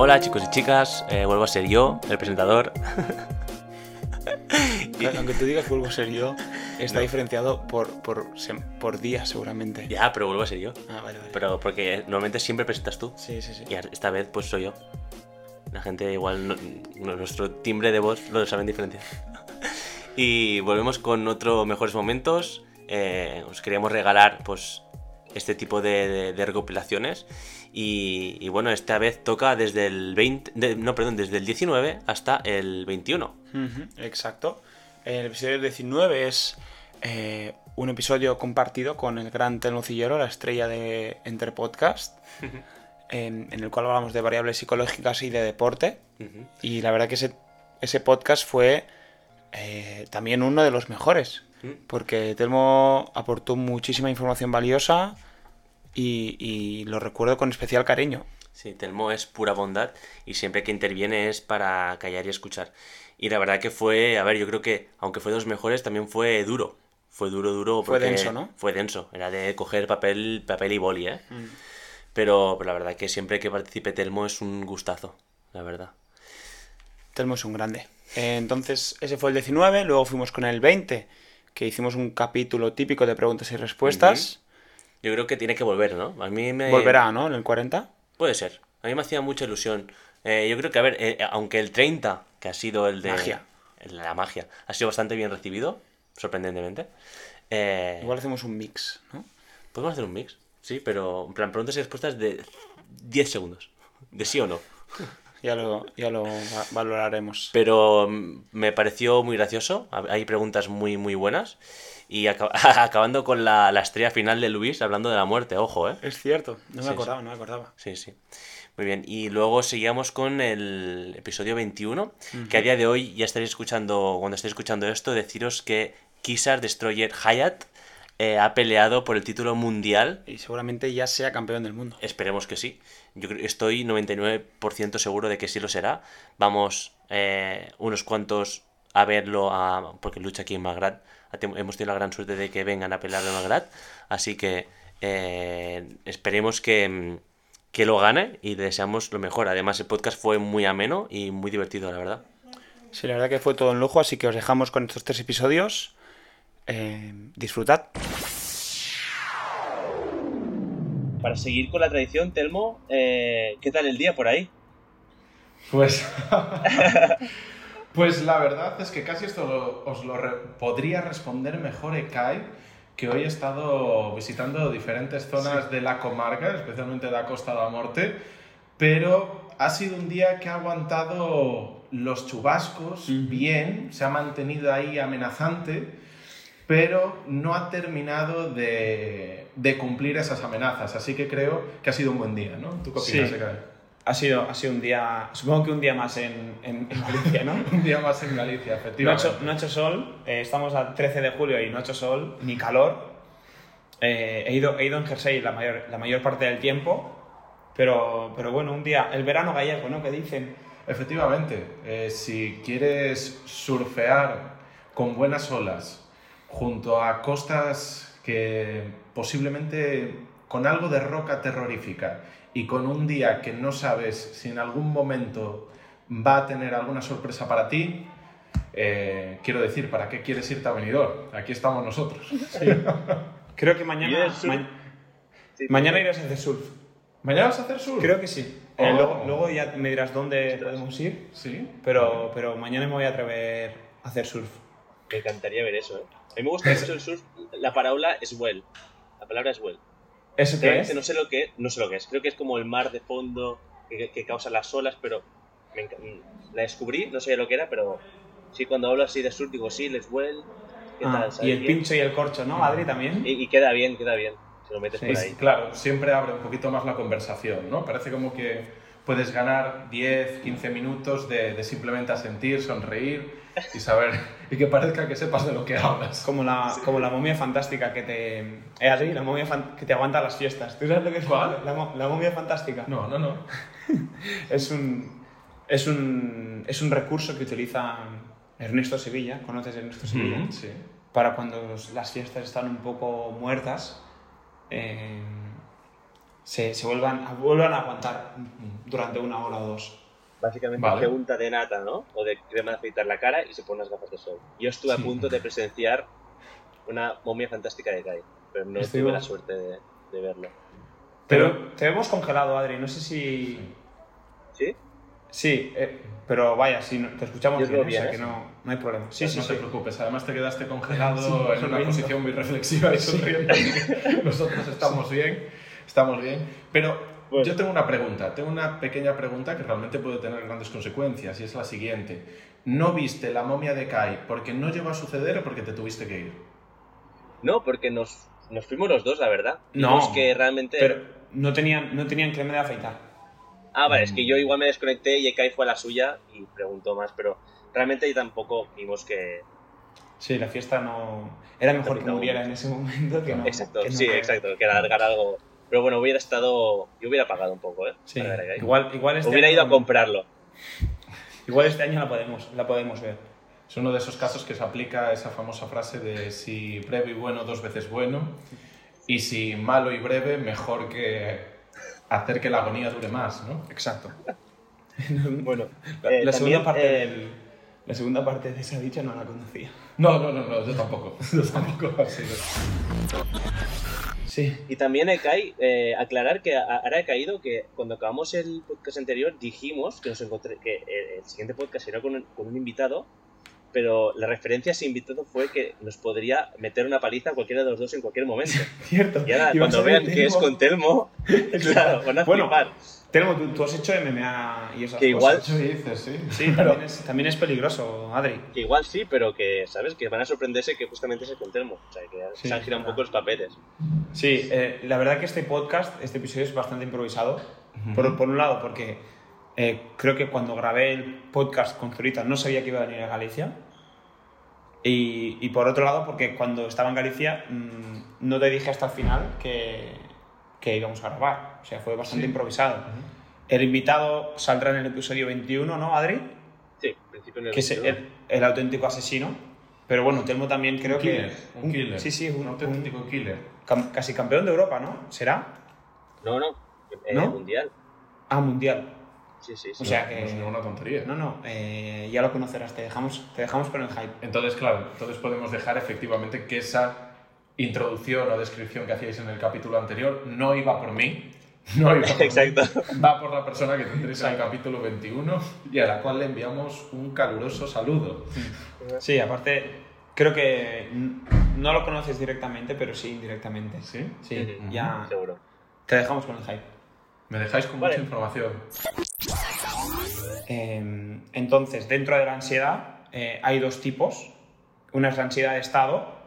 Hola chicos y chicas, eh, vuelvo a ser yo, el presentador. Aunque tú digas vuelvo a ser yo, está diferenciado por, por, por días seguramente. ya, pero vuelvo a ser yo. Ah, vale, vale. Pero porque normalmente siempre presentas tú. Sí, sí, sí. Y esta vez pues soy yo. La gente igual, no- no- nuestro timbre de voz lo saben diferenciar. y volvemos con otro mejores momentos. Eh, os queríamos regalar pues este tipo de, de- de recopilaciones. Y, y bueno, esta vez toca desde el 20, de- no, perdón, desde el 19 hasta el 21. Ujú, exacto. El episodio 19 es eh, un episodio compartido con el gran Telmo Cillero, la estrella de Entre Podcast, en, en el cual hablamos de variables psicológicas y de deporte. Y la verdad que ese, ese podcast fue eh, también uno de los mejores, Mm. porque Telmo aportó muchísima información valiosa y, y lo recuerdo con especial cariño. Sí, Telmo es pura bondad y siempre que interviene es para callar y escuchar. Y la verdad que fue, a ver, yo creo que aunque fue de los mejores, también fue duro. Fue duro, duro. Fue denso, ¿no? Fue denso. Era de coger papel, papel y boli, ¿eh? Pero, pero la verdad que siempre que participe Telmo es un gustazo, la verdad. Telmo es un grande. Eh, Entonces, ese fue el 19, luego fuimos con el 20, que hicimos un capítulo típico de preguntas y respuestas. Yo creo que tiene que volver, ¿no? A mí me... Volverá, ¿no? En el 40. Puede ser. A mí me hacía mucha ilusión. Eh, yo creo que, a ver, eh, aunque el 30, que ha sido el de... Magia. La magia. Ha sido bastante bien recibido, sorprendentemente. Eh, Igual hacemos un mix, ¿no? Podemos hacer un mix, sí, pero en plan preguntas y respuestas de 10 segundos. De sí o no. Ya lo, ya lo va- valoraremos. Pero mm, me pareció muy gracioso. Hay preguntas muy, muy buenas. Y aca- acabando con la, la estrella final de Luis hablando de la muerte, ojo, ¿eh? Es cierto, no me Sí, acordaba, no me acordaba. Sí, sí. Muy bien. Y luego seguíamos con el episodio 21, que a día de hoy ya estaréis escuchando, cuando estéis escuchando esto, deciros que Kizar Destroyer Hayat eh, ha peleado por el título mundial Y seguramente ya sea campeón del mundo. Esperemos que sí. Yo estoy 99% seguro de que sí lo será. Vamos eh, unos cuantos a verlo, a- porque lucha aquí en Magrat. Hemos tenido la gran suerte de que vengan a pelear en Magrat. Así que eh, esperemos que, que lo gane y deseamos lo mejor. Además, el podcast fue muy ameno y muy divertido, la verdad. Sí, la verdad que fue todo un lujo, así que os dejamos con estos tres episodios. Eh, disfrutad. Para seguir con la tradición, Telmo, ¿qué tal el día por ahí? Pues, pues la verdad es que casi esto lo- os lo re- podría responder mejor Ekai, que hoy he estado visitando diferentes zonas de la comarca, especialmente de la Costa de la Morte, pero ha sido un día que ha aguantado los chubascos bien, se ha mantenido ahí amenazante, pero no ha terminado de, de cumplir esas amenazas, así que creo que ha sido un buen día, ¿no? ¿Tú qué opinas, Sí. Ekai? Ha sido, ha sido un día, supongo que un día más en, en, en Galicia, ¿no? Un día más en Galicia, No ha efectivamente. hecho, no ha hecho sol, eh, estamos a 13 de julio y no ha hecho sol, ni calor. Eh, he, ido, he ido en jersey la mayor, la mayor parte del tiempo, pero, pero bueno, un día, el verano gallego, ¿no? Que dicen. Efectivamente, eh, si quieres surfear con buenas olas junto a costas que posiblemente con algo de roca terrorífica y con un día que no sabes si en algún momento va a tener alguna sorpresa para ti, eh, quiero decir, ¿para qué quieres irte a Benidorm? Aquí estamos nosotros. Creo que ¿Y mañana, mañana irás a hacer surf. ¿Mañana vas a hacer surf? Creo que sí. Eh, Oh. luego, luego ya me dirás dónde podemos ir, Sí. pero, pero mañana me voy a atrever a hacer surf. Me encantaría ver eso, ¿eh? A mí me gusta mucho el surf. La parábola es well. La palabra es well. ¿Eso qué es? no sé lo que no sé lo que es. Creo que es como el mar de fondo que, que causa las olas, pero me enca- la descubrí, no sabía lo que era, pero sí cuando hablo así de surf digo sí, let's well. ¿Qué Ah, tal? y ¿Sabes el bien? pincho y el corcho, ¿no, Adri, también? Y, y queda bien, queda bien. Si lo metes Sí, por Es- ahí. claro, siempre abre un poquito más la conversación, ¿no? Parece como que puedes ganar 10, 15 minutos de, de simplemente asentir, sonreír y saber, y que parezca que sepas de lo que hablas. Como la, como la momia fantástica que te... Eh, Adri, la momia fan- que te aguanta las fiestas. ¿Tú sabes lo que es ¿Cuál? La, la momia fantástica. No, no, no. Es un, es, un, es un recurso que utiliza Ernesto Sevilla, ¿conoces a Ernesto Sevilla? Mm, sí. Para cuando las fiestas están un poco muertas, eh, se, se vuelvan, vuelvan a aguantar durante una hora o dos. Básicamente Vale. se unta de nata, ¿no? O de crema de afeitar la cara y se pone las gafas de sol. Yo estuve Sí. a punto de presenciar una momia fantástica de Kai, pero no Estoy- tuve la suerte de, de verlo. Pero te vemos congelado, Adri. No sé si. ¿Sí? Sí, eh, pero vaya, si no- te escuchamos os bien, veo o sea bien, que ¿eh? no, no hay problema. Sí, sí, no sí. te preocupes, además te quedaste congelado Sí, en una sonriendo. posición muy reflexiva y sonriendo. Nosotros estamos bien, estamos bien. Pero Bueno. yo tengo una pregunta, tengo una pequeña pregunta que realmente puede tener grandes consecuencias y es la siguiente. ¿No viste la momia de Kai porque no llegó a suceder o porque te tuviste que ir? No, porque nos, nos fuimos los dos, la verdad. No, Vimos que realmente... Pero no tenían, no tenían crema de afeitar. Ah, vale, es que Mm. yo igual me desconecté y Kai fue a la suya y preguntó más, pero realmente ahí tampoco vimos que... Sí, la fiesta no. Era mejor que muriera en ese momento que no. exacto, que no sí, exacto, que alargar algo. Pero bueno, hubiera estado... Yo hubiera pagado un poco, ¿eh? Sí, igual, igual este Hubiera año- ido a comprarlo. Igual este año la podemos, la podemos ver. Es uno de esos casos que se aplica esa famosa frase de si breve y bueno, dos veces bueno, y si malo y breve, mejor que hacer que la agonía dure más, ¿no? Exacto. Bueno, La, eh, la segunda también, parte eh, del- la segunda parte de esa dicha no la conocía. No, no, no, no, yo tampoco. Yo tampoco. así que- Sí. Y también eh, aclarar que ahora he caído que cuando acabamos el podcast anterior dijimos que nos encontré que el, el siguiente podcast era con un, con un invitado, pero la referencia a ese invitado fue que nos podría meter una paliza a cualquiera de los dos en cualquier momento. Cierto. Y ahora, cuando vean que es con Telmo, claro, van a Bueno, flipar. Telmo, tú, tú has hecho MMA y esas Que igual- cosas. Yo dices, sí. Sí, también es, también es peligroso, Adri. Que igual sí, pero que, ¿sabes? Que van a sorprenderse que justamente es con Telmo. O sea, que Sí, se han girado un poco los papeles. Sí, eh, la verdad que este podcast, este episodio es bastante improvisado. por, por un lado, porque eh, creo que cuando grabé el podcast con Zurita no sabía que iba a venir a Galicia. Y, y por otro lado, porque cuando estaba en Galicia mm, no te dije hasta el final que, que íbamos a grabar. O sea, fue bastante Sí. improvisado. El invitado saldrá en el episodio 21, ¿no, Adri? Sí, en principio no Que es 21. el, el auténtico asesino. Pero bueno, Telmo también creo un que... killer, un killer. Sí, sí, un, un auténtico killer. cam- casi campeón de Europa, ¿no? ¿Será? No, no. eh, ¿No? Mundial. Ah, mundial. Sí, sí, sí. O sea No que... es ninguna tontería. No, no, eh, ya lo conocerás, te dejamos, te dejamos con el hype. Entonces, claro, entonces podemos dejar efectivamente que esa introducción o descripción que hacíais en el capítulo anterior no iba por mí, no iba por mí, Exacto. va por la persona que tendréis en el capítulo 21 y a la cual le enviamos un caluroso saludo. Sí, aparte, creo que no lo conoces directamente, pero sí indirectamente. ¿Sí? Sí, ya Seguro. te dejamos con el hype. Me dejáis con Vale. mucha información. Eh, entonces, dentro de la ansiedad eh, hay dos tipos. Una es la ansiedad de estado,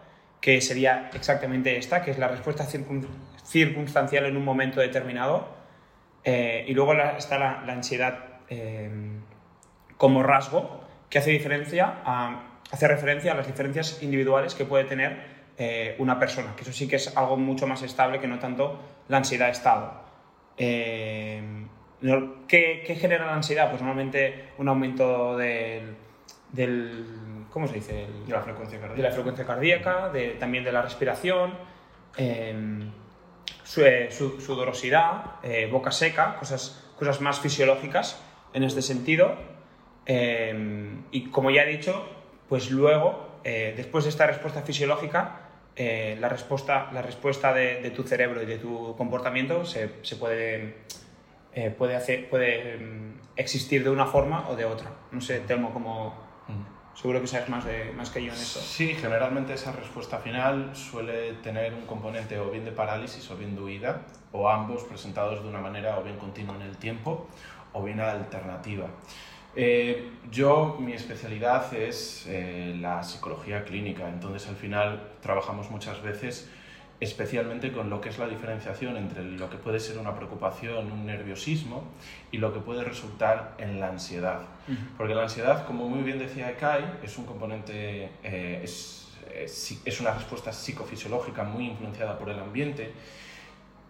que sería exactamente esta, que es la respuesta circun- circunstancial en un momento determinado. Eh, y luego la- está la, la ansiedad eh, como rasgo, que hace, diferencia a- hace referencia a las diferencias individuales que puede tener eh, una persona, que eso sí que es algo mucho más estable que no tanto la ansiedad de estado. Eh, ¿qué, qué genera la ansiedad? Pues normalmente un aumento del, del ¿cómo se dice? El- Y la frecuencia de la cardíaca. frecuencia cardíaca, de, también de la respiración, em, su- eh, su- sudorosidad, eh, boca seca, cosas, cosas más fisiológicas en este sentido. Em, y como ya he dicho, pues luego, eh, después de esta respuesta fisiológica, eh, la respuesta, la respuesta de, de tu cerebro y de tu comportamiento se, se puede, eh, puede, hacer, puede em, existir de una forma o de otra. No sé, Telmo, como Mm. Seguro que sabes más, de, más que yo en esto. Sí, generalmente esa respuesta final suele tener un componente o bien de parálisis o bien de huida, o ambos presentados de una manera o bien continua en el tiempo o bien alternativa. Eh, yo, mi especialidad es eh, la psicología clínica, entonces al final trabajamos muchas veces especialmente con lo que es la diferenciación entre lo que puede ser una preocupación, un nerviosismo y lo que puede resultar en la ansiedad. Porque la ansiedad, como muy bien decía Kai, es un componente, eh, es, es, es una respuesta psicofisiológica muy influenciada por el ambiente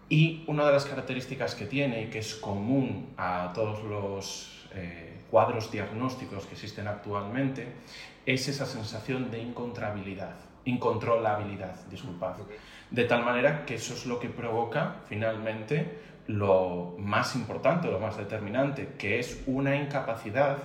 y una de las características que tiene y que es común a todos los eh, cuadros diagnósticos que existen actualmente es esa sensación de incontrabilidad, incontrolabilidad, disculpad. De tal manera que eso es lo que provoca finalmente lo más importante, lo más determinante, que es una incapacidad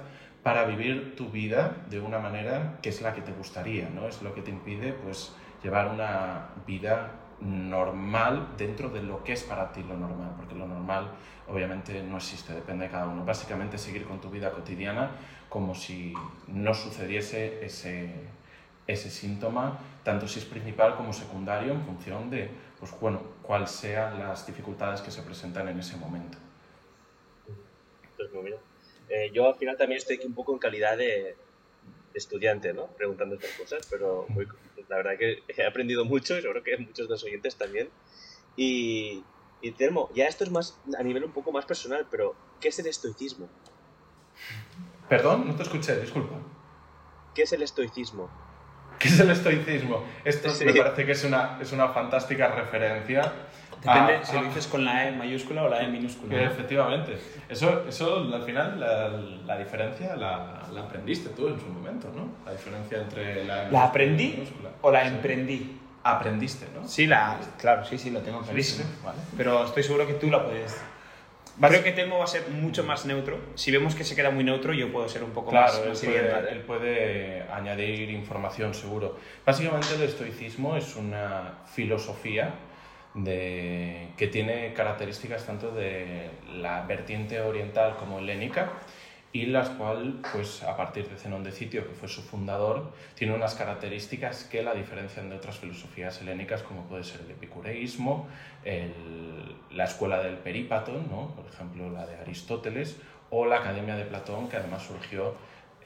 para vivir tu vida de una manera que es la que te gustaría, ¿no? Es lo que te impide, pues, llevar una vida normal dentro de lo que es para ti lo normal, porque lo normal obviamente no existe, depende de cada uno. Básicamente seguir con tu vida cotidiana como si no sucediese ese, ese síntoma, tanto si es principal como secundario, en función de pues, bueno, cuáles sean las dificultades que se presentan en ese momento. Pues muy bien. Eh, yo al final también estoy aquí un poco en calidad de, estudiante, ¿no? Preguntando estas cosas, pero muy, la verdad que he aprendido mucho y seguro que muchos de los oyentes también. Y, y Telmo, ya esto es más a nivel un poco más personal, pero ¿qué es el estoicismo? Perdón, no te escuché, disculpa. ¿Qué es el estoicismo? ¿Qué es el estoicismo? Esto me parece que es una, es una fantástica referencia. Depende si lo dices con la E mayúscula o la E minúscula. Efectivamente. Eso, eso al final, la, la diferencia la, la, aprendiste tú en su momento, ¿no? La diferencia entre la E ¿La aprendí o la emprendí? Aprendiste, ¿no? Sí, la, claro, sí, sí, lo tengo clarísimo. vale. Pero estoy seguro que tú la puedes Creo que Temo va a ser mucho más neutro. Si vemos que se queda muy neutro, yo puedo ser un poco más, más él puede, él puede añadir información, seguro. Básicamente el estoicismo es una filosofía de, que tiene características tanto de la vertiente oriental como helénica y las cuales, pues a partir de Zenón de Sitio, que fue su fundador, tiene unas características que la diferencian de otras filosofías helénicas, como puede ser el epicureísmo, la escuela del Perípaton, ¿no? por ejemplo la de Aristóteles, o la Academia de Platón, que además surgió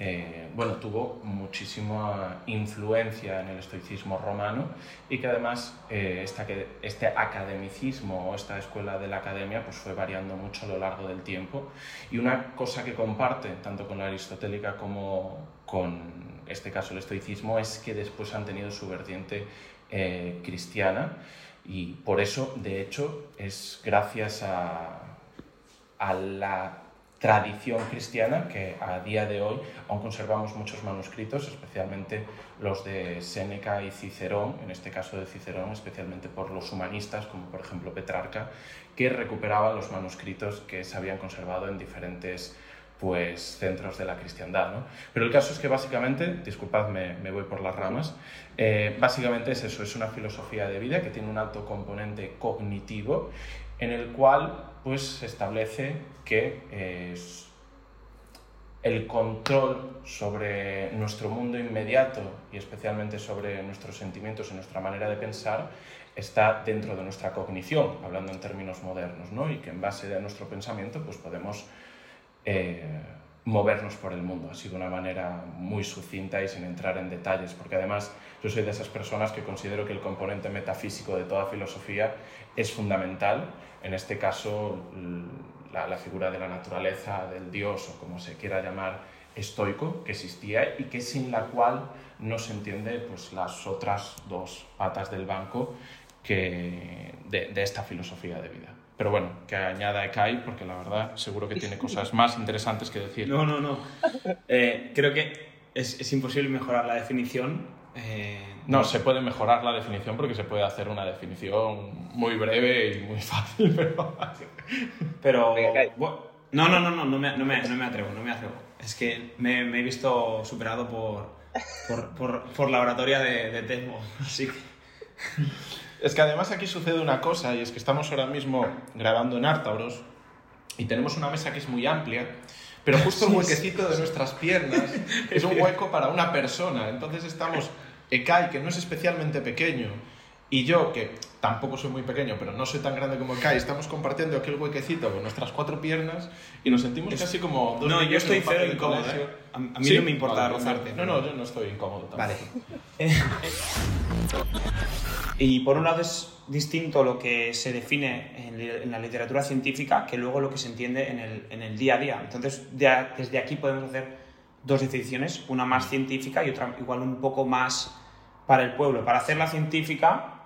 eh, bueno, tuvo muchísima influencia en el estoicismo romano y que además eh, esta, este academicismo o esta escuela de la academia pues fue variando mucho a lo largo del tiempo. Y una cosa que comparte tanto con la aristotélica como con este caso el estoicismo es que después han tenido su vertiente eh, cristiana y por eso, de hecho, es gracias a, a la tradición cristiana que a día de hoy aún conservamos muchos manuscritos, especialmente los de Séneca y Cicerón, en este caso de Cicerón, especialmente por los humanistas, como por ejemplo Petrarca, que recuperaban los manuscritos que se habían conservado en diferentes pues, centros de la cristiandad. Pero el caso es que básicamente, disculpadme, me voy por las ramas, eh, básicamente es eso, es una filosofía de vida que tiene un alto componente cognitivo en el cual pues se establece que eh, el control sobre nuestro mundo inmediato y especialmente sobre nuestros sentimientos y nuestra manera de pensar está dentro de nuestra cognición, hablando en términos modernos, ¿no? y que en base a nuestro pensamiento pues podemos eh, movernos por el mundo, así de una manera muy sucinta y sin entrar en detalles, porque además yo soy de esas personas que considero que el componente metafísico de toda filosofía es fundamental, en este caso la, figura de la naturaleza, del dios o como se quiera llamar, estoico que existía y que sin la cual no se entiende pues, las otras dos patas del banco que, de, de esta filosofía de vida. Pero bueno, que añada Ekai, porque la verdad seguro que tiene cosas más interesantes que decir. No, no, no. Eh, creo que es, es, imposible mejorar la definición. Eh, no, no, se puede mejorar la definición porque se puede hacer una definición muy breve y muy fácil, pero... pero bueno, no, no, no, no, no me, no, me, no me atrevo, no me atrevo. Es que me, me he visto superado por, por, por, por la oratoria de, de Telmo, así que... Es que además aquí sucede una cosa, y es que estamos ahora mismo grabando en Artauros y tenemos una mesa que es muy amplia, pero justo el huequecito de nuestras piernas es un hueco para una persona. Entonces estamos Ekai, que no es especialmente pequeño, y yo, que tampoco soy muy pequeño, pero no soy tan grande como Ekai, estamos compartiendo aquel huequecito con nuestras cuatro piernas y nos sentimos casi como dos No, yo estoy cero incómodo, ¿eh? A, mí ¿Sí? no me importa vale, rozarte. No, no, yo no estoy incómodo tampoco. Vale. Y por un lado es distinto lo que se define en, la literatura científica que luego lo que se entiende en el, en el día a día. Entonces, de, desde aquí podemos hacer dos definiciones, una más científica y otra igual un poco más para el pueblo. Para hacer la científica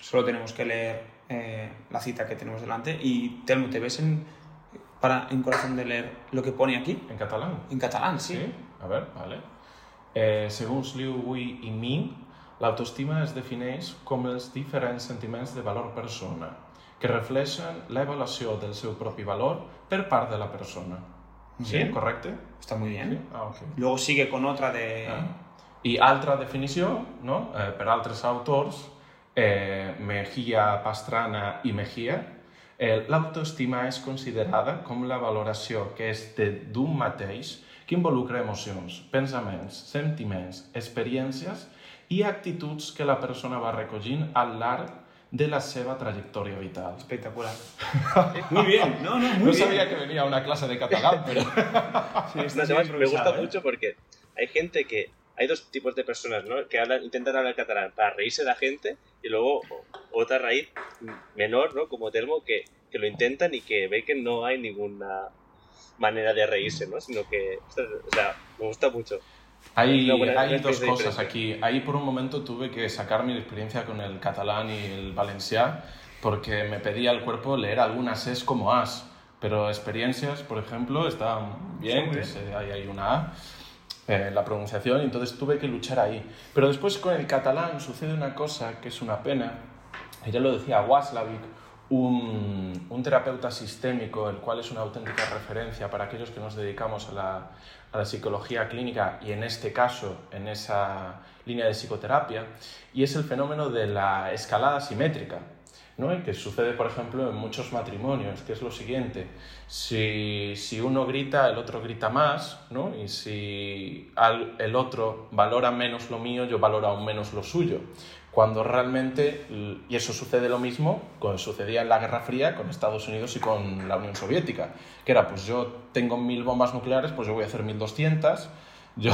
solo tenemos que leer eh, la cita que tenemos delante y Telmo, ¿te ves en, para, en corazón de leer lo que pone aquí? ¿En catalán? En catalán, sí. sí. A ver, vale. Eh, segons Liu Hui i Ming, L'autoestima es defineix com els diferents sentiments de valor persona que reflexen l'avaluació del seu propi valor per part de la persona. Sí, bien. correcte? Está muy bien. Sí? Ah. Luego sigue con otra de... Ah. I altra definició, no? eh, per altres autors, eh, Mejía, Pastrana i Mejía, eh, l'autoestima és considerada com la valoració que és de d'un mateix que involucra emocions, pensaments, sentiments, experiències i actituds que la persona va recollint al llarg de la seva trajectòria vital. Espectacular. muy bien, no, no, muy No bien. sabía que venía una clase de catalán, pero... Sí, está me gusta ¿eh? mucho porque hay gente que. Hay dos tipos de personas, ¿no? Que hablan, intentan hablar catalán para reírse de la gente y luego otra raíz menor, ¿no? Como Telmo, que, que lo intentan y que ve que no hay ninguna manera de reírse, ¿no? Sino que. O sea, me gusta mucho. Hay, hay dos cosas aquí. Ahí por un momento tuve que sacar mi experiencia con el catalán y el valencià porque me pedía el cuerpo leer algunas es como as, pero experiencias, por ejemplo, están bien, que se- hay, hay una A. eh, la pronunciación, entonces tuve que luchar ahí. Pero después con el catalán sucede una cosa que es una pena, ya lo decía Waslavic, un, un terapeuta sistémico, el cual es una auténtica referencia para aquellos que nos dedicamos a la, a la psicología clínica y en este caso en esa línea de psicoterapia, y es el fenómeno de la escalada simétrica. ¿No? Y que sucede, por ejemplo, en muchos matrimonios, que es lo siguiente, si, si uno grita, el otro grita más, ¿no? y si al- el otro valora menos lo mío, yo valoro aún menos lo suyo. Cuando realmente, y eso sucede lo mismo, como sucedía en la Guerra Fría con Estados Unidos y con la Unión Soviética, que era, pues yo tengo mil bombas nucleares, pues yo voy a hacer 1200, yo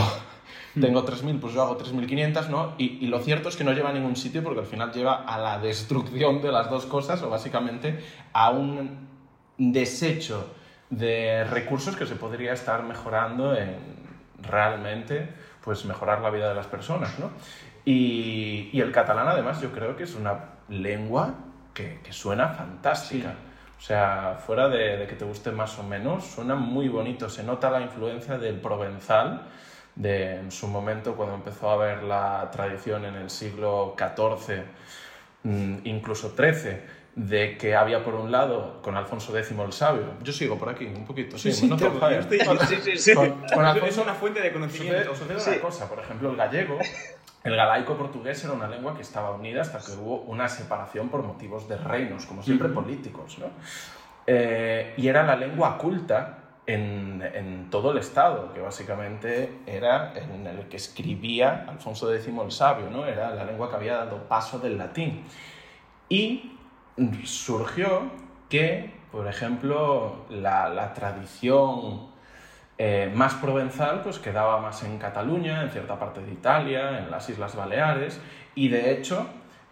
tengo 3.000, pues yo hago 3.500, ¿no? Y, y lo cierto es que no lleva a ningún sitio porque al final lleva a la destrucción de las dos cosas o básicamente a un desecho de recursos que se podría estar mejorando en realmente pues mejorar la vida de las personas, ¿no? Y, y el catalán además yo creo que es una lengua que, que suena fantástica. O sea, fuera de, de que te guste más o menos, suena muy bonito. Se nota la influencia del provenzal de en su momento cuando empezó a haber la tradición en el siglo XIV, mm, incluso XIII, de que había por un lado con Alfonso X el Sabio. Yo sigo por aquí un poquito, sí, Sí, sí, tengo yo falla. estoy- Sí, sí, sí. Con, con Es Alfonso una fuente de Sucede, conocimiento. sucede Sí. una cosa, por ejemplo, el gallego, el galaico portugués era una lengua que estaba unida hasta que hubo una separación por motivos de reinos, como siempre políticos, ¿no? Eh, y era la lengua culta en, todo el Estado, que básicamente era en el que escribía Alfonso X el Sabio, ¿no? Era la lengua que había dado paso del latín. Y surgió que, por ejemplo, la, la tradición eh, más provenzal pues quedaba más en Cataluña, en cierta parte de Italia, en las Islas Baleares, y de hecho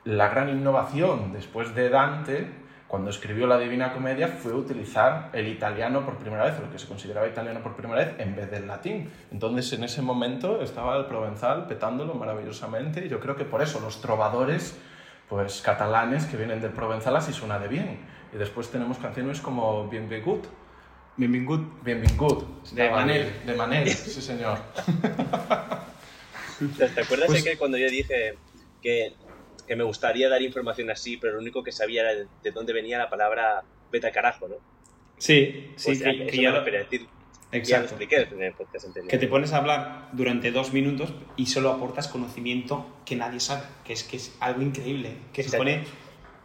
la gran innovación después de Dante, cuando escribió la Divina Comedia, fue utilizar el italiano por primera vez, lo que se consideraba italiano por primera vez, en vez del latín. Entonces en ese momento estaba el provenzal petándolo maravillosamente, y yo creo que por eso los trovadores pues catalanes que vienen del provenzal así suena de bien. Y después tenemos canciones como Bienvengut, Benvingut. Benvingut, De Manel. De Manel, sí señor. ¿Te te acuerdas Pues- de que cuando yo dije que, que me gustaría dar información así, pero lo único que sabía era de, de dónde venía la palabra beta carajo, ¿no? Sí, sí, Pues que, eso que me ya lo lo, quería decir. Ya lo exacto. expliqué en el podcast anterior. Que te pones a hablar durante dos minutos y solo aportas conocimiento que nadie sabe, que es que es algo increíble, que se Exacto. pone...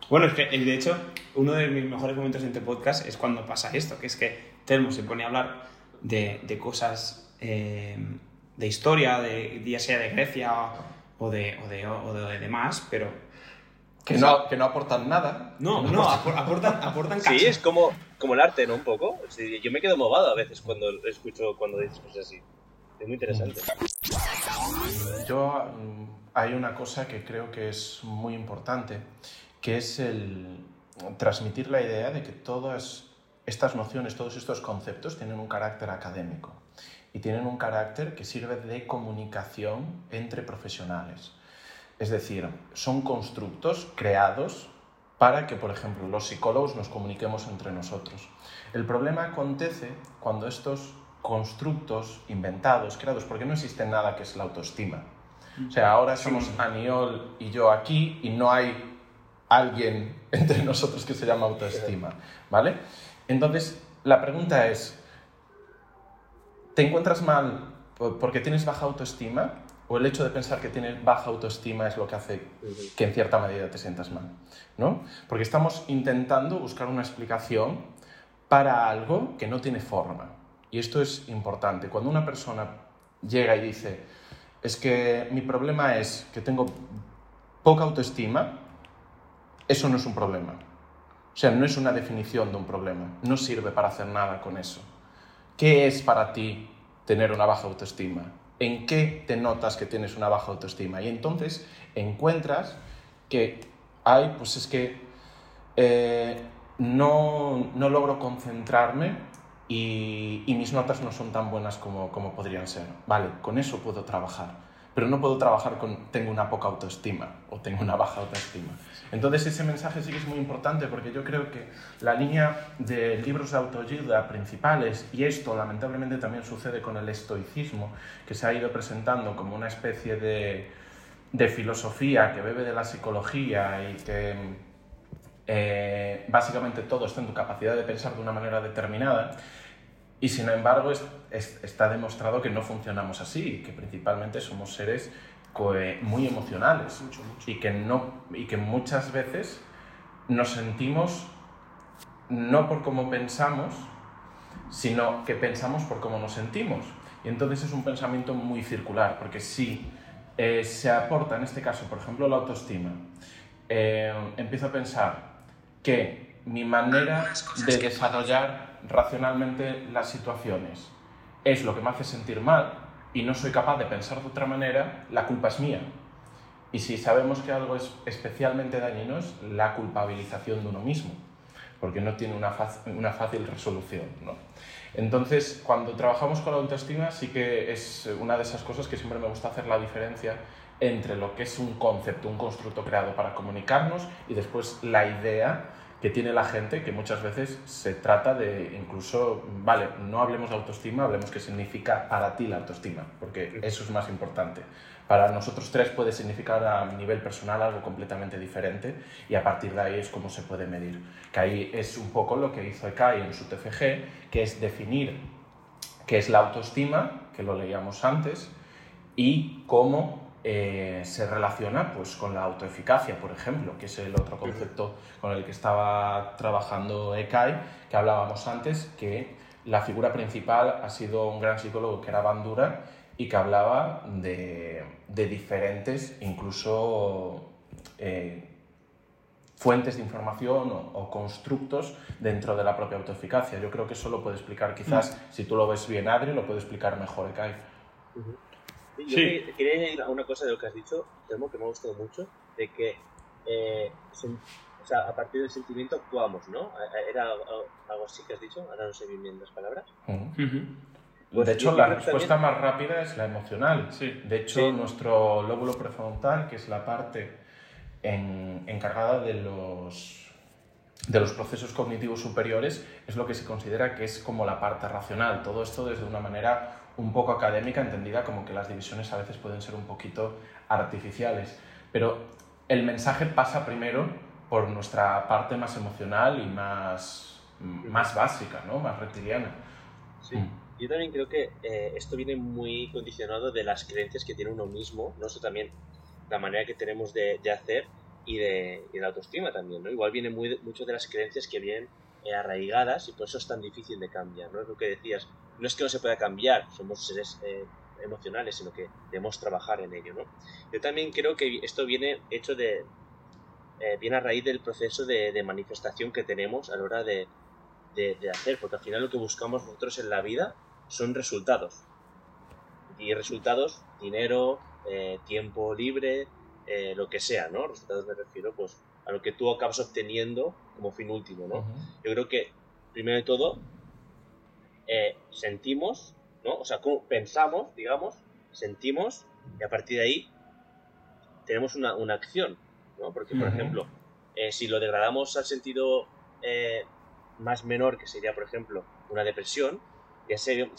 Bueno, es que de hecho, uno de mis mejores momentos en este podcast es cuando pasa esto, que es que Telmo se pone a hablar de, de cosas eh, de historia, de, ya sea de Grecia o de, o de, o de demás, pero... Que no, que no aportan nada. No, no, apor- aportan, aportan Sí, es como, como el arte, ¿no? Un poco. Sí, yo me quedo movado a veces cuando escucho cuando dices cosas así. Es muy interesante. Yo mm, hay una cosa que creo que es muy importante, que es el transmitir la idea de que todas estas nociones, todos estos conceptos tienen un carácter académico y tienen un carácter que sirve de comunicación entre profesionales. Es decir, son constructos creados para que, por ejemplo, los psicólogos nos comuniquemos entre nosotros. El problema acontece cuando estos constructos inventados, creados, porque no existe nada que es la autoestima. O sea, ahora somos Aniol y yo aquí y no hay alguien entre nosotros que se llama autoestima, ¿vale? Entonces, la pregunta es, ¿te encuentras mal porque tienes baja autoestima? ¿O el hecho de pensar que tienes baja autoestima es lo que hace que en cierta medida te sientas mal? ¿no? Porque estamos intentando buscar una explicación para algo que no tiene forma. Y esto es importante. Cuando una persona llega y dice, es que mi problema es que tengo poca autoestima, eso no es un problema. O sea, no es una definición de un problema. No sirve para hacer nada con eso. ¿Qué es para ti tener una baja autoestima? ¿En qué te notas que tienes una baja autoestima? Y entonces encuentras que hay, pues es que eh, no, no, logro concentrarme y, y, mis notas no son tan buenas como, como podrían ser. Vale, con eso puedo trabajar pero no puedo trabajar con tengo una poca autoestima o tengo una baja autoestima. Entonces ese mensaje sí que es muy importante porque yo creo que la línea de libros de autoayuda principales, y esto lamentablemente también sucede con el estoicismo, que se ha ido presentando como una especie de, de filosofía que bebe de la psicología y que eh, básicamente todo está en tu capacidad de pensar de una manera determinada, y sin embargo, está demostrado que no funcionamos así, que principalmente somos seres muy emocionales. Y, que no, y que muchas veces nos sentimos no por cómo pensamos, sino que pensamos por cómo nos sentimos. Y entonces es un pensamiento muy circular, porque si eh, se aporta, en este caso, por ejemplo, la autoestima, eh, empiezo a pensar que mi manera de desarrollar racionalmente las situaciones es lo que me hace sentir mal y no soy capaz de pensar de otra manera, la culpa es mía. Y si sabemos que algo es especialmente dañino es la culpabilización de uno mismo, porque no tiene una, una fácil resolución. ¿no? Entonces, cuando trabajamos con la autoestima, sí que es una de esas cosas que siempre me gusta hacer la diferencia entre lo que es un concepto, un constructo creado para comunicarnos y después la idea que tiene la gente, que muchas veces se trata de incluso, vale, no hablemos de autoestima, hablemos qué significa para ti la autoestima, porque eso es más importante. Para nosotros tres puede significar a nivel personal algo completamente diferente y a partir de ahí es cómo se puede medir. Que ahí es un poco lo que hizo ECAI en su TFG, que es definir qué es la autoestima, que lo leíamos antes, y cómo eh, se relaciona pues, con la autoeficacia, por ejemplo, que es el otro concepto con el que estaba trabajando ECAI, que hablábamos antes, que la figura principal ha sido un gran psicólogo que era Bandura y que hablaba de, de diferentes, incluso eh, fuentes de información o, constructos dentro de la propia autoeficacia. Yo creo que eso lo puede explicar, quizás, mm. si tú lo ves bien, Adri, lo puede explicar mejor ECAI. Yo quería añadir una cosa de lo que has dicho, Temo, que me ha gustado mucho, de que eh, o sea, a partir del sentimiento actuamos, ¿no? ¿Era algo así que has dicho? Ahora no sé bien bien las palabras. Pues de hecho, la respuesta más rápida es la emocional. De hecho, nuestro lóbulo prefrontal, que es la parte encargada de los de los procesos cognitivos superiores es lo que se considera que es como la parte racional. Todo esto desde una manera un poco académica, entendida como que las divisiones a veces pueden ser un poquito artificiales. Pero el mensaje pasa primero por nuestra parte más emocional y más, más básica, ¿no? más reptiliana. Sí. Mm. Yo también creo que eh, esto viene muy condicionado de las creencias que tiene uno mismo, no eso también la manera que tenemos de, de hacer y de, y de, la autoestima también, ¿no? Igual viene muy, mucho de las creencias que vienen eh, arraigadas y por eso es tan difícil de cambiar, ¿no? Es lo que decías, no es que no se pueda cambiar, somos seres eh, emocionales, sino que debemos trabajar en ello, ¿no? Yo también creo que esto viene hecho de, eh, viene a raíz del proceso de, manifestación que tenemos a la hora de, de, hacer, porque al final lo que buscamos nosotros en la vida son resultados. Y resultados, dinero, tiempo libre, lo que sea, ¿no? Resultados me refiero, pues, a lo que tú acabas obteniendo como fin último, ¿no? Yo creo que, primero de todo, eh, sentimos, ¿no? O sea, como pensamos, digamos, sentimos, y a partir de ahí tenemos una, una acción, ¿no? Porque, por ejemplo, eh, si lo degradamos al sentido eh, más menor, que sería, por ejemplo, una depresión, ya sería,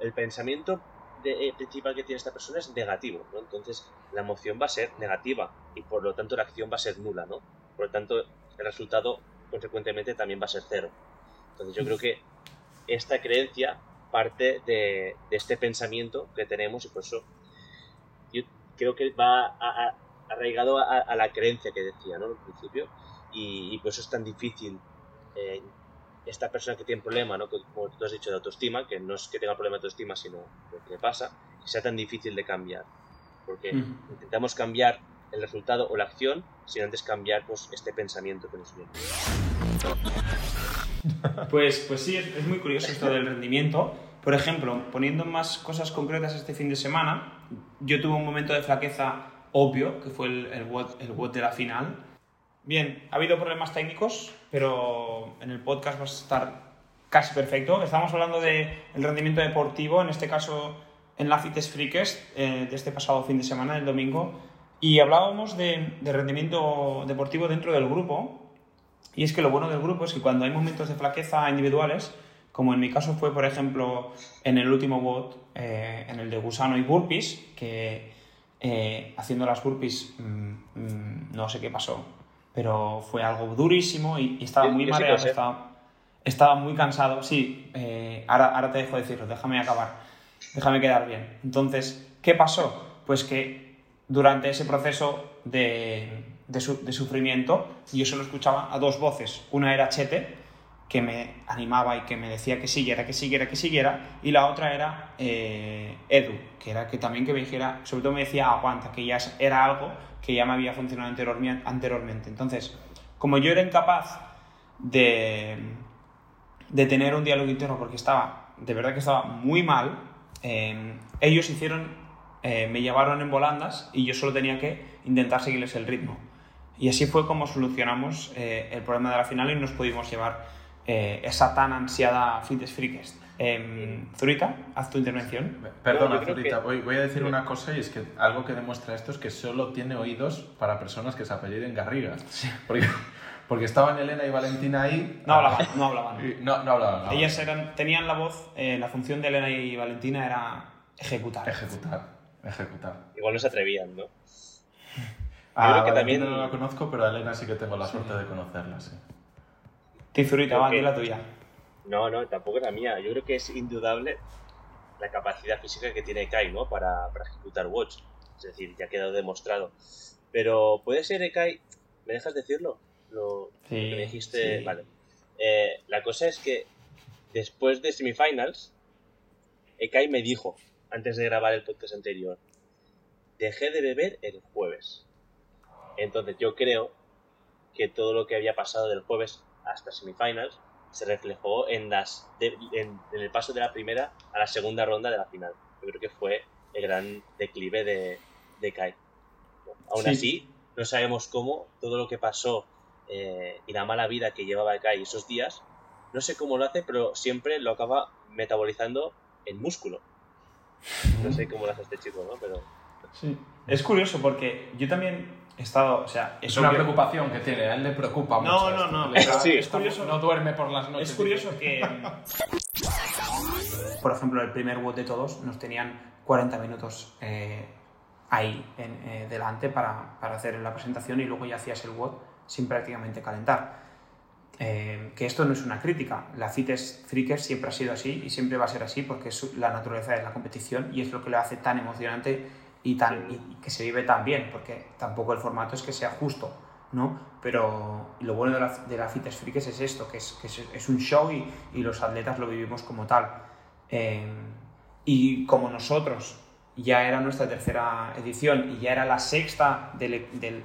el pensamiento de, principal que tiene esta persona es negativo, ¿no? Entonces, la emoción va a ser negativa y por lo tanto la acción va a ser nula, ¿no? por lo tanto el resultado consecuentemente también va a ser cero. Entonces yo creo que esta creencia parte de, este pensamiento que tenemos y por eso yo creo que va arraigado a, la creencia que decía ¿no? al principio y, por eso es tan difícil eh, esta persona que tiene un problema, ¿no? como tú has dicho, de autoestima, que no es que tenga problema de autoestima, sino lo que le pasa, que sea tan difícil de cambiar. Porque intentamos cambiar el resultado o la acción sin antes cambiar pues, este pensamiento que nos viene. Pues, pues sí, es, muy curioso esto del rendimiento. Por ejemplo, poniendo más cosas concretas este fin de semana, yo tuve un momento de flaqueza obvio, que fue el, el, de la final. Bien, ha habido problemas técnicos, pero en el podcast va a estar casi perfecto. Estamos hablando del el rendimiento deportivo, en este caso en la Fites Freakers, eh, de este pasado fin de semana, el domingo, y hablábamos de, de rendimiento deportivo dentro del grupo, y es que lo bueno del grupo es que cuando hay momentos de flaqueza individuales, como en mi caso fue, por ejemplo, en el último bot, eh, en el de gusano y burpees, que eh, haciendo las burpees mm, mm, no sé qué pasó, pero fue algo durísimo y, estaba muy mareado, estaba, estaba, muy cansado. Sí, eh, ahora, ahora te dejo decirlo, déjame acabar, déjame quedar bien. Entonces, ¿qué pasó? Pues que durante ese proceso de, de, sufrimiento, yo solo escuchaba a dos voces. Una era Chete, que me animaba y que me decía que siguiera, que siguiera, que siguiera, y la otra era eh, Edu, que era que también que me dijera, sobre todo me decía aguanta, que ya era algo que ya me había funcionado anteriormente. Entonces, como yo era incapaz de, de tener un diálogo interno porque estaba, de verdad que estaba muy mal, eh, ellos hicieron, eh, me llevaron en volandas y yo solo tenía que intentar seguirles el ritmo. Y así fue como solucionamos eh, el problema de la final y nos pudimos llevar eh, esa tan ansiada Fitness Freakest. Eh, Zurita, haz tu intervención. Perdona, Zurita, voy, a decir una cosa y es que algo que demuestra esto es que solo tiene oídos para personas que se apelliden Garriga. Porque, porque estaban Elena y Valentina ahí. No hablaban, no hablaban. No, no hablaban. Ellas eran, tenían la voz, eh, la función de Elena y Valentina era ejecutar. Ejecutar, ejecutar. Igual no se atrevían, ¿no? Ah, creo que también... no la conozco, pero a Elena sí que tengo la suerte de conocerla, sí. Tizurita, va, la tuya. No, no, tampoco es la mía. Yo creo que es indudable la capacidad física que tiene Kai, ¿no? Para, para ejecutar Watch. Es decir, ya ha quedado demostrado. Pero puede ser, Kai, ¿me dejas decirlo? Lo, que me dijiste. Vale. Eh, la cosa es que después de semifinals, Ekai me dijo, antes de grabar el podcast anterior, dejé de beber el jueves. Entonces yo creo que todo lo que había pasado del jueves hasta semifinals se reflejó en, las en, el paso de la primera a la segunda ronda de la final. Yo creo que fue el gran declive de, de Kai. Aún así, no sabemos cómo todo lo que pasó eh, y la mala vida que llevaba Kai esos días, no sé cómo lo hace, pero siempre lo acaba metabolizando en músculo. No sé cómo lo hace este chico, ¿no? Pero... Sí. Es curioso porque yo también estado, o sea, es una preocupación que tiene, a él le preocupa mucho. No, no, no, es curioso. No duerme por las noches. Es curioso que, por ejemplo, el primer WOD de todos nos tenían 40 minutos eh, ahí en, eh, delante para, para, hacer la presentación y luego ya hacías el WOD sin prácticamente calentar. Eh, que esto no es una crítica, la CITES Freakers siempre ha sido así y siempre va a ser así porque es la naturaleza de la competición y es lo que lo hace tan emocionante y, tan, y que se vive tan bien, porque tampoco el formato es que sea justo, ¿no? Pero lo bueno de la, de la Fites Freaks es esto, que es, que es, un show y, y, los atletas lo vivimos como tal. Eh, y como nosotros ya era nuestra tercera edición y ya era la sexta del, del,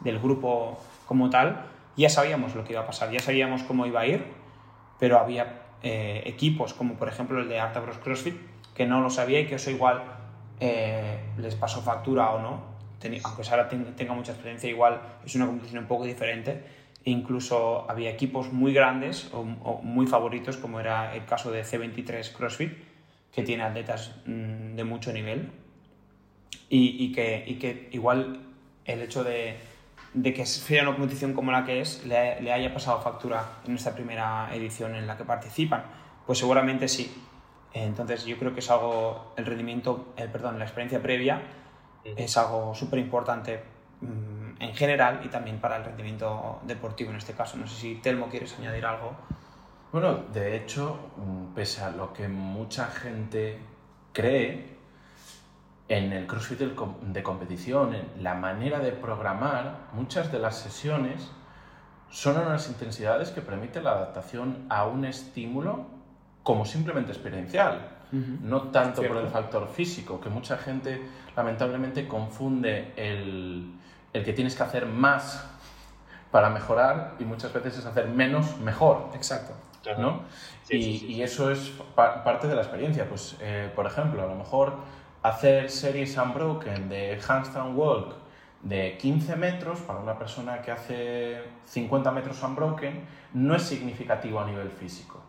del, grupo como tal, ya sabíamos lo que iba a pasar, ya sabíamos cómo iba a ir, pero había eh, equipos como por ejemplo el de Artabros CrossFit que no lo sabía y que eso igual eh, les pasó factura o no. aunque ahora tenga mucha experiencia, igual es una competición un poco diferente. E incluso había equipos muy grandes o, muy favoritos, como era el caso de C23 CrossFit, que tiene atletas mm, de mucho nivel. Y, que, igual el hecho de, que sea una competición como la que es le haya pasado factura en esta primera edición en la que participan. Pues seguramente sí, entonces yo creo que es algo, el rendimiento, el, perdón, la experiencia previa es algo súper importante mm, en general y también para el rendimiento deportivo en este caso. No sé si Telmo quieres añadir algo. Bueno, de hecho, mm, pese a lo que mucha gente cree, en el CrossFit de competición, en la manera de programar, muchas de las sesiones son unas intensidades que permiten la adaptación a un estímulo como simplemente experiencial, no tanto por el factor físico, que mucha gente lamentablemente confunde el, el que tienes que hacer más para mejorar y muchas veces es hacer menos mejor. Exacto. ¿no? Sí, y, sí, sí, y eso es pa- parte de la experiencia. Pues, eh, por ejemplo, a lo mejor hacer series unbroken de handstand walk de 15 metros para una persona que hace 50 metros unbroken no es significativo a nivel físico.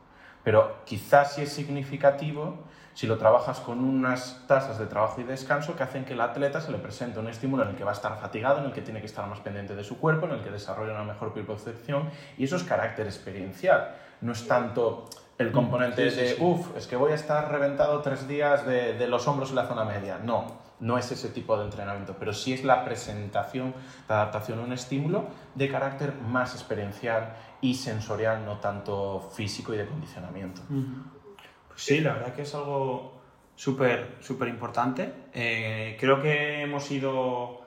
Pero quizás sí es significativo si lo trabajas con unas tasas de trabajo y descanso que hacen que el atleta se le presente un estímulo en el que va a estar fatigado, en el que tiene que estar más pendiente de su cuerpo, en el que desarrolla una mejor percepción y eso es carácter experiencial. No es tanto el componente Sí, sí, de, sí. uff, es que voy a estar reventado tres días de, de los hombros en la zona media. No, no es ese tipo de entrenamiento, pero sí es la presentación, la adaptación a un estímulo de carácter más experiencial y sensorial, no tanto físico y de condicionamiento. Pues sí, la verdad que es algo súper, súper importante. Eh, creo que hemos ido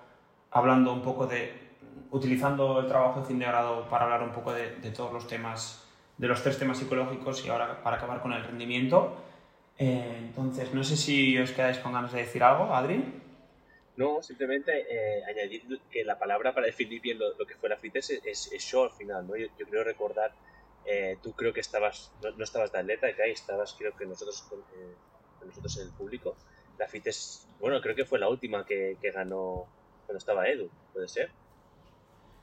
hablando un poco de, utilizando el trabajo de fin de grado para hablar un poco de, de todos los temas, de los tres temas psicológicos y ahora para acabar con el rendimiento. Eh, entonces, no sé si os quedáis con ganas de decir algo, Adri. No, simplemente eh, añadir que la palabra para definir bien lo, lo que fue la fitness es, es, es show al final, ¿no? Yo, yo creo recordar, eh, tú creo que estabas, no, no estabas de atleta, que ahí estabas creo que nosotros, con, eh, con nosotros en el público. La fitness, bueno, creo que fue la última que, que ganó cuando estaba Edu, ¿puede ser?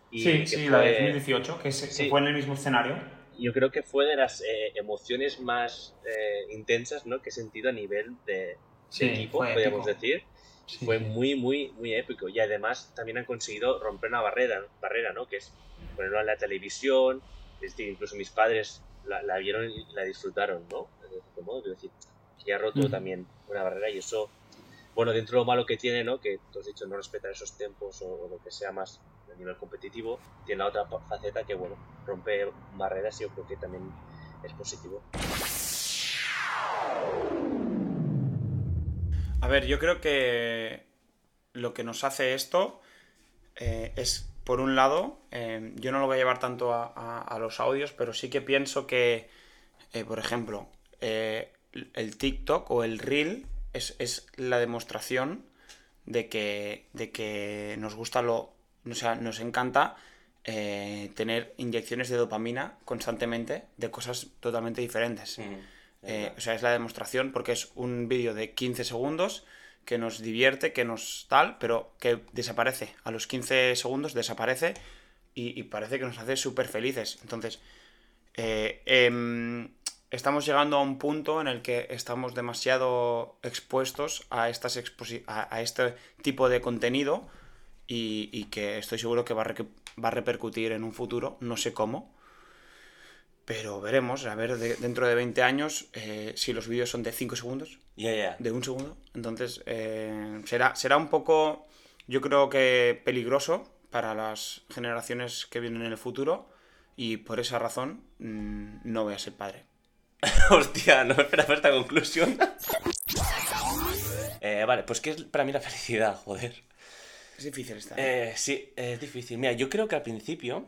Y sí, sí, la de fue- 2018, que, se- que fue en el mismo escenario. yo creo que fue de las eh, emociones más eh, intensas ¿no? que he sentido a nivel de, de Sí, equipo, fue podríamos épico. decir. Sí, fue muy, muy, muy épico. Y además también han conseguido romper una barrera, barrera ¿no? que es ponerlo en la televisión. Es decir, incluso mis padres la, la vieron y la disfrutaron, ¿no? De cierto modo, quiero decir, que ha roto también una barrera y eso, bueno, dentro de lo malo que tiene, ¿no? Que tú has dicho no respetar esos tiempos o, o lo que sea más a nivel competitivo, tiene la otra faceta que, bueno, rompe barreras y yo creo que también es positivo. A ver, yo creo que lo que nos hace esto eh, es, por un lado, eh, yo no lo voy a llevar tanto a, los audios, pero sí que pienso que, eh, por ejemplo, eh, el TikTok o el Reel es, la demostración de que, de que nos gusta lo. O sea, nos encanta tener inyecciones de dopamina constantemente de cosas totalmente diferentes. Eh, o sea, es la demostración porque es un vídeo de 15 segundos que nos divierte, que nos tal, pero que desaparece. A los 15 segundos desaparece y, y parece que nos hace súper felices. Entonces, eh, em, estamos llegando a un punto en el que estamos demasiado expuestos a, estas exposi- a, a este tipo de contenido y, y que estoy seguro que va a, va a repercutir en un futuro, no sé cómo, pero veremos, a ver, de- dentro de 20 años, eh, si los vídeos son de 5 segundos, Ya, ya. de un segundo, entonces eh, será, será un poco, yo creo que peligroso para las generaciones que vienen en el futuro y por esa razón mm, no voy a ser padre. Hostia, no esperaba esta conclusión. Eh, vale, pues ¿qué es para mí la felicidad? Joder. Es difícil esta. Eh, sí, es difícil. Mira, yo creo que al principio,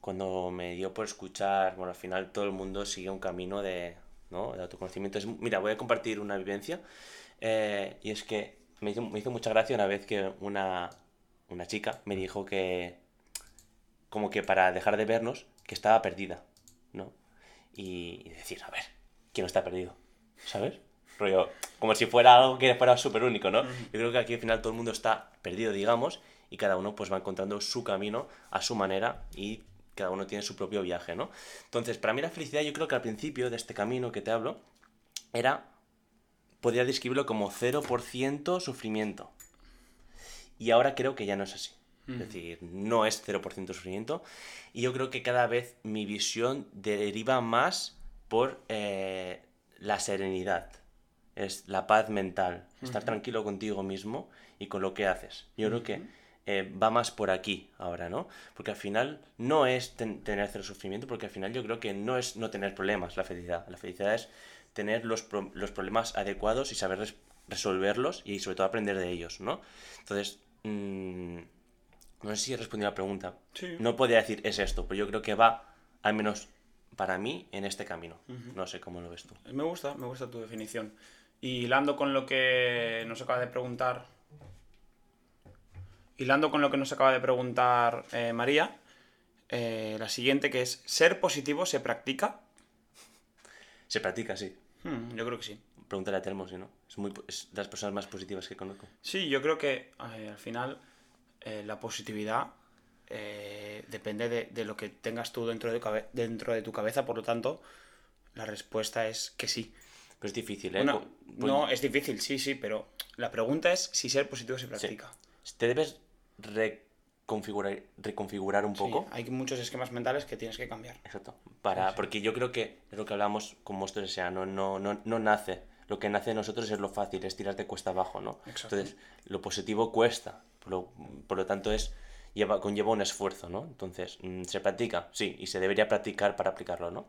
cuando me dio por escuchar, bueno, al final todo el mundo sigue un camino de, ¿no? de autoconocimiento. Es- mira, voy a compartir una vivencia. eh, y es que me hizo, me hizo mucha gracia una vez que una, una chica me dijo que, como que para dejar de vernos, que estaba perdida, ¿no? Y, y decir, a ver, ¿quién no está perdido? ¿Sabes? Rollo, como si fuera algo que fuera súper único, ¿no? Yo creo que aquí al final todo el mundo está perdido, digamos, y cada uno pues va encontrando su camino a su manera y cada uno tiene su propio viaje, ¿no? Entonces, para mí la felicidad, yo creo que al principio de este camino que te hablo, era, podría describirlo como 0% sufrimiento. Y ahora creo que ya no es así. Es decir, no es 0% sufrimiento. Y yo creo que cada vez mi visión deriva más por eh, la serenidad. Es la paz mental. Estar tranquilo contigo mismo y con lo que haces. Yo creo que eh, va más por aquí ahora, ¿no? Porque al final no es ten- tener cero sufrimiento, porque al final yo creo que no es no tener problemas la felicidad. La felicidad es tener los, pro- los problemas adecuados y saber res- resolverlos y sobre todo aprender de ellos, ¿no? Entonces, mm, no sé si he respondido a la pregunta. Sí. No podría decir es esto, pero yo creo que va, al menos para mí, en este camino. No sé cómo lo ves tú. Me gusta, me gusta tu definición. Y hilando con lo que nos acaba de preguntar. Hilando con lo que nos acaba de preguntar eh, María. eh, la siguiente que es: ¿ser positivo se practica? Se practica, sí. Hmm, yo creo que sí. Pregúntale a Telmo, si no. Es, muy, es de las personas más positivas que conozco. Sí, yo creo que eh, al final la positividad depende de, de lo que tengas tú dentro de, cabe- dentro de tu cabeza, por lo tanto, la respuesta es que sí. Pero es difícil, ¿eh? Bueno, Co- pues- no, es difícil, sí, sí, pero la pregunta es si ser positivo se practica. Te debes reconfigurar, reconfigurar un Sí, poco. hay muchos esquemas mentales que tienes que cambiar. Exacto. Para, Porque yo creo que es lo que hablamos con monstruos S.A. No, no, no, no nace. Lo que nace de nosotros es lo fácil, es tirar de cuesta abajo, ¿no? Exacto. Entonces, lo positivo cuesta. Por lo, por lo tanto, es lleva, conlleva un esfuerzo, ¿no? Entonces, mm, ¿se practica? Sí, y se debería practicar para aplicarlo, ¿no?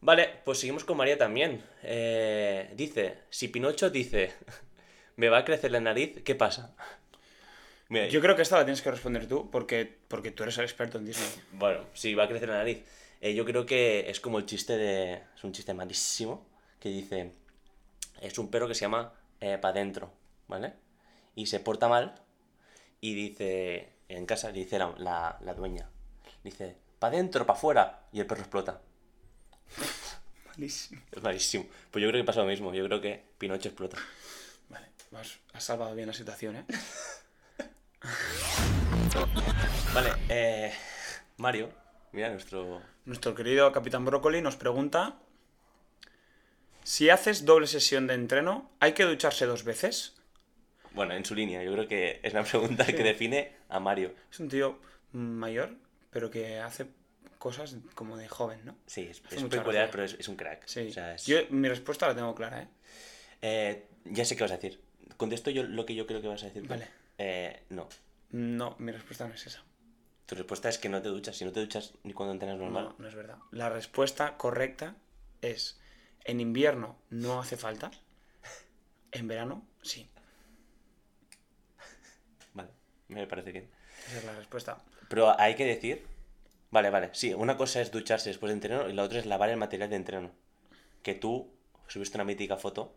Vale, pues seguimos con María también. Eh, dice, si Pinocho dice, me va a crecer la nariz, ¿qué pasa? Mira, Yo creo que esta la tienes que responder tú, porque, porque tú eres el experto en Disney. Bueno, sí, va a crecer la nariz. Eh, yo creo que es como el chiste de. Es un chiste malísimo. Que dice. Es un perro que se llama Pa' dentro, ¿vale? Y se porta mal. Y dice. En casa le dice la, la, la dueña. Dice. Pa' dentro, pa' fuera. Y el perro explota. Malísimo. Es malísimo. Pues yo creo que pasa lo mismo. Yo creo que Pinocho explota. Vale, has, has salvado bien la situación, ¿eh? Vale, eh. Mario. Mira nuestro. Nuestro querido Capitán Brócoli nos pregunta: Si haces doble sesión de entreno, ¿hay que ducharse dos veces? Bueno, en su línea. Yo creo que es una pregunta que define a Mario. Es un tío mayor, pero que hace cosas como de joven, ¿no? Sí, es, peculiar, pero es, es un crack. Sí. O sea, es- Yo, mi respuesta la tengo clara, ¿eh? Eh, ya sé qué vas a decir. Contesto yo lo que yo creo que vas a decir. Vale. Eh, no. No, mi respuesta no es esa. Tu respuesta es que no te duchas. Si no te duchas ni cuando entrenas normal. No, no es verdad. La respuesta correcta es: en invierno no hace falta, en verano sí. Vale, me parece bien. Esa es la respuesta. Pero hay que decir. Vale, vale. Sí, una cosa es ducharse después de entreno y la otra es lavar el material de entreno. Que tú subiste una mítica foto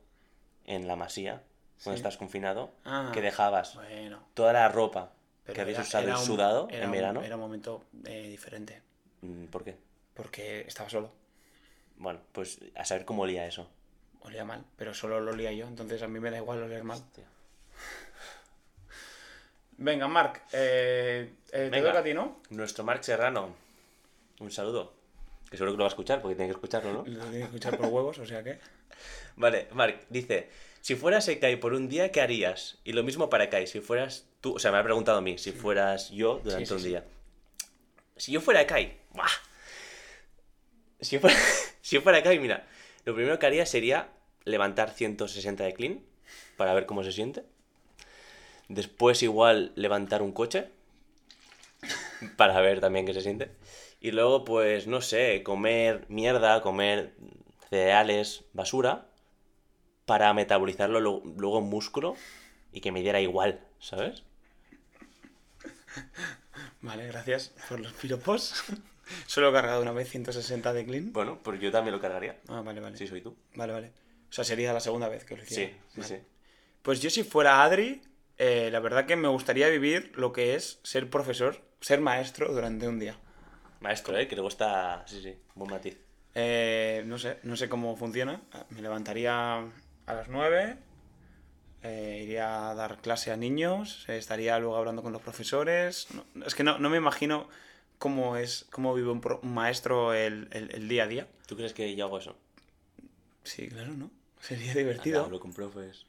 en la masía, cuando estás confinado, Ah, que dejabas Bueno. toda la ropa pero que habías era- usado era y sudado en un- verano. Era un momento eh, diferente. Mm, ¿Por qué? Porque estaba solo. Bueno, pues a saber cómo olía eso. Olía mal, pero solo lo olía yo, entonces a mí me da igual oler mal. Hostia. Venga, Marc, eh, eh, te toca a ti, ¿no? Nuestro Marc Serrano. Un saludo. Que seguro que lo va a escuchar porque tiene que escucharlo, ¿no? Lo tienes que escuchar por huevos, o sea que. Vale, Marc, dice, si fueras Ekai por un día, ¿qué harías? Y lo mismo para Ekai, si fueras tú, o sea, me ha preguntado a mí, si fueras yo durante Sí, sí, un día. Si yo fuera Ekai, ¡buah! Si yo fuera, si yo fuera Ekai, mira, lo primero que haría sería levantar 160 de clean para ver cómo se siente. Después igual levantar un coche para ver también qué se siente. Y luego, pues, no sé, comer mierda, comer cereales, basura, para metabolizarlo lo- luego en músculo y que me diera igual, ¿sabes? Vale, gracias por los piropos. Solo he cargado una vez 160 de clean. Bueno, pues yo también lo cargaría. Ah, vale, vale. Si soy tú. Vale, vale. O sea, sería la segunda vez que lo hiciera. Sí, sí, Vale. sí. Pues yo si fuera Adri, eh, la verdad que me gustaría vivir lo que es ser profesor, ser maestro durante un día. Maestro, ¿eh? Que le gusta... Sí, sí, buen matiz. Eh, no sé, no sé cómo funciona. Me levantaría a las 9, eh, iría a dar clase a niños, eh, estaría luego hablando con los profesores. No- es que no, no me imagino cómo es, cómo vive un, pro- un maestro el, el- el día a día. ¿Tú crees que yo hago eso? Sí, claro, ¿no? Sería divertido. Hablo con profes.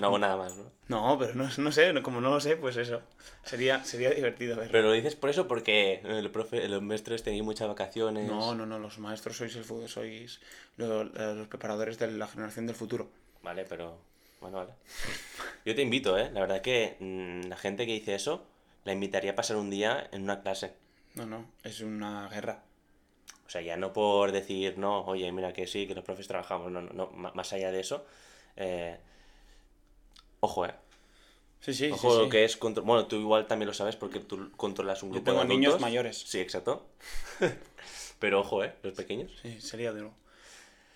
No hago nada más, ¿no? No, pero no, no sé, como no lo sé, pues eso. Sería, sería divertido verlo. Pero lo dices por eso porque el profe, los maestros tenéis muchas vacaciones. No, no, no, los maestros sois el futuro, sois lo- los preparadores de la generación del futuro. Vale, pero... Bueno, vale. Yo te invito, ¿eh? La verdad que mm, la gente que dice eso, la invitaría a pasar un día en una clase. No, no, es una guerra. O sea, ya no por decir, no, oye, mira que sí, que los profes trabajamos, no, no, no, más allá de eso. eh, ojo, ¿eh? Sí, sí, Ojo sí, lo sí. que es control. Bueno, tú igual también lo sabes porque tú controlas un Yo grupo tengo de niños mayores. Sí, exacto. Pero ojo, ¿eh? Los pequeños. Sí, sería duro.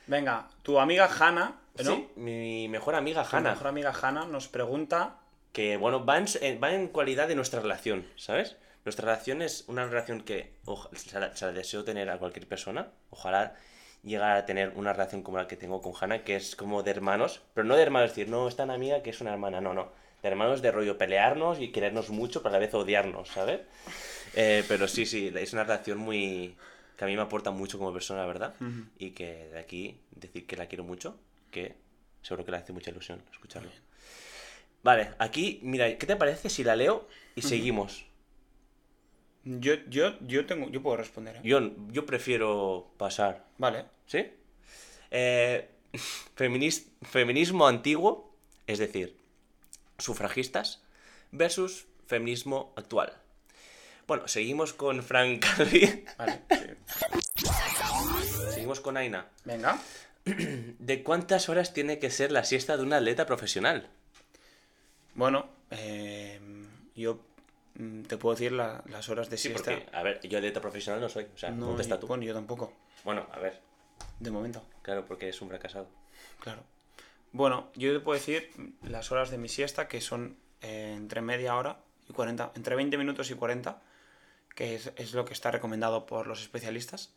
Venga, tu amiga Hanna, ¿no? Sí, mi mejor amiga Hanna. mejor amiga Hanna nos pregunta. Que bueno, va en, eh, va en cualidad de nuestra relación, ¿sabes? Nuestra relación es una relación que oja- se, la, se la deseo tener a cualquier persona. Ojalá llegar a tener una relación como la que tengo con Hanna, que es como de hermanos, pero no de hermanos, es decir, no es tan amiga que es una hermana, no, no. De hermanos de rollo pelearnos y querernos mucho, pero a la vez odiarnos, ¿sabes? Eh, pero sí, sí, es una relación muy. que a mí me aporta mucho como persona, verdad. Y que de aquí decir que la quiero mucho, que seguro que le hace mucha ilusión escucharlo. Vale, aquí, mira, ¿qué te parece si la leo y seguimos? Yo, yo, yo tengo. Yo puedo responder, ¿eh? Yo, yo prefiero pasar. Vale. ¿Sí? Eh, feminis- feminismo antiguo, es decir, sufragistas, versus feminismo actual. Bueno, seguimos con Frank Calvi. Vale. sí. seguimos con Aina. Venga. ¿De cuántas horas tiene que ser la siesta de un atleta profesional? Bueno, eh, yo te puedo decir la- las horas de Sí, siesta. porque, a ver, yo atleta profesional no soy. O sea, no, yo- tú. bueno, yo tampoco, Bueno, a ver, de momento. claro, porque es un fracasado. Claro. Bueno, yo te puedo decir las horas de mi siesta, que son eh, entre media hora y 40, entre 20 minutos y 40, que es, es lo que está recomendado por los especialistas.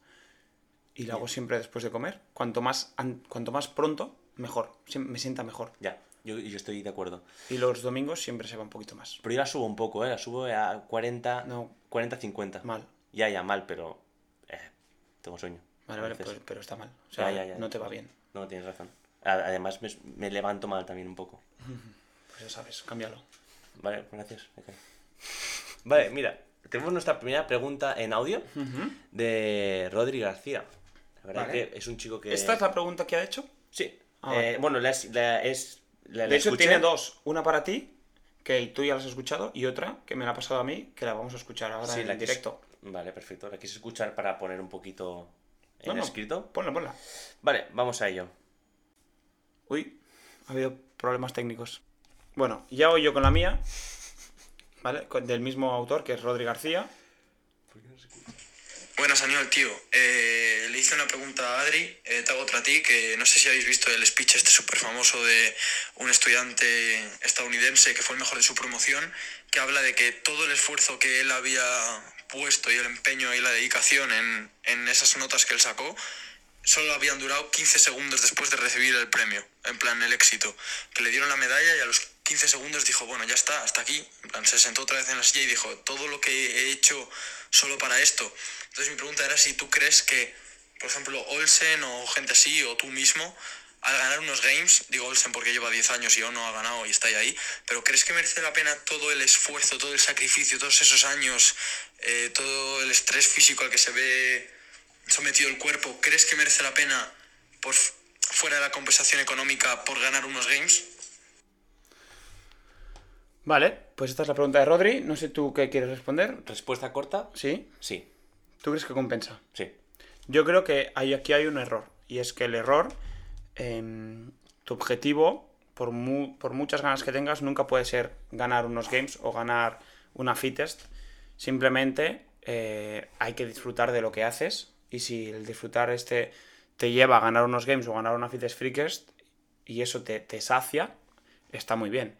Y lo hago siempre después de comer. Cuanto más, an- cuanto más pronto, mejor. Me sienta mejor. Ya, yo, yo estoy de acuerdo. Y los domingos siempre se va un poquito más. Pero yo la subo un poco, ¿eh? La subo a 40, No. 40-50. Mal. Ya, ya, mal, pero... eh, tengo sueño. Vale, vale, pues- pero está mal. O sea, Ya, ya, ya. no te va bien. No, tienes razón. Además, me, me levanto mal también un poco. Pues ya sabes, cámbialo. Vale, gracias. Vale, mira, tenemos nuestra primera pregunta en audio de Rodri García. La verdad Vale. que es un chico que... ¿Esta es la pregunta que ha hecho? Sí. Ah, Eh, vale. bueno, la, la es... la- la De hecho, escuché. tiene dos. Una para ti, que tú ya la has escuchado, y otra que me la ha pasado a mí, que la vamos a escuchar ahora Sí, en la quise- directo. Vale, perfecto. La quise escuchar para poner un poquito en No, no, escrito. Ponla, ponla. Vale, vamos a ello. Uy, ha habido problemas técnicos. Bueno, ya voy yo con la mía, ¿vale? Del mismo autor, que es Rodri García. Buenas, Aníbal, tío. Eh, le hice una pregunta a Adri, eh, te hago otra a ti, que no sé si habéis visto el speech este súper famoso de un estudiante estadounidense que fue el mejor de su promoción, que habla de que todo el esfuerzo que él había puesto y el empeño y la dedicación en, en esas notas que él sacó, solo habían durado 15 segundos después de recibir el premio, en plan el éxito, que le dieron la medalla y a los 15 segundos dijo, bueno, ya está, hasta aquí, en plan se sentó otra vez en la silla y dijo, todo lo que he hecho solo para esto. Entonces mi pregunta era si tú crees que, por ejemplo, Olsen o gente así, o tú mismo, al ganar unos games, digo Olsen porque lleva 10 años y aún no ha ganado y está ahí, pero ¿crees que merece la pena todo el esfuerzo, todo el sacrificio, todos esos años, eh, todo el estrés físico al que se ve sometido el cuerpo, ¿crees que merece la pena por fuera de la compensación económica por ganar unos games? Vale, pues esta es la pregunta de Rodri. No sé tú qué quieres responder. Respuesta corta. ¿Sí? Sí, ¿Tú crees que compensa? sí. Yo creo que hay, aquí hay un error. Y es que el error, em, tu objetivo, por, mu- por muchas ganas que tengas, nunca puede ser ganar unos games o ganar una fittest. Simplemente eh, hay que disfrutar de lo que haces. Y si el disfrutar este te lleva a ganar unos games o ganar una fittest freakest y eso te, te sacia, está muy bien.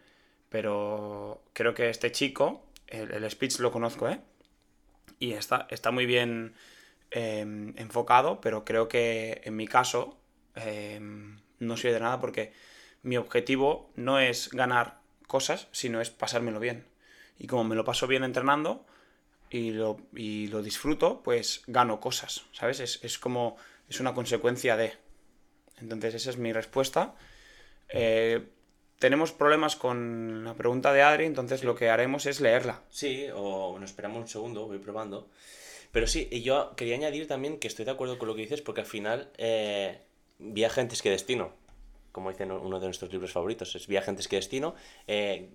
Pero creo que este chico, el, el speech lo conozco, ¿eh? y está, está muy bien eh, enfocado, pero creo que en mi caso eh, no sirve de nada porque mi objetivo no es ganar cosas, sino es pasármelo bien. Y como me lo paso bien entrenando y lo, y lo disfruto, pues gano cosas, ¿sabes? Es, es como, es una consecuencia de. Entonces esa es mi respuesta. Eh, tenemos problemas con la pregunta de Adri, entonces lo que haremos es leerla. Sí, o nos esperamos un segundo, voy probando. Pero sí, y yo quería añadir también que estoy de acuerdo con lo que dices porque al final eh, antes que destino. como dice uno de nuestros libros favoritos, es Viaje antes que destino, eh,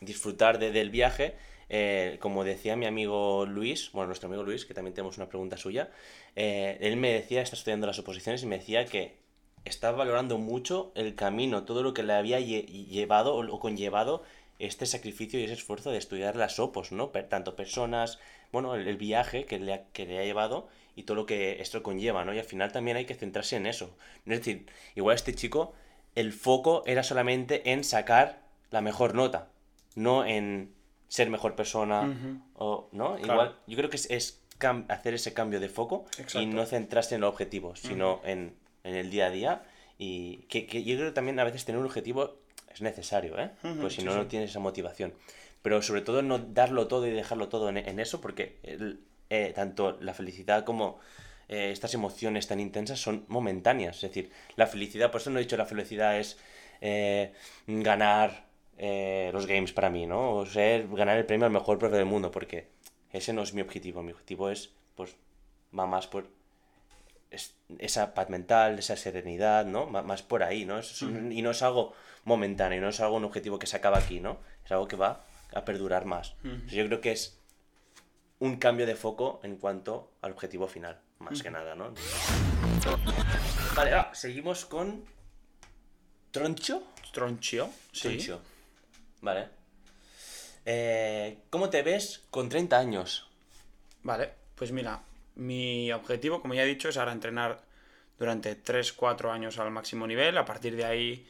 disfrutar de- del viaje. eh, como decía mi amigo Luis, bueno, nuestro amigo Luis, que también tenemos una pregunta suya, eh, él me decía, está estudiando las oposiciones y me decía que estaba valorando mucho el camino, todo lo que le había lle- llevado o conllevado este sacrificio y ese esfuerzo de estudiar las opos, ¿no? Per- tanto personas, bueno, el, el viaje que le, ha, que le ha llevado y todo lo que esto conlleva, ¿no? Y al final también hay que centrarse en eso. Es decir, igual este chico, el foco era solamente en sacar la mejor nota, no en ser mejor persona, o, ¿no? Claro. Igual, yo creo que es, es hacer ese cambio de foco y no centrarse en el objetivo, sino en, en el día a día. Y que, que yo creo que también a veces tener un objetivo es necesario, ¿eh? Pues si sí, no, sí. no tienes esa motivación. Pero sobre todo no darlo todo y dejarlo todo en, en eso, porque el- eh, tanto la felicidad como eh, estas emociones tan intensas son momentáneas. Es decir, la felicidad, por eso no he dicho la felicidad es eh, ganar los games para mí, ¿no? O ser, ganar el premio al mejor profe del mundo, porque ese no es mi objetivo. Mi objetivo es, pues, va más por es- esa paz mental, esa serenidad, ¿no? Más por ahí, ¿no? Es- Y no es algo momentáneo, no es algo, un objetivo que se acaba aquí, ¿no? Es algo que va a perdurar más. Entonces, Yo creo que es un cambio de foco en cuanto al objetivo final, más que nada, ¿no? Vale, va, seguimos con Troncho. Tronchio. Sí. Troncho. Vale. Eh, ¿Cómo te ves con 30 años? Vale, pues mira, mi objetivo, como ya he dicho, es ahora entrenar durante 3-4 años al máximo nivel. A partir de ahí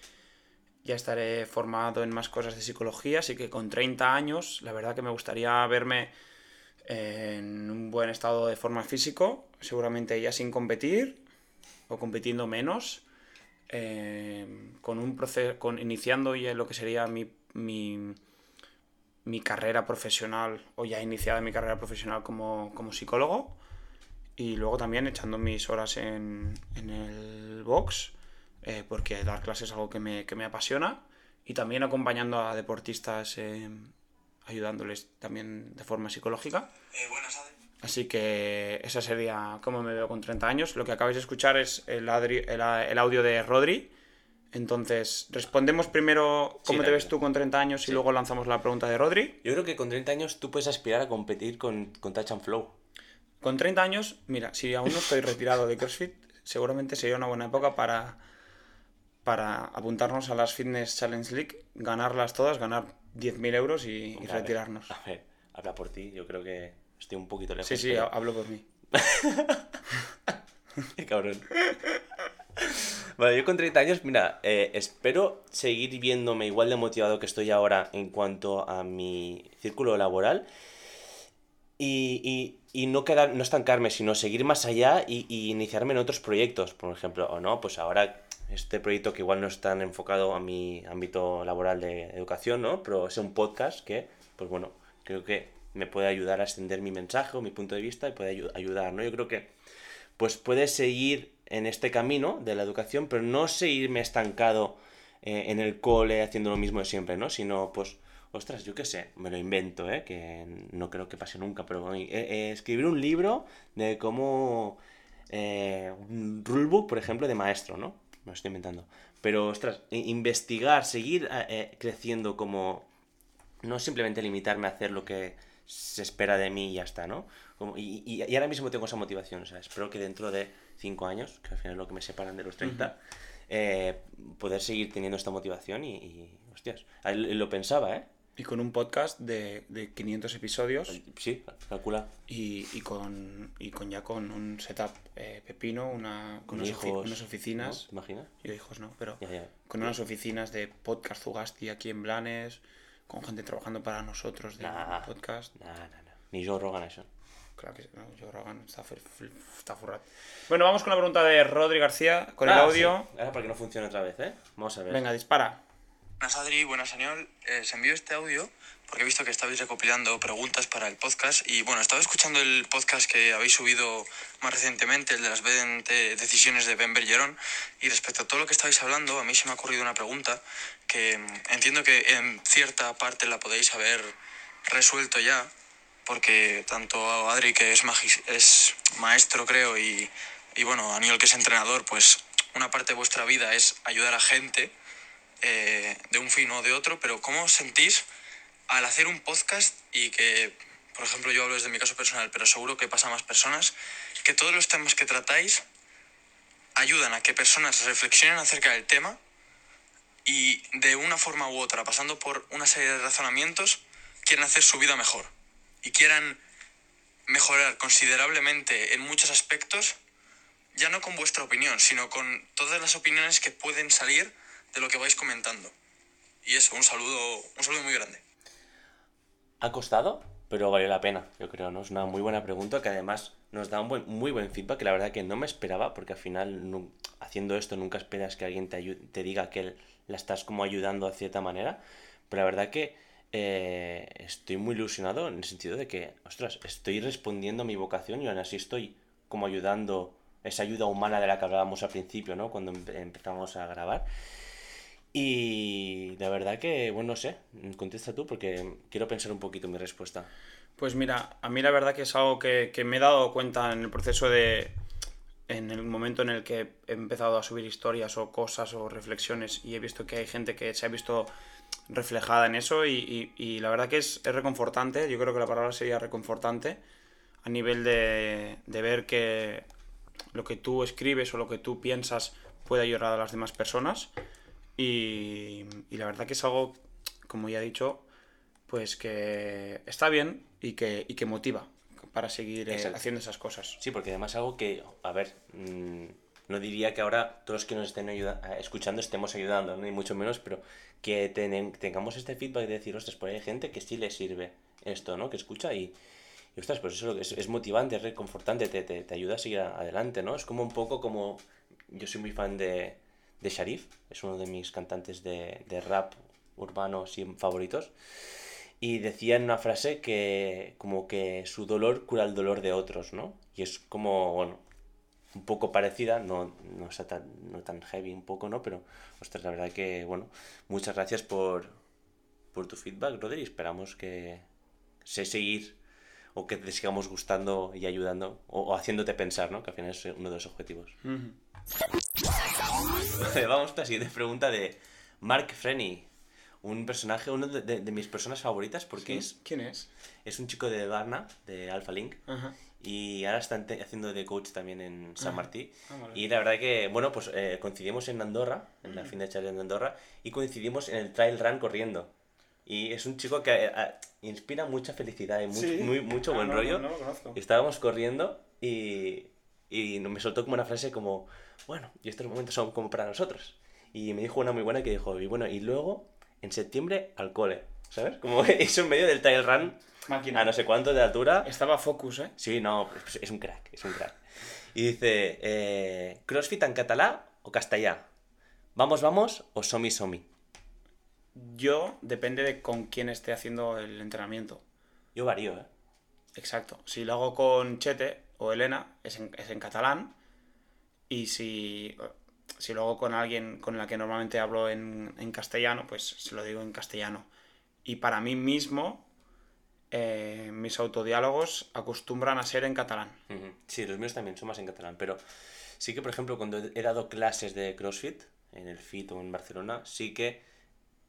ya estaré formado en más cosas de psicología, así que con 30 años, la verdad que me gustaría verme en un buen estado de forma físico, seguramente ya sin competir o compitiendo menos, eh, con un proceso, iniciando ya lo que sería mi, mi, mi carrera profesional o ya iniciada mi carrera profesional como, como psicólogo y luego también echando mis horas en, en el box eh, porque dar clases es algo que me, que me apasiona y también acompañando a deportistas eh, ayudándoles también de forma psicológica buenas, Adri. Así que esa sería cómo me veo con 30 años. Lo que acabáis de escuchar es el, Adri- el, el audio de Rodri. Entonces, respondemos primero cómo Sí, te ves tú con 30 años y luego lanzamos la pregunta de Rodri. Yo creo que con 30 años tú puedes aspirar a competir con, con Touch and Flow. Con 30 años, mira, si aún no estoy retirado de CrossFit, seguramente sería una buena época para, para apuntarnos a las Fitness Challenge League, ganarlas todas, ganar 10.000 euros y, retirarnos. A ver, habla por ti, yo creo que estoy un poquito lejos. Sí, sí, pero- hablo por mí. Qué cabrón. Vale, yo con 30 años, mira, eh, espero seguir viéndome igual de motivado que estoy ahora en cuanto a mi círculo laboral y, y- y no, quedar, no estancarme, sino seguir más allá y, y iniciarme en otros proyectos, por ejemplo, o no, pues ahora este proyecto que igual no es tan enfocado a mi ámbito laboral de educación, ¿no? Pero es un podcast que, pues bueno, creo que me puede ayudar a extender mi mensaje o mi punto de vista y puede ayu- ayudar, ¿no? Yo creo que pues puedes seguir en este camino de la educación, pero no seguirme estancado eh, en el cole haciendo lo mismo de siempre, ¿no? Sino, pues, ostras, yo qué sé, me lo invento, ¿eh? Que no creo que pase nunca, pero eh, eh, escribir un libro de cómo... eh, un rulebook, por ejemplo, de maestro, ¿no? Me lo estoy inventando. Pero, ostras, investigar, seguir eh, creciendo como... No simplemente limitarme a hacer lo que se espera de mí y ya está, ¿no? Como- y, y- y ahora mismo tengo esa motivación, o sea, espero que dentro de 5 años, que al final es lo que me separan de los 30, eh, poder seguir teniendo esta motivación y, y, hostias, lo pensaba, ¿eh? Y con un podcast de, de 500 episodios Sí, calcula. y, y con, y con ya con un setup eh, pepino, una, con unas, ofi- unas oficinas. ¿no? ¿Te imaginas? Yo hijos no, pero Ya, ya. con unas oficinas de podcast Zugasti aquí en Blanes, con gente trabajando para nosotros de Nah. podcast. Nah, nah, nah. Ni Joe Rogan eso. Claro que no, Joe Rogan está, está furrat. Bueno, vamos con la pregunta de Rodri García, con el Ah, audio. sí. Ahora para que no funcione otra vez, ¿eh? Vamos a ver. Venga, dispara. Buenas Adri, buenas Aniol. Eh, os envío este audio porque he visto que estabais recopilando preguntas para el podcast y bueno, estaba escuchando el podcast que habéis subido más recientemente, el de las 20 decisiones de Ben Bergeron y respecto a todo lo que estabais hablando, a mí se me ha ocurrido una pregunta que mm, entiendo que en cierta parte la podéis haber resuelto ya porque tanto Adri que es, es maestro creo y, y bueno, Aniol que es entrenador pues una parte de vuestra vida es ayudar a gente eh, de un fin o de otro, pero ¿cómo sentís al hacer un podcast y que, por ejemplo, yo hablo desde mi caso personal, pero seguro que pasa a más personas, que todos los temas que tratáis ayudan a que personas reflexionen acerca del tema y de una forma u otra, pasando por una serie de razonamientos, quieran hacer su vida mejor y quieran mejorar considerablemente en muchos aspectos, ya no con vuestra opinión, sino con todas las opiniones que pueden salir de lo que vais comentando. Y eso, un saludo, un saludo muy grande. Ha costado, pero valió la pena, yo creo, ¿no? Es una muy buena pregunta que además nos da un buen, muy buen feedback que la verdad que no me esperaba, porque al final haciendo esto nunca esperas que alguien te, te diga que la estás como ayudando de cierta manera, pero la verdad que eh, estoy muy ilusionado en el sentido de que, ostras, estoy respondiendo a mi vocación y aún así estoy como ayudando esa ayuda humana de la que hablábamos al principio, ¿no? Cuando empe- empezamos a grabar. Y la verdad que, bueno, no sé, contesta tú porque quiero pensar un poquito mi respuesta. Pues mira, a mí la verdad que es algo que, que me he dado cuenta en el proceso de... En el momento en el que he empezado a subir historias o cosas o reflexiones y he visto que hay gente que se ha visto reflejada en eso y, y- y la verdad que es, es reconfortante, yo creo que la palabra sería reconfortante a nivel de, de ver que lo que tú escribes o lo que tú piensas puede ayudar a las demás personas y, y la verdad que es algo, como ya he dicho, pues que está bien y que, y que motiva para seguir eh, haciendo esas cosas. Sí, porque además algo que, a ver, mm, no diría que ahora todos los que nos estén eh, escuchando estemos ayudando, ni mucho menos, pero que tengamos este feedback de decir, ostras, por ahí hay gente que sí le sirve esto, ¿no? Que escucha y, y ostras, pues eso es, es motivante, es reconfortante, te, te, te ayuda a seguir adelante, ¿no? Es como un poco como, yo soy muy fan de, de Sharif, es uno de mis cantantes de, de rap urbano sí, favoritos. Y decía en una frase que como que su dolor cura el dolor de otros, ¿no? Y es como, bueno, un poco parecida, no, no, está tan, no tan heavy un poco, ¿no? Pero, ostras, la verdad que, bueno, muchas gracias por, por tu feedback, Rodri. Esperamos que sé seguir o que te sigamos gustando y ayudando o, haciéndote pensar, ¿no? Que al final es uno de los objetivos. Vale, Vamos con la siguiente pregunta de Mark Frenny. Un personaje, uno de, de- de mis personas favoritas porque es, ¿Quién es? es un chico de Varna, de Alpha Link. Ajá. Y ahora está haciendo de coach también en San Martí. Ah, vale. Y la verdad que, bueno, pues eh, coincidimos en Andorra, en la fin de Challenge de Andorra, y coincidimos en el trail run corriendo. Y es un chico que eh, eh, inspira mucha felicidad y mucho, Sí. muy, mucho Ah, buen no, rollo. no, estábamos corriendo y, y me soltó como una frase como, bueno, y estos momentos son como para nosotros. Y me dijo una muy buena que dijo, y bueno, y luego en septiembre al cole, ¿sabes? Como eso en medio del trail run Máquina. a no sé cuánto de altura. Estaba Focus, ¿eh? Sí, no, es, es un crack, es un crack. Y dice, eh, ¿crossfit en catalá o castellà? ¿Vamos, vamos o somi, somi? Yo depende de con quién esté haciendo el entrenamiento. Yo varío, ¿eh? Exacto. Si lo hago con Chete o Elena, es en, es en catalán. Y si, si lo hago con alguien con la que normalmente hablo en, en castellano, pues se lo digo en castellano. Y para mí mismo, eh, mis autodiálogos acostumbran a ser en catalán. Sí, los míos también son más en catalán, pero sí que, por ejemplo, cuando he dado clases de CrossFit, en el FIT o en Barcelona, sí que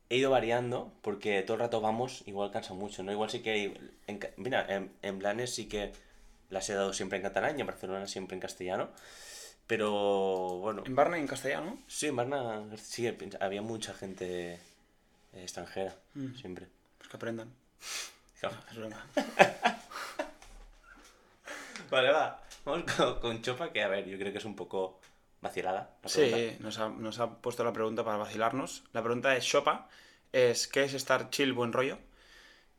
he ido variando, porque todo el rato vamos, igual cansa mucho, ¿no? Igual sí que en, mira, en, en Blanes sí que las he dado siempre en catalán y en Barcelona siempre en castellano, pero bueno, En Barna y en castellano. sí, en Barna sí, había mucha gente eh, extranjera, siempre. Pues que aprendan. Es broma. Vale, va. Vamos con, con Chopa, que a ver, yo creo que es un poco vacilada. la Sí, nos ha, nos ha puesto la pregunta para vacilarnos. La pregunta de Shopa es ¿qué es estar chill, buen rollo?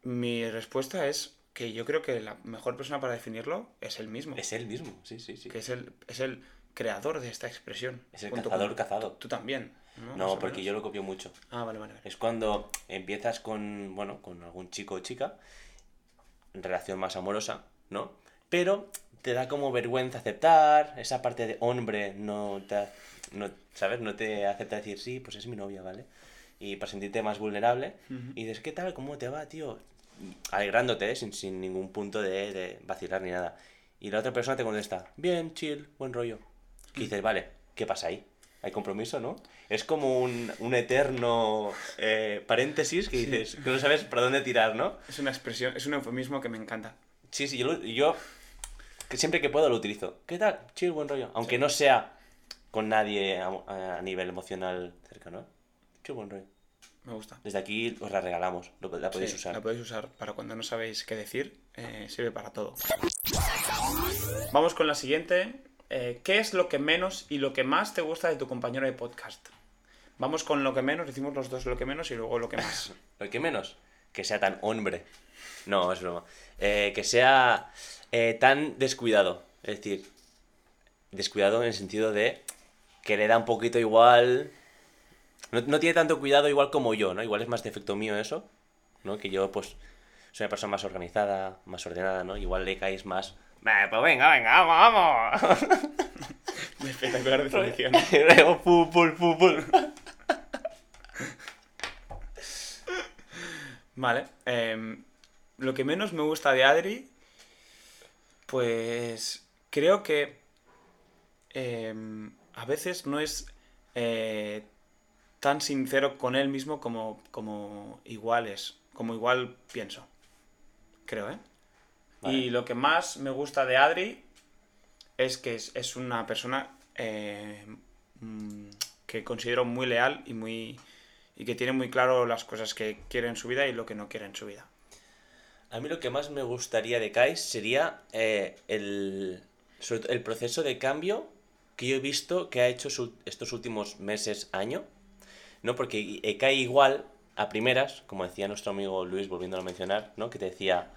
Mi respuesta es que yo creo que la mejor persona para definirlo es él mismo. Es él mismo, sí, sí, sí. que es el, es el creador de esta expresión. Es el cazador con- cazado. Tú también. No, porque menos. yo lo copio mucho. Ah, vale, vale. vale. Es cuando empiezas con, bueno, con algún chico o chica, en relación más amorosa, ¿no? Pero te da como vergüenza aceptar, esa parte de hombre no te, no, ¿sabes? No te acepta decir, sí, pues es mi novia, ¿vale? Y para sentirte más vulnerable, y dices, ¿qué tal? ¿Cómo te va, tío? Alegrándote, ¿eh? sin, sin ningún punto de, de vacilar ni nada. Y la otra persona te contesta, bien, chill, buen rollo. Y dices, vale, ¿qué pasa ahí? Hay compromiso, ¿no? Es como un, un eterno eh, paréntesis que dices, que no sabes para dónde tirar, ¿no? Es una expresión, es un eufemismo que me encanta. Sí, sí, yo, yo que siempre que puedo lo utilizo. ¿Qué tal? Chill, buen rollo. Aunque no sea con nadie a, a nivel emocional cercano. Chill, buen rollo. Me gusta. Desde aquí os la regalamos, lo- la podéis Sí, usar. La podéis usar para cuando no sabéis qué decir. eh, sirve para todo. Vamos con la siguiente. Eh, ¿Qué es lo que menos y lo que más te gusta de tu compañero de podcast? Vamos con lo que menos, decimos los dos lo que menos y luego lo que más. Lo que menos, que sea tan hombre. No, es broma. Eh, que sea eh, tan descuidado. Es decir, descuidado en el sentido de que le da un poquito igual. No, tiene tanto cuidado igual como yo, ¿no? Igual es más defecto mío eso, ¿no? Que yo, pues, soy una persona más organizada, más ordenada, ¿no? Igual le caes más. "Bah, Pues venga, venga, vamos, vamos. Espectacular definición. fútbol, fútbol. Vale. em, lo que menos me gusta de Adri, pues creo que em, a veces no es eh, tan sincero con él mismo como, como igual es, como igual pienso. Creo, ¿eh? Vale. Y lo que más me gusta de Adri es que es, es una persona eh, mm, que considero muy leal y muy y que tiene muy claro las cosas que quiere en su vida y lo que no quiere en su vida. A mí lo que más me gustaría de Kai sería eh, el, el proceso de cambio que yo he visto que ha hecho su- estos últimos meses, año. ¿no? Porque eh, Kai igual, a primeras, como decía nuestro amigo Luis, volviéndolo a mencionar, ¿no? que te decía,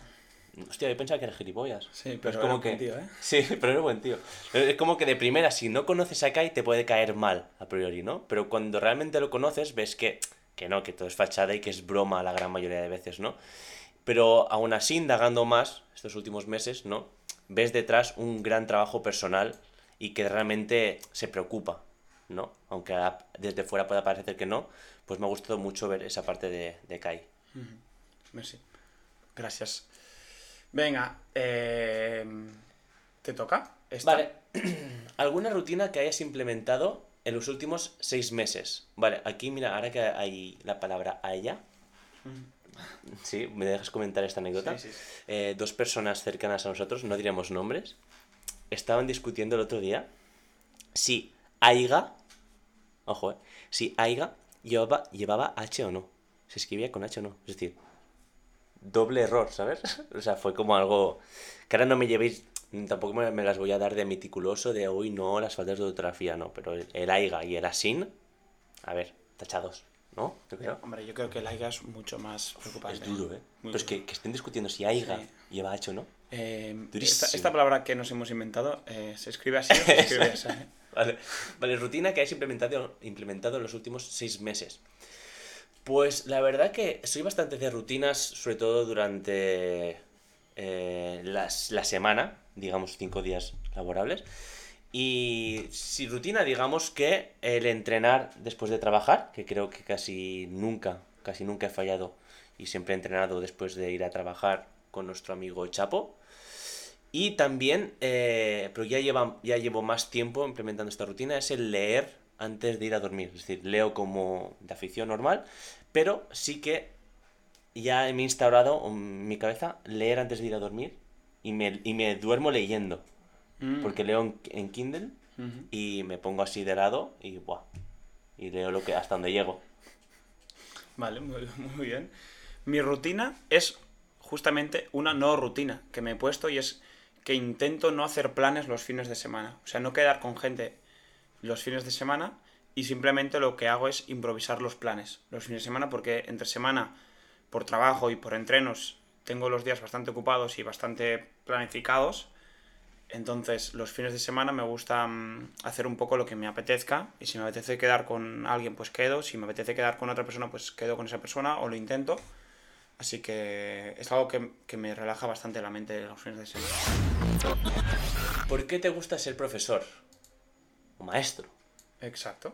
hostia, yo pensaba que era gilipollas. Sí, es pero como era que... buen tío, ¿eh? Sí, pero era buen tío. Pero Es como que de primera, si no conoces a Kai, te puede caer mal, a priori, ¿no? Pero cuando realmente lo conoces, ves que, que no, que todo es fachada y que es broma la gran mayoría de veces, ¿no? Pero aún así, indagando más estos últimos meses, ¿no? Ves detrás un gran trabajo personal y que realmente se preocupa, ¿no? Aunque desde fuera pueda parecer que no, pues me ha gustado mucho ver esa parte de, de Kai. Merci. Gracias. Venga, eh, ¿te toca? Esta. Vale. ¿Alguna rutina que hayas implementado en los últimos seis meses? Vale, aquí mira, ahora que hay la palabra a ella. Sí, ¿me dejas comentar esta anécdota? Sí, sí, sí. Eh, dos personas cercanas a nosotros, no diremos nombres, estaban discutiendo el otro día si Aiga, ojo, eh, si Aiga llevaba, llevaba H o no. Se escribía con H o no. Es decir, doble error, ¿sabes? O sea, fue como algo que ahora no me llevéis, tampoco me, me las voy a dar de meticuloso, de hoy no, las faltas de ortografía, no, pero el, el aiga y el asin, a ver, tachados, ¿no? Yo creo. Hombre, yo creo que el AIGA es mucho más preocupante. Es duro, ¿eh? Muy Pero es que, que estén discutiendo si aiga Sí. lleva H o no. Eh, esta, esta palabra que nos hemos inventado, eh, ¿se escribe así o se escribe así? eh? Vale, vale, rutina que hayas implementado, implementado en los últimos seis meses. Pues la verdad que soy bastante de rutinas, sobre todo durante eh, las- la semana, digamos cinco días laborables. Y si rutina, digamos que el entrenar después de trabajar, que creo que casi nunca, casi nunca he fallado y siempre he entrenado después de ir a trabajar con nuestro amigo Chapo. Y también, eh, pero ya, ya llevo más tiempo implementando esta rutina, es el leer antes de ir a dormir. Es decir, leo como de afición normal, pero sí que ya me he instaurado en mi cabeza leer antes de ir a dormir y me, y me duermo leyendo. Mm. Porque leo en, en Kindle y me pongo así de lado y buah, y leo lo que hasta donde llego. Vale, muy, muy bien. Mi rutina es justamente una no rutina que me he puesto y es que intento no hacer planes los fines de semana. O sea, no quedar con gente los fines de semana y simplemente lo que hago es improvisar los planes los fines de semana porque entre semana, por trabajo y por entrenos, tengo los días bastante ocupados y bastante planificados. Entonces, los fines de semana me gusta mm, hacer un poco lo que me apetezca. Y si me apetece quedar con alguien, pues quedo. Si me apetece quedar con otra persona, pues quedo con esa persona o lo intento. Así que es algo que, que me relaja bastante la mente los fines de semana. ¿Por qué te gusta ser profesor? O maestro. Exacto.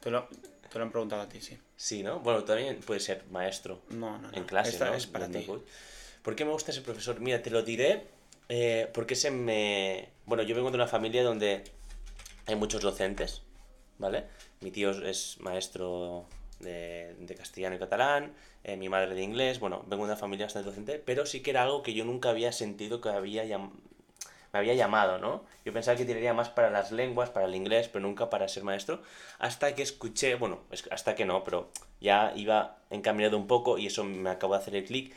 Te lo, te lo han preguntado a ti, sí. Sí, ¿no? Bueno, también puede ser maestro. No, no, no. En clase, Esta ¿no? es para ti. ¿Por qué me gusta ser profesor? Mira, te lo diré eh, porque se me... Bueno, yo vengo de una familia donde hay muchos docentes, ¿vale? Mi tío es maestro de, de castellano y catalán, eh, mi madre de inglés, bueno, vengo de una familia bastante docente, pero sí que era algo que yo nunca había sentido que había me había llamado, ¿no? Yo pensaba que tiraría más para las lenguas, para el inglés, pero nunca para ser maestro, hasta que escuché, bueno, hasta que no, pero ya iba encaminado un poco y eso me acabó de hacer el clic,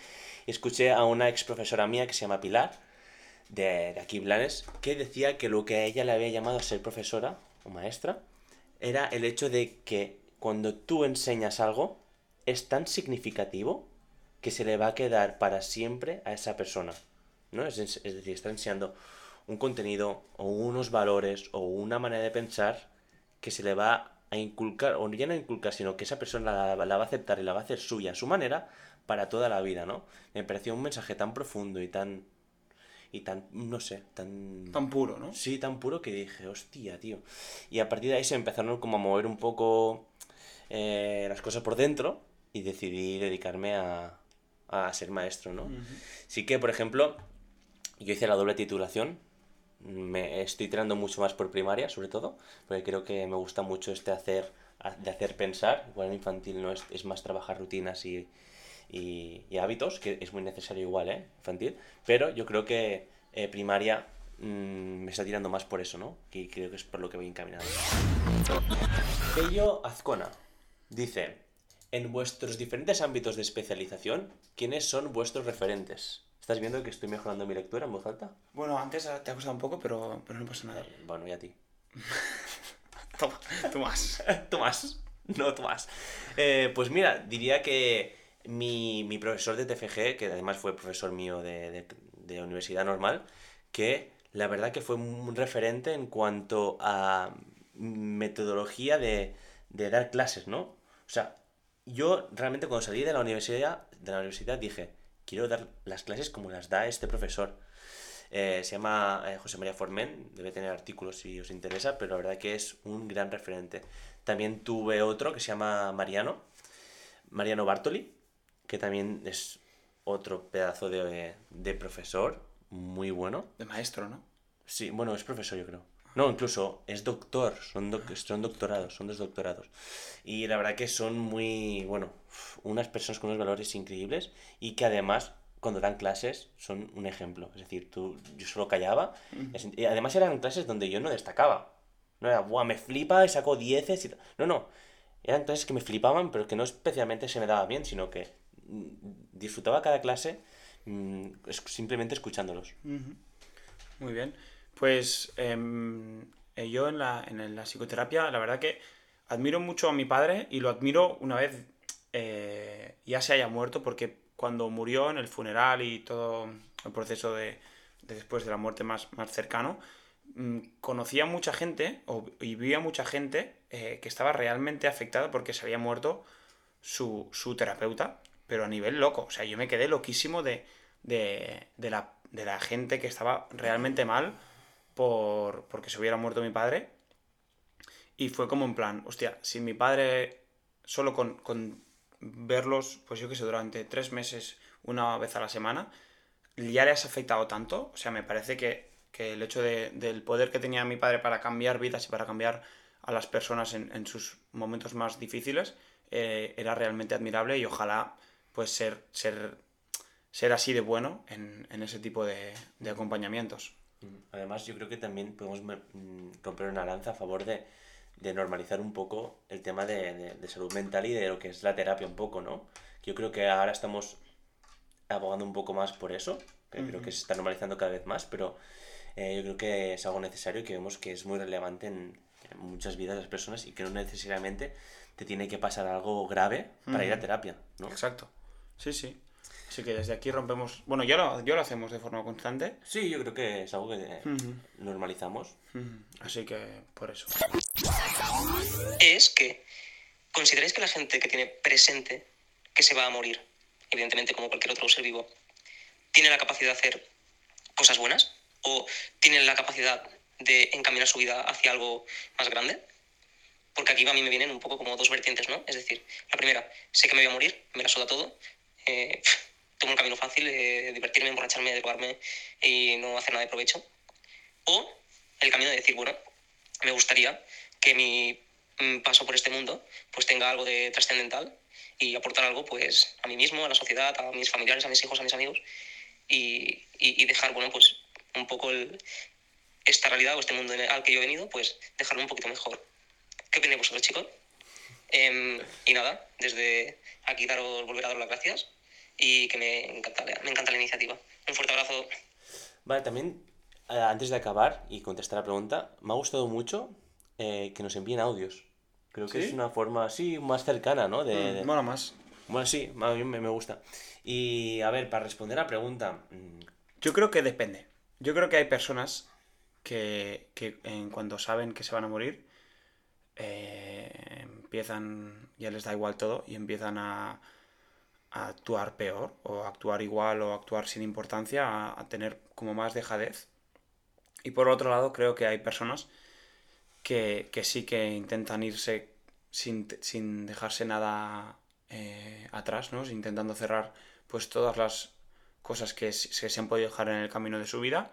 escuché a una ex profesora mía que se llama Pilar, de, de aquí Blanes, que decía que lo que a ella le había llamado a ser profesora o maestra era el hecho de que cuando tú enseñas algo es tan significativo que se le va a quedar para siempre a esa persona. ¿no? Es decir, está enseñando un contenido o unos valores o una manera de pensar que se le va a inculcar, o ya no inculcar, sino que esa persona la, la va a aceptar y la va a hacer suya a su manera para toda la vida, ¿no? Me pareció un mensaje tan profundo y tan, y tan, no sé, tan... Tan puro, ¿no? Sí, tan puro que dije, hostia, tío. Y a partir de ahí se empezaron como a mover un poco eh, las cosas por dentro y decidí dedicarme a, a ser maestro, ¿no? Sí que, por ejemplo, yo hice la doble titulación. Me estoy tirando mucho más por primaria, sobre todo, porque creo que me gusta mucho este hacer, de hacer pensar. Igual en infantil no es, es más trabajar rutinas y, y, hábitos, que es muy necesario igual, ¿eh? Infantil. Pero yo creo que eh, primaria mm, me está tirando más por eso, ¿no? Y creo que es por lo que voy encaminado. Pello Azcona dice, en vuestros diferentes ámbitos de especialización, ¿quiénes son vuestros referentes? ¿Estás viendo que estoy mejorando mi lectura en voz alta? Bueno, antes te ha costado un poco, pero, pero no pasa nada. Eh, bueno, y a ti. Toma, tú más. tú más. No, tú más. Eh, pues mira, diría que mi, mi profesor de TFG, que además fue profesor mío de, de- de universidad normal, que la verdad que fue un referente en cuanto a metodología de, de dar clases, ¿no? O sea, yo realmente cuando salí de la universidad, de la universidad dije, quiero dar las clases como las da este profesor. Eh, se llama eh, José María Formen, debe tener artículos si os interesa, pero la verdad que es un gran referente. También tuve otro que se llama Mariano, Mariano Bartoli, que también es otro pedazo de, de profesor, muy bueno. De maestro, ¿no? Sí, bueno, es profesor yo creo. No, incluso es doctor, son, doc- son doctorados, son dos doctorados. Y la verdad que son muy, bueno, unas personas con unos valores increíbles y que además cuando dan clases son un ejemplo. Es decir, tú, yo solo callaba. Y además eran clases donde yo no destacaba. No era, buah, me flipa y saco dieces y tal". No, no. Eran clases que me flipaban, pero que no especialmente se me daba bien, sino que mm, disfrutaba cada clase mm, simplemente escuchándolos. Muy bien. Pues em, eh, yo en la, en la psicoterapia, la verdad que admiro mucho a mi padre y lo admiro una vez eh, ya se haya muerto, porque cuando murió en el funeral y todo el proceso de, de después de la muerte más, más cercano, mm, conocía mucha gente o, y vi a mucha gente eh, que estaba realmente afectada porque se había muerto su, su terapeuta, pero a nivel loco. O sea, yo me quedé loquísimo de, de, de la, de la gente que estaba realmente mal por, porque se hubiera muerto mi padre. Y fue como en plan, hostia, si mi padre solo con verlos, pues yo que sé, durante tres meses, una vez a la semana, ya le has afectado tanto. O sea, me parece que, que el hecho de- del poder que tenía mi padre para cambiar vidas y para cambiar a las personas en, en sus momentos más difíciles eh, era realmente admirable y ojalá pues ser, ser, ser así de bueno en, en ese tipo de, de acompañamientos. Además, yo creo que también podemos mm, romper una lanza a favor de, de normalizar un poco el tema de, de- de salud mental y de lo que es la terapia un poco, ¿no? Yo creo que ahora estamos abogando un poco más por eso, que creo que se está normalizando cada vez más, pero eh, yo creo que es algo necesario y que vemos que es muy relevante en, en muchas vidas de las personas y que no necesariamente te tiene que pasar algo grave para ir a terapia, ¿no? Exacto. Sí, sí. Así que desde aquí rompemos... Bueno, ya lo, ya lo hacemos de forma constante. Sí, yo creo que es algo que normalizamos. Así que por eso. es que consideráis que la gente que tiene presente que se va a morir, evidentemente como cualquier otro ser vivo, tiene la capacidad de hacer cosas buenas o tiene la capacidad de encaminar su vida hacia algo más grande. Porque aquí a mí me vienen un poco como dos vertientes, ¿no? Es decir, la primera, sé que me voy a morir, me la suda todo, eh, tomo un camino fácil, eh, divertirme, emborracharme, drogarme y no hacer nada de provecho. O el camino de decir, bueno, me gustaría que mi mm, paso por este mundo pues tenga algo de trascendental y aportar algo pues a mí mismo, a la sociedad, a mis familiares, a mis hijos, a mis amigos y, y- dejar, bueno, pues un poco esta realidad o este mundo al que yo he venido, pues dejarlo un poquito mejor. ¿Qué opináis vosotros, chicos? Em, y nada, desde aquí daros, volver a daros las gracias y que me encanta, la- me encanta la iniciativa. Un fuerte abrazo. Vale, también, eh, antes de acabar y contestar la pregunta, me ha gustado mucho eh, que nos envíen audios. Creo que ¿Sí? es una forma, sí, más cercana, ¿no? De, de- Mm, Mola más. Bueno, sí, a mí me, gusta. Y, a ver, para responder a la pregunta, mm, Yo creo que depende. Yo creo que hay personas que, que en cuando saben que se van a morir, eh, empiezan, ya les da igual todo y empiezan a, a actuar peor, o a actuar igual, o a actuar sin importancia, a, tener como más dejadez. Y por otro lado, creo que hay personas que, que sí que intentan irse sin, sin dejarse nada eh, atrás, ¿no? Intentando cerrar pues todas las cosas que, s- que se han podido dejar en el camino de su vida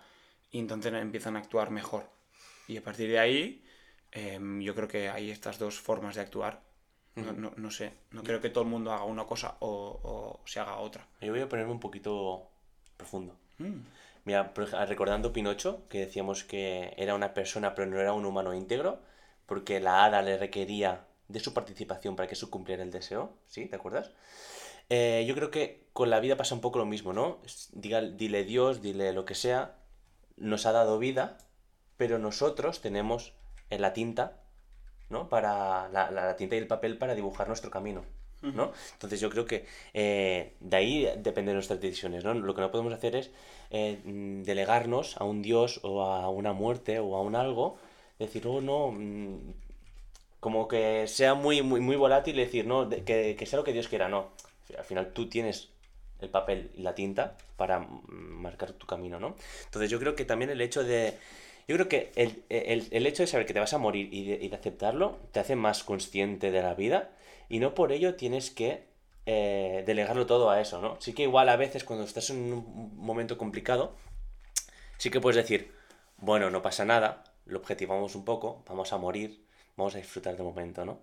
y entonces empiezan a actuar mejor. Y a partir de ahí, em, yo creo que hay estas dos formas de actuar. No, no- no sé, no creo que todo el mundo haga una cosa o, o se haga otra. yo voy a ponerme un poquito profundo. Mm. Mira, recordando Pinocho, que decíamos que era una persona pero no era un humano íntegro, porque la hada le requería de su participación para que se cumpliera el deseo, ¿sí? ¿Te acuerdas? Eh, yo creo que con la vida pasa un poco lo mismo, ¿no? Diga, dile Dios, dile lo que sea, nos ha dado vida, pero nosotros tenemos en la tinta, ¿no? Para la, la- la tinta y el papel para dibujar nuestro camino, ¿no? Entonces yo creo que eh, de ahí dependen nuestras decisiones, ¿no? Lo que no podemos hacer es eh, mm, delegarnos a un Dios o a una muerte o a un algo, decir, oh, no, mm, como que sea muy, muy, muy volátil decir, no, que, que sea lo que Dios quiera, no. Al final tú tienes el papel y la tinta para marcar tu camino, ¿no? Entonces yo creo que también el hecho de... Yo creo que el, el- el hecho de saber que te vas a morir y de, aceptarlo te hace más consciente de la vida y no por ello tienes que eh, delegarlo todo a eso, ¿no? Sí que igual a veces cuando estás en un momento complicado, sí que puedes decir, bueno, no pasa nada, lo objetivamos un poco, vamos a morir, vamos a disfrutar del momento, ¿no?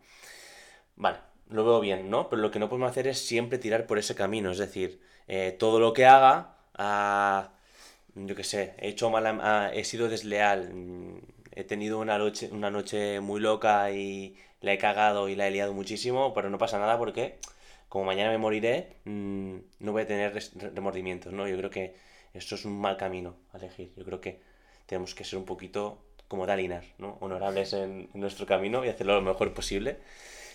Vale, lo veo bien, ¿no? Pero lo que no podemos hacer es siempre tirar por ese camino, es decir, eh, todo lo que haga, ah, yo qué sé, he hecho mala, ah, he sido desleal, mm, he tenido una noche, una noche muy loca y la he cagado y la he liado muchísimo, pero no pasa nada porque como mañana me moriré, mm, no voy a tener remordimientos, ¿no? Yo creo que esto es un mal camino a elegir. Yo creo que tenemos que ser un poquito como Dalinar, ¿no? Honorables en, en nuestro camino y hacerlo lo mejor posible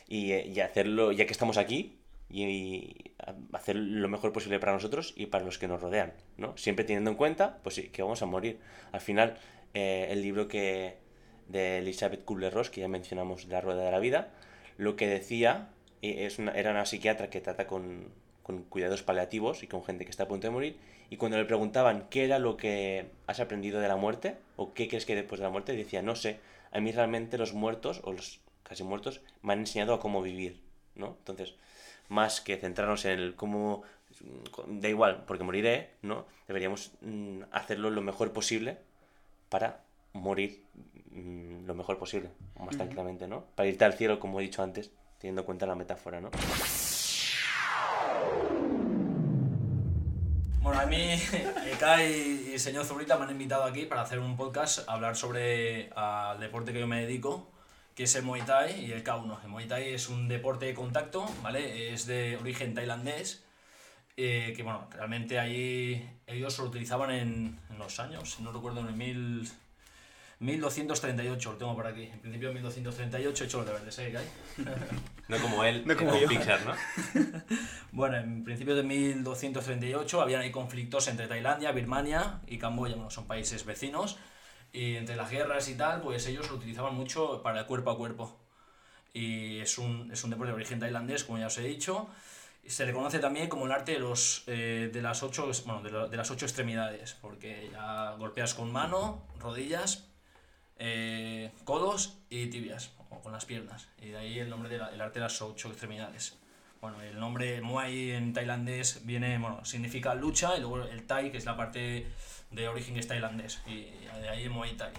y, eh, y hacerlo, ya que estamos aquí, y, hacer lo mejor posible para nosotros y para los que nos rodean, ¿no? Siempre teniendo en cuenta, pues sí, que vamos a morir. Al final, eh, el libro que de Elizabeth Kubler-Ross, que ya mencionamos, de la Rueda de la Vida, lo que decía es una- era una psiquiatra que trata con, con cuidados paliativos y con gente que está a punto de morir, y cuando le preguntaban qué era lo que has aprendido de la muerte, o qué crees que después de la muerte, decía, no sé, a mí realmente los muertos, o los casi muertos, me han enseñado a cómo vivir, ¿no? Entonces, más que centrarnos en el cómo, da igual, porque moriré, ¿no? Deberíamos mm, hacerlo lo mejor posible para morir mm, lo mejor posible, más tranquilamente, ¿no? Para irte al cielo, como he dicho antes, teniendo en cuenta la metáfora, ¿no? Bueno, a mí, Eka y, y señor Zubrita me han invitado aquí para hacer un podcast, hablar sobre al deporte que yo me dedico, que es el Muay Thai y el K1. El Muay Thai es un deporte de contacto, ¿vale? Es de origen tailandés, eh, que bueno, realmente ahí ellos lo utilizaban en, en los años, no recuerdo, en el mil, 1238, lo tengo por aquí. En principio 1238, he hecho los deberes, ¿eh, Kai? No como él, No como con. Pixar, ¿no? Bueno, en principio de 1238 habían ahí conflictos entre Tailandia, Birmania y Camboya, bueno, son países vecinos, y entre las guerras y tal, pues ellos lo utilizaban mucho para el cuerpo a cuerpo. Y es un, es un deporte de origen tailandés, como ya os he dicho. Y se le conoce también como el arte de, los, eh, de, las, ocho, bueno, de, de las ocho extremidades, porque ya golpeas con mano, rodillas, eh, codos y tibias, o con las piernas. Y de ahí el nombre del arte de las ocho extremidades. Bueno, el nombre Muay en tailandés viene, bueno, significa lucha, y luego el Thai, que es la parte de origen tailandés, y de ahí Muay Thai.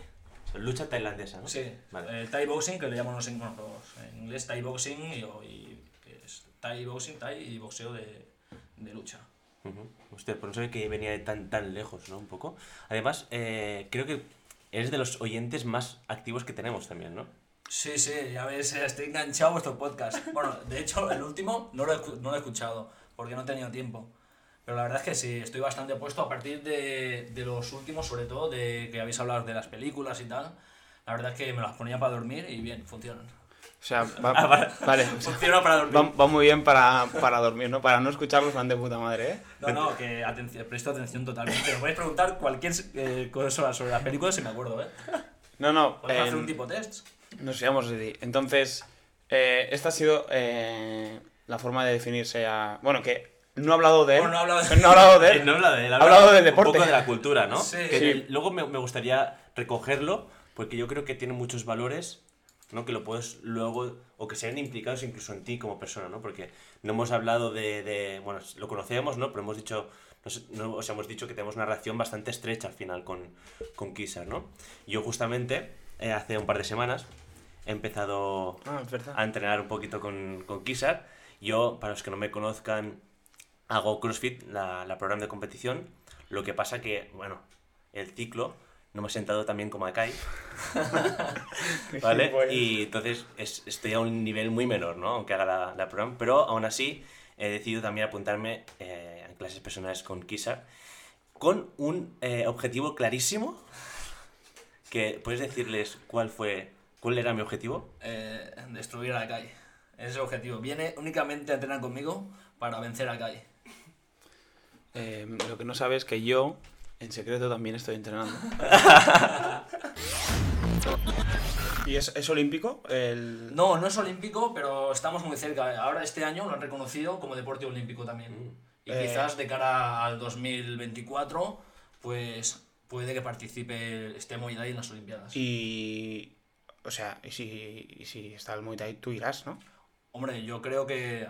Lucha tailandesa, ¿no? Sí, Vale. el Thai Boxing, que le llamamos en, bueno, los- en inglés Thai Boxing y, y es Thai Boxing, Thai y boxeo de, de lucha. Ujú. Hostia, pues no sabía que venía de tan, tan lejos, ¿no? Un poco. Además, eh, creo que eres de los oyentes más activos que tenemos también, ¿no? Sí, sí, ya ves, eh, estoy enganchado a vuestro podcast. Bueno, de hecho, el último no lo, he, no lo he escuchado, porque no he tenido tiempo. Pero la verdad es que sí, estoy bastante opuesto a partir de, de los últimos, sobre todo, de que habéis hablado de las películas y tal. La verdad es que me las ponía para dormir y bien, funcionan. O sea, va, vale. o sea, Funciona para dormir. va, va muy bien para, para dormir, ¿no? Para no escucharlos van de puta madre, ¿eh? No, no, que atención, presto atención totalmente. Me podéis preguntar cualquier eh, cosa sobre las películas si me acuerdo, ¿eh? No, no. Podemos hacer eh, un tipo test. Nos íbamos de Entonces, eh, esta ha sido eh, la forma de definirse a... Bueno, que no ha hablado de él. Bueno, no ha hablado de- No ha hablado de él. no habla de él, Ha hablado del un deporte. poco de la cultura, ¿no? Sí. Que Sí. el- luego me, me gustaría recogerlo, porque yo creo que tiene muchos valores, ¿no? Que lo puedes luego, o que sean implicados incluso en ti como persona, ¿no? Porque no hemos hablado de, de- bueno, lo conocemos, ¿no? Pero hemos dicho, no sé, no- o sea, hemos dicho que tenemos una relación bastante estrecha al final con, con Kissar, ¿no? Yo justamente, eh, hace un par de semanas, he empezado Ah, a entrenar un poquito con, con Kissar. Yo, para los que no me conozcan, hago CrossFit, la, la programa de competición. Lo que pasa que, bueno, el ciclo no me ha sentado tan bien como a Kai, ¿vale? Y entonces es- estoy a un nivel muy menor, ¿no? Aunque haga la, la programa. Pero aún así he decidido también apuntarme eh, a clases personales con Kissar con un eh, objetivo clarísimo. Que puedes decirles cuál fue, cuál era mi objetivo. Eh, destruir a la calle. Ese es el objetivo. Viene únicamente a entrenar conmigo para vencer a Kai. Eh, lo que no sabes es que yo, en secreto, también estoy entrenando. ¿Y es, es olímpico? El... No, no es olímpico, pero estamos muy cerca. Ahora este año lo han reconocido como deporte olímpico también. Y Eh. quizás de cara al 2024, pues puede que participe este Muay Thai en las Olimpiadas. Y... O sea, y si, y si está el Muay Thai, tú irás, ¿no? Hombre, yo creo que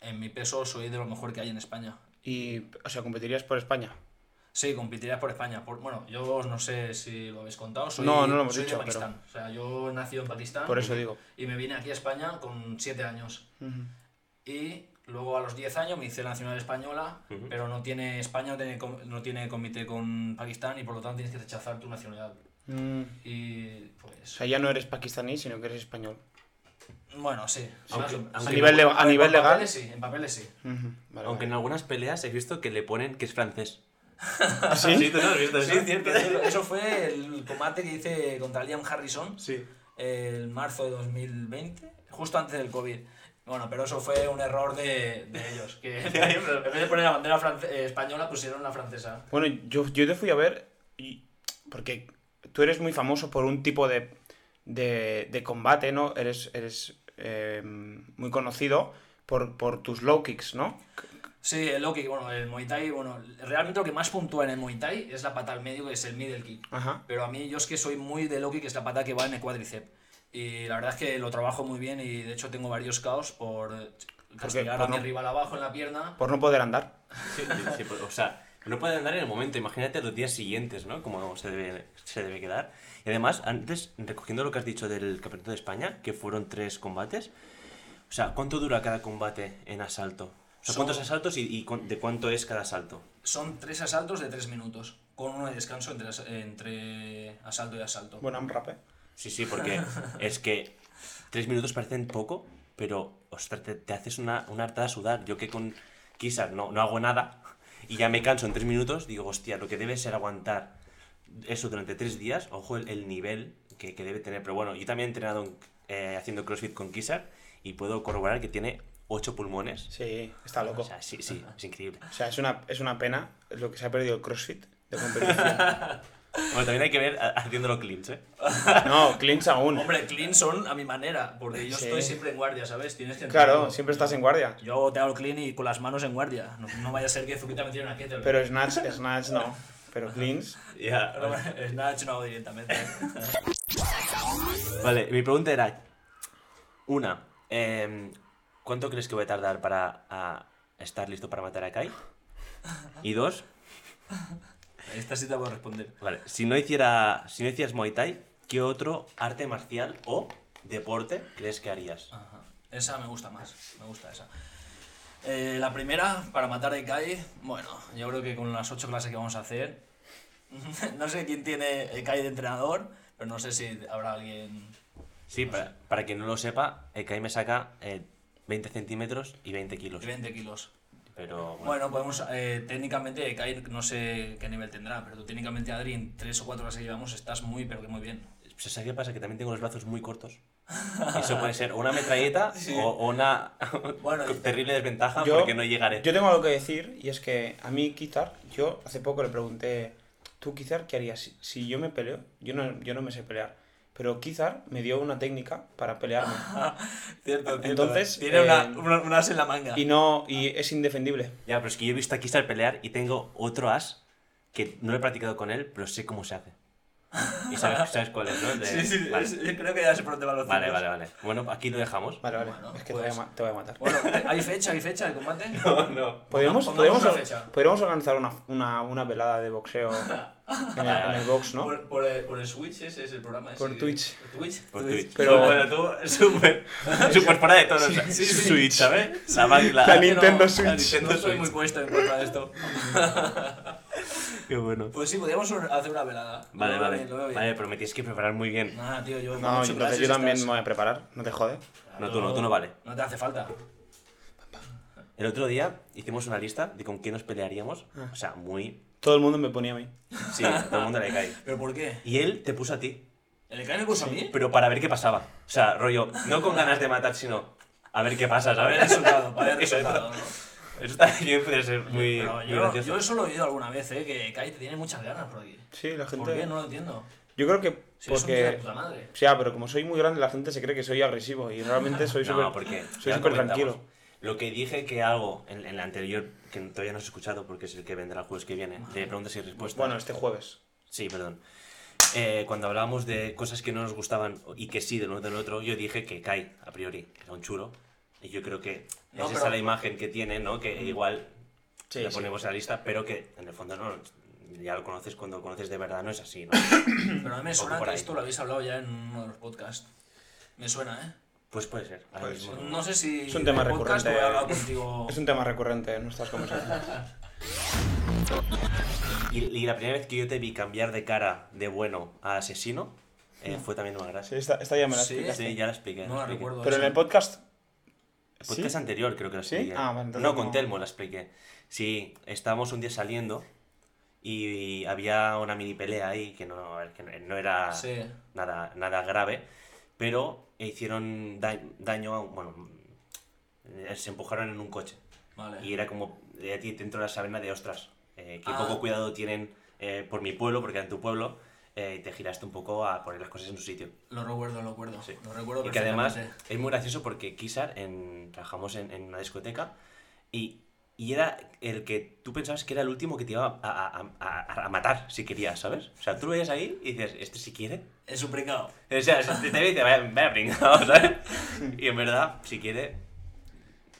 en mi peso soy de lo mejor que hay en España. Y, o sea, competirías por España. Sí, competiría por España. Por- bueno, yo no sé si lo habéis contado. Soy, No, no lo hemos soy dicho, de Pakistán. O sea, yo he nacido en Pakistán. Por eso digo. Y me vine aquí a España con 7 años. Y luego a los 10 años me hice la nacional española, pero no tiene España no tiene, com- no tiene comité con Pakistán y por lo tanto tienes que rechazar tu nacionalidad. Mm, Y O pues. sea, ya no eres pakistaní, sino que eres español. Bueno, sí. Aunque- aunque A nivel, de- a en nivel legal. papeles sí, en papeles sí. Vale, Aunque en algunas peleas he visto que le ponen que es francés. ¿Ah, sí? ¿tú no has visto Sí, eso? cierto. Eso, fue el combate que hice contra Liam Harrison Sí. el marzo de 2020, justo antes del COVID. Bueno, pero eso fue un error de, de ellos, que en vez de poner la bandera france- eh, española pusieron la francesa. Bueno, yo, yo te fui a ver y... porque tú eres muy famoso por un tipo de, de, de combate, ¿no? Eres, eres eh, muy conocido por, por tus low kicks, ¿no? Sí, el low kick, bueno, el Muay Thai, bueno, realmente lo que más puntúa en el Muay Thai es la pata al medio, que es el middle kick. Ajá. Pero a mí, yo es que soy muy de low kick, que es la pata que va en el cuádriceps. Y la verdad es que lo trabajo muy bien y de hecho tengo varios caos por castigar por a mi no- rival abajo en la pierna. Por no poder andar. Sí, sí, sí, o sea, no puede andar en el momento, imagínate los días siguientes, ¿no? Como se debe, se debe quedar. Y además, antes, recogiendo lo que has dicho del Campeonato de España, que fueron tres combates, o sea, ¿cuánto dura cada combate en asalto? O sea, Son- ¿cuántos asaltos y, de cuánto es cada asalto? Son tres asaltos de tres minutos, con uno de descanso entre, as- entre asalto y asalto. Bueno, un rap, ¿eh? Sí, sí, porque es que tres minutos parecen poco, pero, ostras, te, te haces una, una hartada a sudar. Yo que con no, no hago nada y ya me canso en tres minutos, digo, hostia, lo que debe ser aguantar eso durante tres días, ojo el, el nivel que, que debe tener. Pero bueno, yo también he entrenado eh, haciendo CrossFit con Kissar y puedo corroborar que tiene ocho pulmones. Sí, está loco. O sea, sí, sí, es increíble. O sea, es una, es una pena lo que se ha perdido el CrossFit de competición. Bueno, también hay que ver haciéndolo cleans, ¿eh? No, cleans aún. Hombre, clean son a mi manera, porque yo Sí. estoy siempre en guardia, ¿sabes? Tienes que Claro, siempre estás en guardia. Yo te hago clean y con las manos en guardia. No, no vaya a ser que Zuquita me tire una kettlebell. Pero snatch, snatch no. Pero cleans. Ya. Bueno, Snatch no hago directamente. Vale, mi pregunta era, una, em, ¿cuánto crees que voy a tardar para a, estar listo para matar a Kai? Y dos, Esta sí te puedo responder. Vale, si no, hiciera, si no hicieras Muay Thai, ¿qué otro arte marcial o deporte crees que harías? Ajá. Esa me gusta más, me gusta esa. Eh, la primera, para matar a Kai, bueno, yo creo que con las ocho clases que vamos a hacer, no sé quién tiene Kai de entrenador, pero no sé si habrá alguien... Sí, para, para quien no lo sepa, Kai me saca eh, 20 centímetros y 20 kilos. de 20 kilos. Pero bueno, Bueno, podemos, eh, técnicamente, Kai no sé qué nivel tendrá, pero tú técnicamente, Adri, en tres o cuatro clases que llevamos, estás muy, pero que muy bien. pues, ¿sabes qué pasa? Que también tengo los brazos muy cortos. Eso puede ser una metralleta o, o una Bueno, terrible desventaja Yo- porque no llegaré. Yo tengo algo que decir y es que a mí Kizar, yo hace poco le pregunté, tú Kizar, ¿qué harías si, si yo me peleo? Yo no, yo no me sé pelear. Pero Kizar me dio una técnica para pelearme. Cierto, Entonces, Tiene eh, una, una, un as en la manga. Y no, y es indefendible. Ya, pero es que yo he visto a Kisar pelear y tengo otro as que no lo he practicado con él, pero sé cómo se hace. Y sabes, sabes cuál es, ¿no? De- Sí, sí, vale. yo creo que ya se por dónde van los vale, vale, vale. Bueno, aquí lo dejamos. Vale, vale. Bueno, es que pues- te, voy a, te voy a matar. Bueno, ¿hay fecha? ¿Hay fecha de combate? No, no. Podríamos, podríamos, una or- fecha. podríamos organizar una, una, una velada de boxeo en el, en el box, ¿no? Por, por, el, por el Switch ese es el programa. ese Por Twitch. ¿Por Twitch? Por Twitch. Pero- bueno, tú, súper, súper fuera de todo. o sea, sí, sí. Switch, ¿sabes? La, máquina. La Nintendo No, Switch. la Nintendo no soy Switch. muy puesto en contra de esto. Qué bueno. Pues sí, podríamos hacer una velada. Vale, vale. bien. Vale, pero me tienes que preparar muy bien. Nada, tío, yo. No, entonces yo también estás- me voy a preparar, no te jode. No, tú no, tú no vale. No te hace falta. El otro día hicimos una lista de con quién nos pelearíamos. O sea, muy. Todo el mundo me ponía a mí. Sí, todo el mundo le cae. ¿Pero por qué? Y él te puso a ti. ¿El ECAI me puso a mí? Pero para ver qué pasaba. O sea, rollo, no con ganas de matar, sino a ver qué pasa, Para ver ¿sabes? el resultado, para ver el resultado, ¿no? Eso también puede ser muy, Pero muy yo, gracioso. yo eso lo he oído alguna vez, ¿eh? Que Kai te tiene muchas ganas por aquí. Sí, la ¿Por gente. qué? No lo entiendo. Yo creo que Si de porque. puta madre. O sea, pero como soy muy grande, la gente se cree que soy agresivo y realmente soy súper. No, porque soy súper tranquilo. Lo que dije que hago en, en la anterior, que todavía no has escuchado porque es el que vendrá el jueves que viene, de preguntas y respuestas. Bueno, este jueves. Sí, perdón. Eh, cuando hablábamos de cosas que no nos gustaban y que sí de uno del otro, yo dije que Kai, a priori, que era un chulo. Y yo creo que No, es pero- esa la imagen que tiene, ¿no? Que igual Sí, le sí. ponemos en la lista, pero que en el fondo no, ya lo conoces cuando lo conoces de verdad, no es así, ¿no? Pero a mí me suena que esto lo habéis hablado ya en uno de los podcasts. Me suena, ¿eh? Pues puede ser. ahora Puede mismo ser. no. Sé si. Es un tema el recurrente. contigo. Es un tema recurrente en nuestras conversaciones. Y, y la primera vez que yo te vi cambiar de cara de bueno a asesino eh, fue también una Sí, gracia. esta, esta ya me la Sí. explicaste. Sí, ya la expliqué. No la la expliqué. recuerdo. Pero en el podcast. Podcast ¿Sí? anterior creo que ¿Sí? expliqué. Ah, vale, entonces no, con no- Telmo la expliqué. Sí, estábamos un día saliendo y había una mini pelea ahí que no, que no- era Sí. nada, nada grave, pero hicieron da- daño a... Bueno, eh, se empujaron en un coche. Vale. Y era como de a ti dentro de la sabena de ostras. eh, qué Ah. poco cuidado tienen eh, por mi pueblo, porque en tu pueblo, eh, y te giraste un poco a poner las cosas en su sitio. Lo recuerdo, lo recuerdo. Sí. Lo recuerdo Y que además es muy gracioso porque Kisar, en, trabajamos en, en una discoteca, y, y era el que tú pensabas que era el último que te iba a, a- a- a matar si querías, ¿sabes? O sea, tú lo veías ahí y dices, este si quiere. Es un pringao. O sea, te, dice, vaya, vaya pringao", ¿sabes? Y en verdad, si quiere...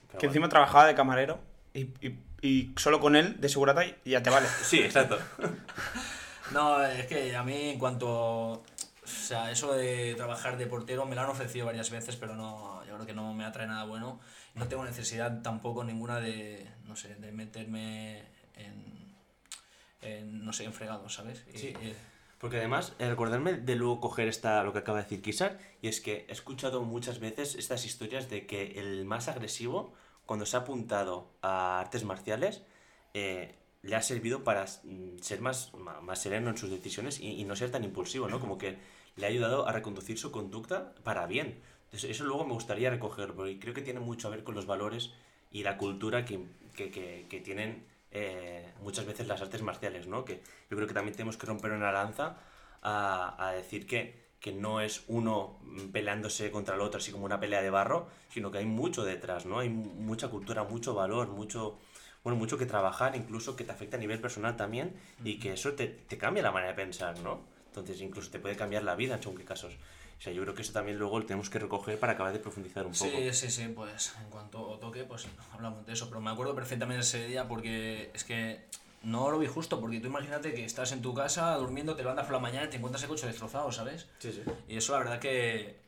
pero Que bueno. encima trabajaba de camarero y, y, y solo con él de segurata y ya te vale. Sí, exacto. No, es que a mí en cuanto... O sea, eso de trabajar de portero me lo han ofrecido varias veces, pero no, yo creo que no me atrae nada bueno. No tengo necesidad tampoco ninguna de, no sé, de meterme en, en no sé, en fregados, ¿sabes? Sí. y- Porque además, recordarme de luego coger esta, lo que acaba de decir Kisar, y es que he escuchado muchas veces estas historias de que el más agresivo, cuando se ha apuntado a artes marciales, eh, le ha servido para mm, ser más, más sereno en sus decisiones y, no ser tan impulsivo, ¿no? Como que le ha ayudado a reconducir su conducta para bien. Entonces, eso luego me gustaría recogerlo, porque creo que tiene mucho a ver con los valores y la cultura que, que, tienen eh, muchas veces las artes marciales, ¿no? Que yo creo que también tenemos que romper una lanza a, a decir que, que no es uno mm, peleándose contra el otro así como una pelea de barro, sino que hay mucho detrás, ¿no? Hay mu- mucha cultura, mucho valor, mucho, bueno, mucho que trabajar, incluso que te afecta a nivel personal también y que eso te, te cambia la manera de pensar, ¿no? Entonces incluso te puede cambiar la vida en según qué casos. O sea, yo creo que eso también luego lo tenemos que recoger para acabar de profundizar un poco. Sí, sí, sí, pues en cuanto toque, pues hablamos de eso. Pero me acuerdo perfectamente ese día porque es que no lo vi justo, porque tú imagínate que estás en tu casa durmiendo, te levantas por la mañana y te encuentras el coche destrozado, ¿sabes? Sí, sí. Y eso la verdad que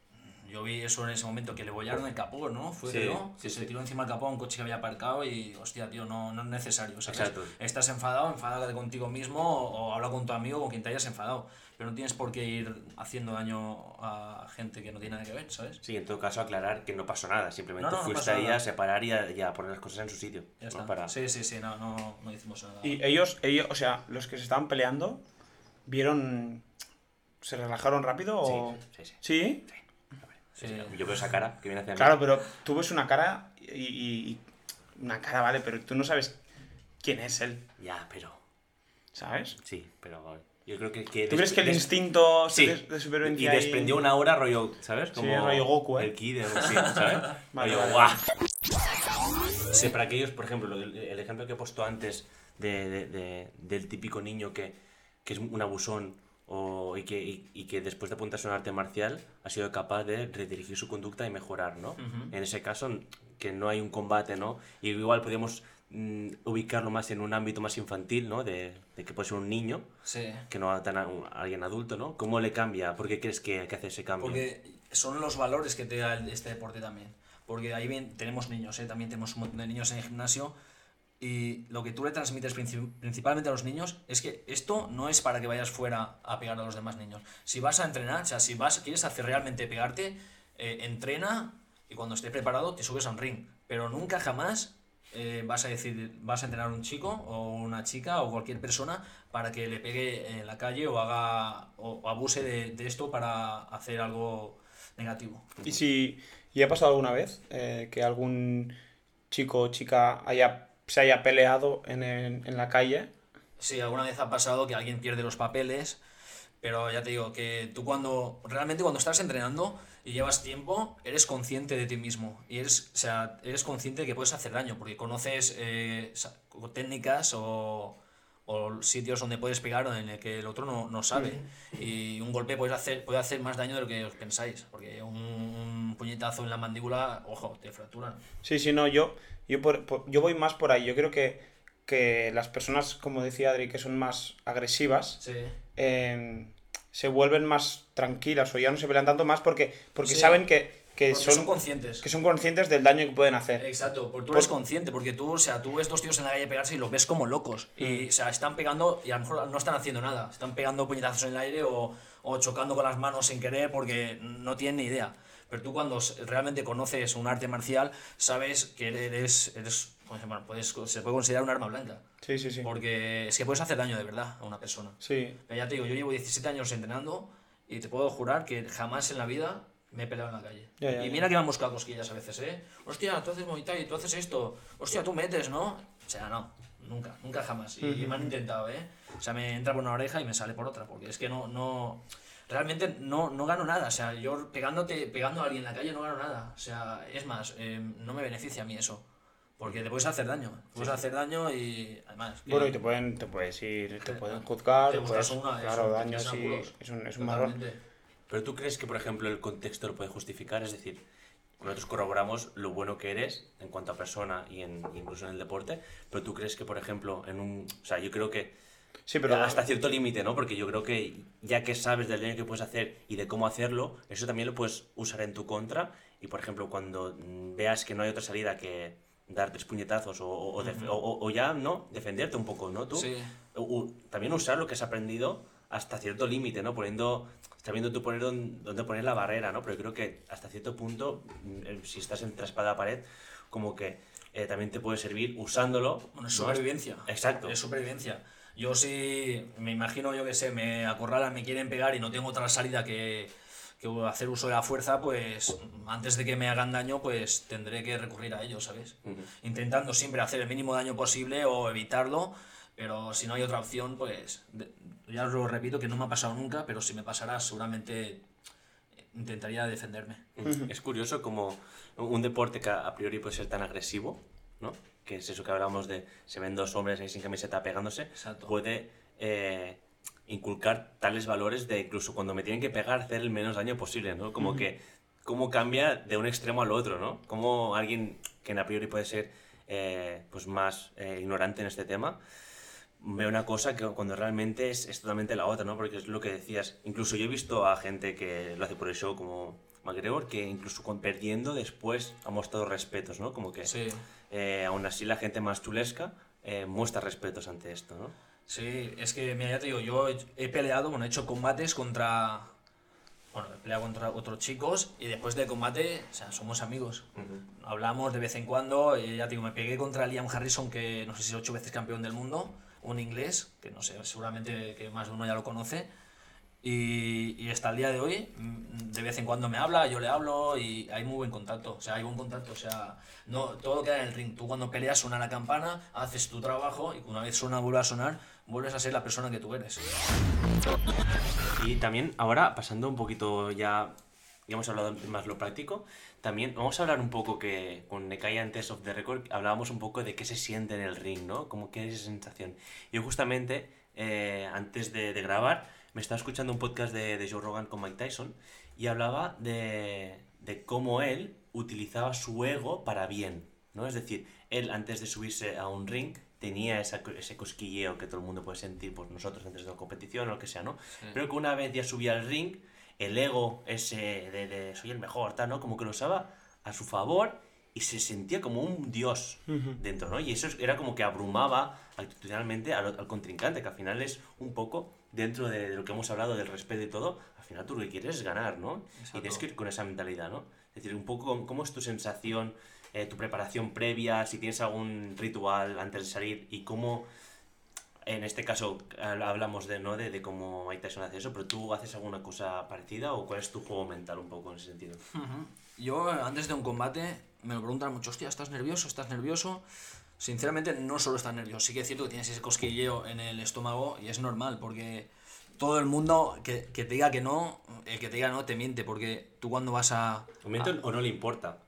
yo vi eso en ese momento, que le bollaron el capó, ¿no? Fue, Sí, ¿no? sí, que se sí. tiró encima del capó a un coche que había aparcado y, hostia, tío, no, no es necesario, ¿sabes? Exacto. Estás enfadado, enfádate contigo mismo o, o habla con tu amigo, con quien te hayas enfadado. Pero no tienes por qué ir haciendo daño a gente que no tiene nada que ver, ¿sabes? Sí, en todo caso aclarar que no pasó nada, simplemente No, no, fuiste ahí a separar y a, y a poner las cosas en su sitio. Ya ¿no? está. Para... Sí, sí, sí, no, no, no hicimos nada. Y ellos, ellos, o sea, los que se estaban peleando, ¿vieron. ¿Se relajaron rápido o.? Sí, sí, sí. ¿Sí? Sí. Yo veo esa cara que viene hacia mí. Claro, pero tú ves una cara y, Una cara, vale, pero tú no sabes quién es él, Ya, pero... ¿sabes? Sí, pero yo creo que... que ¿Tú crees que el des- instinto Sí, de, supervivencia y desprendió una aura rollo, ¿sabes? Sí, rollo Goku, ¿eh? El ki de sí, ¿sabes? Vale, rollo, vale. ¡guau! Sí, para aquellos, por ejemplo, el, ejemplo que he puesto antes de, de- de- del típico niño que, que es un abusón o, y, que, y, y que después de apuntarse a un arte marcial ha sido capaz de redirigir su conducta y mejorar, ¿no? En ese caso, que no hay un combate, ¿no? Y igual podríamos mm, ubicarlo más en un ámbito más infantil, ¿no? De, de que puede ser un niño, Sí. que no a, tan a, un- a alguien adulto, ¿no? ¿Cómo le cambia? ¿Por qué crees que, que hace ese cambio? Porque son los valores que te da este deporte también. Porque ahí bien, tenemos niños, ¿eh? también tenemos un montón de niños en el gimnasio. Y lo que tú le transmites princi- principalmente a los niños es que esto no es para que vayas fuera a pegar a los demás niños. Si vas a entrenar, o sea, si vas, quieres hacer realmente pegarte, eh, entrena y cuando esté preparado te subes a un ring. Pero nunca jamás eh, vas a decir, vas a entrenar a un chico o una chica o cualquier persona para que le pegue en la calle o haga o, abuse de, de esto para hacer algo negativo. ¿Y si y ha pasado alguna vez eh, que algún chico o chica haya, se haya peleado en, el- en la calle? Sí, alguna vez ha pasado que alguien pierde los papeles, pero ya te digo que tú cuando realmente cuando estás entrenando y llevas tiempo, eres consciente de ti mismo y eres, o sea, eres consciente de que puedes hacer daño porque conoces eh, técnicas o, o sitios donde puedes pegar en el que el otro no, no sabe. Y un golpe puede hacer, puede hacer más daño de lo que os pensáis, porque un, un puñetazo en la mandíbula, ojo, te fracturan. Sí, sí, no, yo, yo, por- por- yo voy más por ahí. Yo creo que, que las personas, como decía Adri, que son más agresivas, Sí. eh, se vuelven más tranquilas o ya no se pelean tanto más porque, porque Sí. saben que, que son, son conscientes. que son conscientes del daño que pueden hacer. Exacto, porque tú Por- eres consciente, porque tú, o sea, tú ves dos tíos en la calle pegarse y los ves como locos. Y, o sea, están pegando y a lo mejor no están haciendo nada. Están pegando puñetazos en el aire o, o chocando con las manos sin querer porque no tienen ni idea. Pero tú cuando realmente conoces un arte marcial, sabes que eres, eres ejemplo, puedes, se puede considerar un arma blanca. Sí, sí, sí. Porque es que puedes hacer daño de verdad a una persona. Sí, Pero ya te digo, yo llevo 17 años entrenando y te puedo jurar que jamás en la vida me he peleado en la calle. Ya, ya, y ya. mira que me han buscado cosquillas a veces, ¿eh? Hostia, tú haces Muay Thai, tú haces esto. Hostia, tú metes, ¿no? O sea, no, nunca, nunca jamás. Y, me han intentado, ¿eh? O sea, me entra por una oreja y me sale por otra, porque es que no, no... Realmente no, no gano nada, o sea, yo pegándote, pegando a alguien en la calle no gano nada. O sea, es más, eh, no me beneficia a mí eso. Porque te puedes hacer daño. Te puedes hacer daño y además... que- bueno, y te pueden, te puedes ir, te pueden juzgar, Te puedes, una, claro, y apuros. es un, es un marrón. Pero tú crees que, por ejemplo, el contexto lo puede justificar, es decir, nosotros corroboramos lo bueno que eres en cuanto a persona y en, incluso en el deporte, pero tú crees que, por ejemplo, en un... O sea, yo creo que Sí, pero hasta cierto límite, ¿no? Porque yo creo que ya que sabes del daño que puedes hacer y de cómo hacerlo, eso también lo puedes usar en tu contra y, por ejemplo, cuando mm, veas que no hay otra salida que dar tres puñetazos o, o- o def- o- o ya, ¿no? Defenderte un poco, ¿no? Tú, Sí. También usar lo que has aprendido hasta cierto límite, ¿no? Poniendo, sabiendo tú poner dónde, poner la barrera, ¿no? Pero yo creo que hasta cierto punto, mm, eh, si estás entre espada y pared, como que eh, también te puede servir usándolo. Bueno, es ¿no? supervivencia. Exacto. Es supervivencia. Yo sí, me imagino, yo que sé, me acorralan, me quieren pegar y no tengo otra salida que, que hacer uso de la fuerza, pues antes de que me hagan daño, pues tendré que recurrir a ellos, ¿sabes? Ujú. Intentando siempre hacer el mínimo daño posible o evitarlo, pero si no hay otra opción, pues de- ya os lo repito que no me ha pasado nunca, pero si me pasara seguramente intentaría defenderme. Es curioso como un deporte que a priori puede ser tan agresivo, ¿no? Que es eso que hablamos de se ven dos hombres ahí sin camiseta pegándose, Exacto. puede eh, inculcar tales valores de incluso cuando me tienen que pegar hacer el menos daño posible, ¿no? Como que cómo cambia de un extremo al otro, ¿no? Como alguien que a priori puede ser eh, pues más eh, ignorante en este tema ve una cosa que cuando realmente es, es totalmente la otra, ¿no? Porque es lo que decías. Incluso yo he visto a gente que lo hace por el show como McGregor, que incluso con perdiendo después ha mostrado respetos, ¿no? Como que Sí. Eh, aún así la gente más chulesca eh, muestra respetos ante esto, ¿no? Sí, es que, mira, ya te digo, yo he- peleado, bueno, he hecho combates contra. Bueno, he peleado contra otros chicos y después del combate, o sea, somos amigos. Hablamos de vez en cuando, y ya te digo, me pegué contra Liam Harrison, que no sé si es ocho veces campeón del mundo, un inglés, que no sé, seguramente que más de uno ya lo conoce. Y, y hasta el día de hoy, mm, de vez en cuando me habla, yo le hablo y hay muy buen contacto. O sea, hay buen contacto. O sea, no, todo queda en el ring. Tú cuando peleas suena la campana, haces tu trabajo y una vez suena, vuelve a sonar, vuelves a ser la persona que tú eres. Y también ahora, pasando un poquito ya, ya hemos hablado más lo práctico, también vamos a hablar un poco que con Nekai antes of the record hablábamos un poco de qué se siente en el ring, ¿no? Como qué es esa sensación. Yo justamente, eh, antes de, de grabar, me estaba escuchando un podcast de, de Joe Rogan con Mike Tyson y hablaba de, de cómo él utilizaba su ego para bien, ¿no? Es decir, él antes de subirse a un ring tenía esa, ese cosquilleo que todo el mundo puede sentir por nosotros antes de una competición o lo que sea, ¿no? Pero que una vez ya subía al ring, el ego ese de, de soy el mejor, tal, ¿no? Como que lo usaba a su favor y se sentía como un dios dentro, ¿no? Y eso era como que abrumaba actitudinalmente al, al contrincante, que al final es un poco dentro de, de lo que hemos hablado del respeto y todo, al final tú lo que quieres es ganar, ¿no? Y tienes que ir con esa mentalidad, ¿no? Es decir, un poco cómo- es tu sensación, eh, tu preparación previa, si tienes algún ritual antes de salir y cómo, en este caso hab- hablamos de, ¿no? de, de cómo Mike Tyson hace eso, pero tú haces alguna cosa parecida o cuál es tu juego mental un poco en ese sentido. Yo, antes de un combate, me lo preguntan mucho, hostia, ¿estás nervioso? ¿Estás nervioso? Sinceramente, no solo estás nervioso. Sí que es cierto que tienes ese cosquilleo en el estómago y es normal, porque todo el mundo que, que te diga que no, el que te diga no, te miente, porque tú cuando vas a... ¿Un momento o no le importa?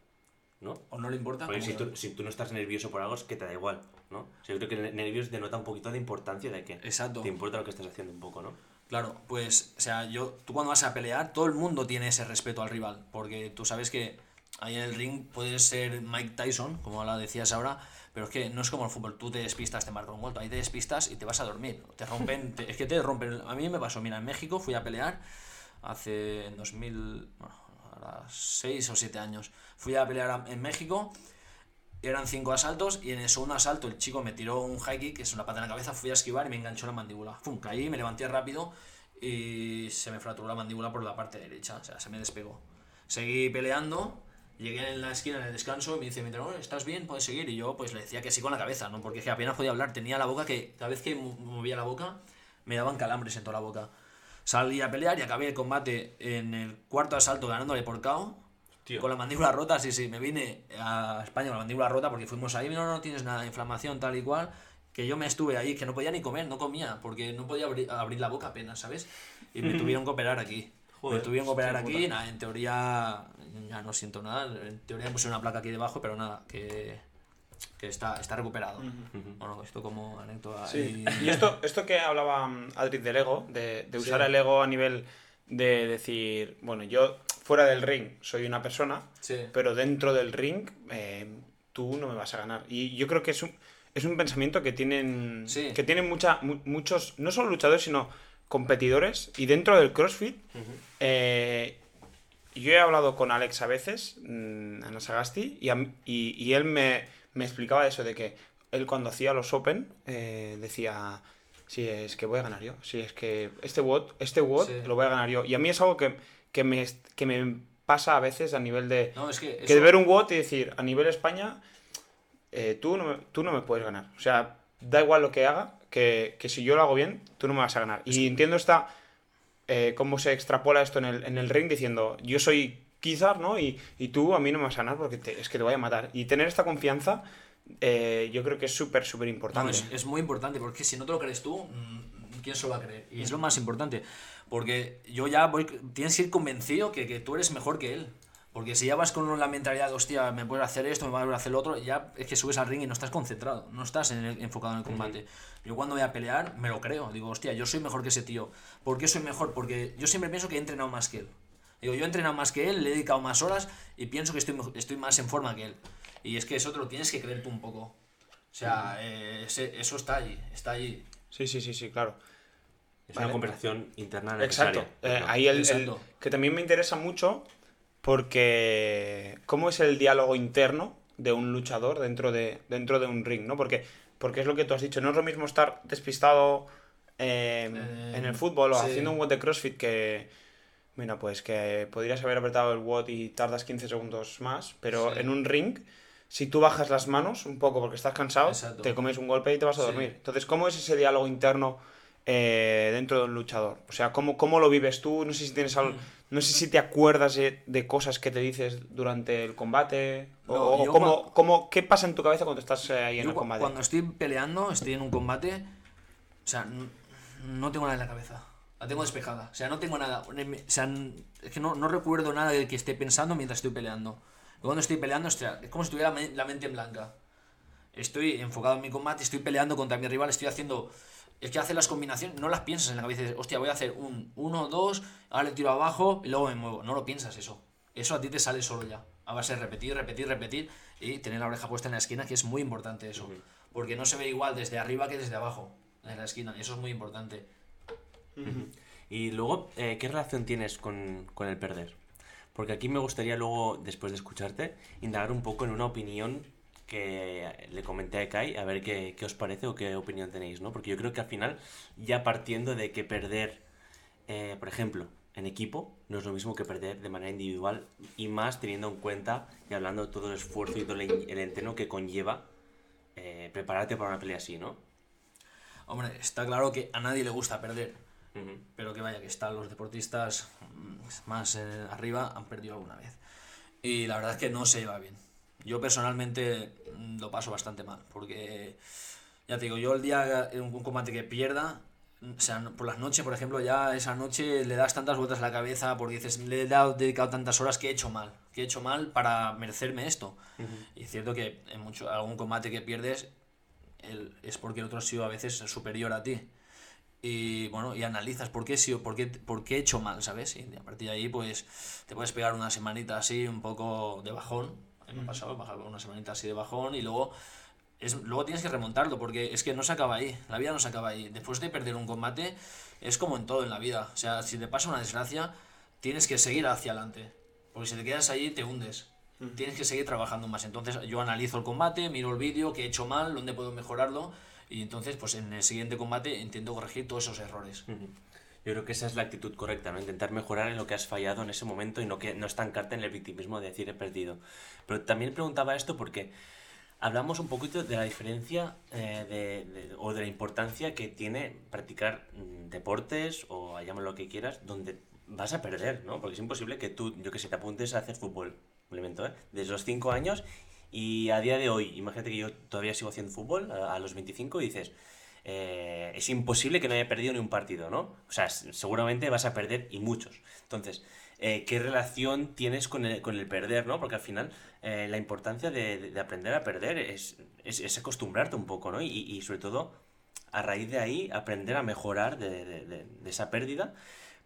¿No? ¿O no le importa? Porque ¿Cómo si tú, si tú no estás nervioso por algo es que te da igual, ¿no? O sea, yo creo que el nervios denota un poquito de importancia de que Exacto. te importa lo que estás haciendo un poco, ¿no? Claro, pues, o sea, yo, tú cuando vas a pelear, todo el mundo tiene ese respeto al rival, porque tú sabes que ahí en el ring puedes ser Mike Tyson, como la decías ahora, pero es que no es como el fútbol, tú te despistas, te marcan un gol, ahí te despistas y te vas a dormir, te rompen, es que te rompen, a mí me pasó, mira, en México fui a pelear hace en 2000, bueno, ahora 6 o 7 años, fui a pelear en México eran cinco asaltos y en el segundo asalto el chico me tiró un high kick, que es una pata en la cabeza, fui a esquivar y me enganchó la mandíbula. Fum, caí, me levanté rápido y se me fracturó la mandíbula por la parte derecha, o sea, se me despegó. Seguí peleando, llegué en la esquina en el descanso y me dice, mi entrenador, ¿estás bien? ¿Puedes seguir? Y yo pues le decía que sí con la cabeza, ¿no? Porque es que apenas podía hablar, tenía la boca que cada vez que mo- movía la boca me daban calambres en toda la boca. Salí a pelear y acabé el combate en el cuarto asalto ganándole por KO. Con la mandíbula rota, sí, sí, me vine a España con la mandíbula rota porque fuimos ahí, no, no tienes nada inflamación, tal y cual, que yo me estuve ahí, que no podía ni comer, no comía, porque no podía abrir, abrir la boca apenas, ¿sabes? Y me tuvieron que operar aquí. Joder, me tuvieron que operar aquí, nada, en teoría ya no siento nada, en teoría me pusieron una placa aquí debajo, pero nada, que, que está, está recuperado. Bueno, esto como anécdota. Sí. y- Y esto, esto que hablaba mm, Adri del ego, de, de usar Sí. el ego a nivel de decir, bueno, yo fuera del ring soy una persona, Sí. pero dentro del ring eh, tú no me vas a ganar. Y yo creo que es un, es un pensamiento que tienen, Sí. que tienen mucha, mu- muchos, no solo luchadores, sino competidores. Y dentro del CrossFit, eh, yo he hablado con Alex a veces, mm, Ana Sagasti, y, a y, y él me, me explicaba eso de que él cuando hacía los Open eh, decía, sí, es que voy a ganar yo, sí, es que este WOD, este Sí. lo voy a ganar yo. Y a mí es algo que, que, me, que me pasa a veces a nivel de... No, es que. De ver un WOD y decir, a nivel España, eh, tú, no me, tú no me puedes ganar. O sea, da igual lo que haga, que, que si yo lo hago bien, tú no me vas a ganar. Y entiendo esta, eh, cómo se extrapola esto en el, en el ring diciendo, yo soy Kizar, ¿no? Y, y tú a mí no me vas a ganar porque te- es que te voy a matar. Y tener esta confianza, eh, yo creo que es súper, súper No, importante. es, es muy importante, porque si no te lo crees tú, mm, ¿quién se lo va a creer? Y es lo más importante, porque yo ya voy, tienes que ir convencido que, que tú eres mejor que él. Porque si ya vas con la mentalidad de, hostia, me puedes hacer esto, me puedes hacer lo otro, ya es que subes al ring y no estás concentrado, no estás en el- enfocado en el combate. Yo cuando voy a pelear, me lo creo, digo, hostia, yo soy mejor que ese tío. ¿Por qué soy mejor? Porque yo siempre pienso que he entrenado más que él. Digo, yo he entrenado más que él, le he dedicado más horas y pienso que estoy, estoy más en forma que él. Y es que eso te lo tienes que creer tú un poco. O sea, eh, ese- eso está ahí, está ahí. Sí, sí, sí, sí, claro. Es Vale. una conversación interna Exacto. necesaria. Eh, ahí el, el- Exacto. que también me interesa mucho porque cómo es el diálogo interno de un luchador dentro de, dentro de un ring, ¿no? Porque, porque es lo que tú has dicho, no es lo mismo estar despistado eh, Eh, en el fútbol o sí. haciendo un WOD de CrossFit que, mira, pues que podrías haber apretado el WOD y tardas 15 segundos más, pero Sí. en un ring, si tú bajas las manos un poco porque estás cansado, Exacto. te comes un golpe y te vas a Sí. dormir. Entonces, ¿cómo es ese diálogo interno eh, dentro de un luchador? O sea, ¿cómo, cómo lo vives tú? No sé si tienes al- Mm. No sé si te acuerdas de, de cosas que te dices durante el combate. o- No, o yo cómo, cua- cómo- ¿Qué pasa en tu cabeza cuando estás eh, ahí en el combate? cuando estoy peleando, estoy en un combate, o sea, no tengo nada en la cabeza. La tengo despejada. O sea, no tengo nada. O sea, es que no, no recuerdo nada del que esté pensando mientras estoy peleando. Cuando estoy peleando, hostia, es como si tuviera la mente en blanca. Estoy enfocado en mi combate, estoy peleando contra mi rival, estoy haciendo. Es que hace las combinaciones, no las piensas en la cabeza. dices, Hostia, voy a hacer un 1, 2, ahora le tiro abajo y luego me muevo. No lo piensas eso. Eso a ti te sale solo ya. A base de repetir, repetir, repetir y tener la oreja puesta en la esquina, que es muy importante eso. Porque no se ve igual desde arriba que desde abajo, en la esquina. Eso es muy importante. Y luego, eh, ¿qué relación tienes con, con el perder? Porque aquí me gustaría luego, después de escucharte, indagar un poco en una opinión que le comenté a Kai, a ver qué, qué os parece o qué opinión tenéis, ¿no? Porque yo creo que al final, ya partiendo de que perder, eh, por ejemplo, en equipo, no es lo mismo que perder de manera individual, y más teniendo en cuenta y hablando de todo el esfuerzo y todo el, entreno que conlleva eh, prepararte para una pelea así, ¿no? Hombre, está claro que a nadie le gusta perder. Ujú. Pero que vaya, que están los deportistas mm, más eh, arriba, han perdido alguna vez. Y la verdad es que no se lleva bien. Yo personalmente mm, lo paso bastante mal, porque ya te digo, yo el día en un combate que pierda, mm, o sea, por las noches, por ejemplo, ya esa noche le das tantas vueltas a la cabeza porque dices, le he dado, dedicado tantas horas que he hecho mal, que he hecho mal para merecerme esto. Y es cierto que en mucho, algún combate que pierdes el- es porque el otro ha sido a veces superior a ti y bueno, y analizas por qué he sido, por qué, por qué he hecho mal, ¿sabes? Y a partir de ahí, pues, te puedes pegar una semanita así, un poco de bajón. A mí Me ha pasado, una semanita así de bajón y luego, es, luego tienes que remontarlo, porque es que no se acaba ahí, la vida no se acaba ahí. Después de perder un combate, es como en todo en la vida. O sea, si te pasa una desgracia, tienes que seguir hacia adelante. Porque si te quedas ahí, te hundes. Tienes que seguir trabajando más. Entonces yo analizo el combate, miro el vídeo, qué he hecho mal, dónde puedo mejorarlo. Y entonces, pues en el siguiente combate intento corregir todos esos errores. Yo creo que esa es la actitud correcta, ¿no? Intentar mejorar en lo que has fallado en ese momento y no, que, no estancarte en el victimismo de decir he perdido. Pero también preguntaba esto porque hablamos un poquito de la diferencia eh, de, de- o de la importancia que tiene practicar mm, deportes o llámalo lo que quieras, donde vas a perder, ¿no? Porque es imposible que tú, yo que sé, te apuntes a hacer fútbol, me lo invento, ¿eh? Desde los 5 años y a día de hoy, imagínate que yo todavía sigo haciendo fútbol a, a los 25 y dices, eh, es imposible que no haya perdido ni un partido, ¿no? O sea, seguramente vas a perder y muchos. Entonces, eh, ¿qué relación tienes con el, con el perder, ¿no? Porque al final eh, la importancia de, de- de aprender a perder es, es, es acostumbrarte un poco, ¿no? Y, y sobre todo, a raíz de ahí, aprender a mejorar de, de- de- esa pérdida.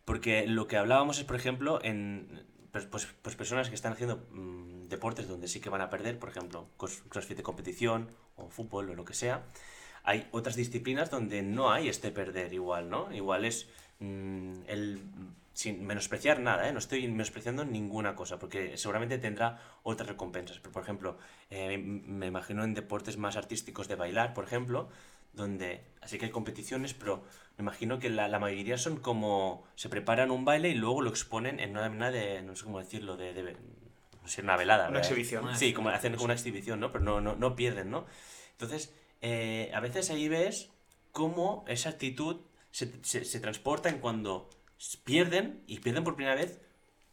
Porque lo que hablábamos es, por ejemplo, en pues, pues, pues personas que están haciendo mm, deportes donde sí que van a perder, por ejemplo, crossfit de competición o fútbol o lo que sea. Hay otras disciplinas donde no hay este perder igual, ¿no? Igual es mm, el sin menospreciar nada, ¿eh? no estoy menospreciando ninguna cosa, porque seguramente tendrá otras recompensas. Pero, por ejemplo, eh, me imagino en deportes más artísticos de bailar, por ejemplo, donde así que hay competiciones, pero me imagino que la, la mayoría son como se preparan un baile y luego lo exponen en una, una de, no sé cómo decirlo, de, de no sé, una velada. Una ¿verdad? exhibición. Sí, como hacen como una exhibición, ¿no? Pero no, no, no pierden, ¿no? Entonces, eh, a veces ahí ves cómo esa actitud se, se, se transporta en cuando pierden y pierden por primera vez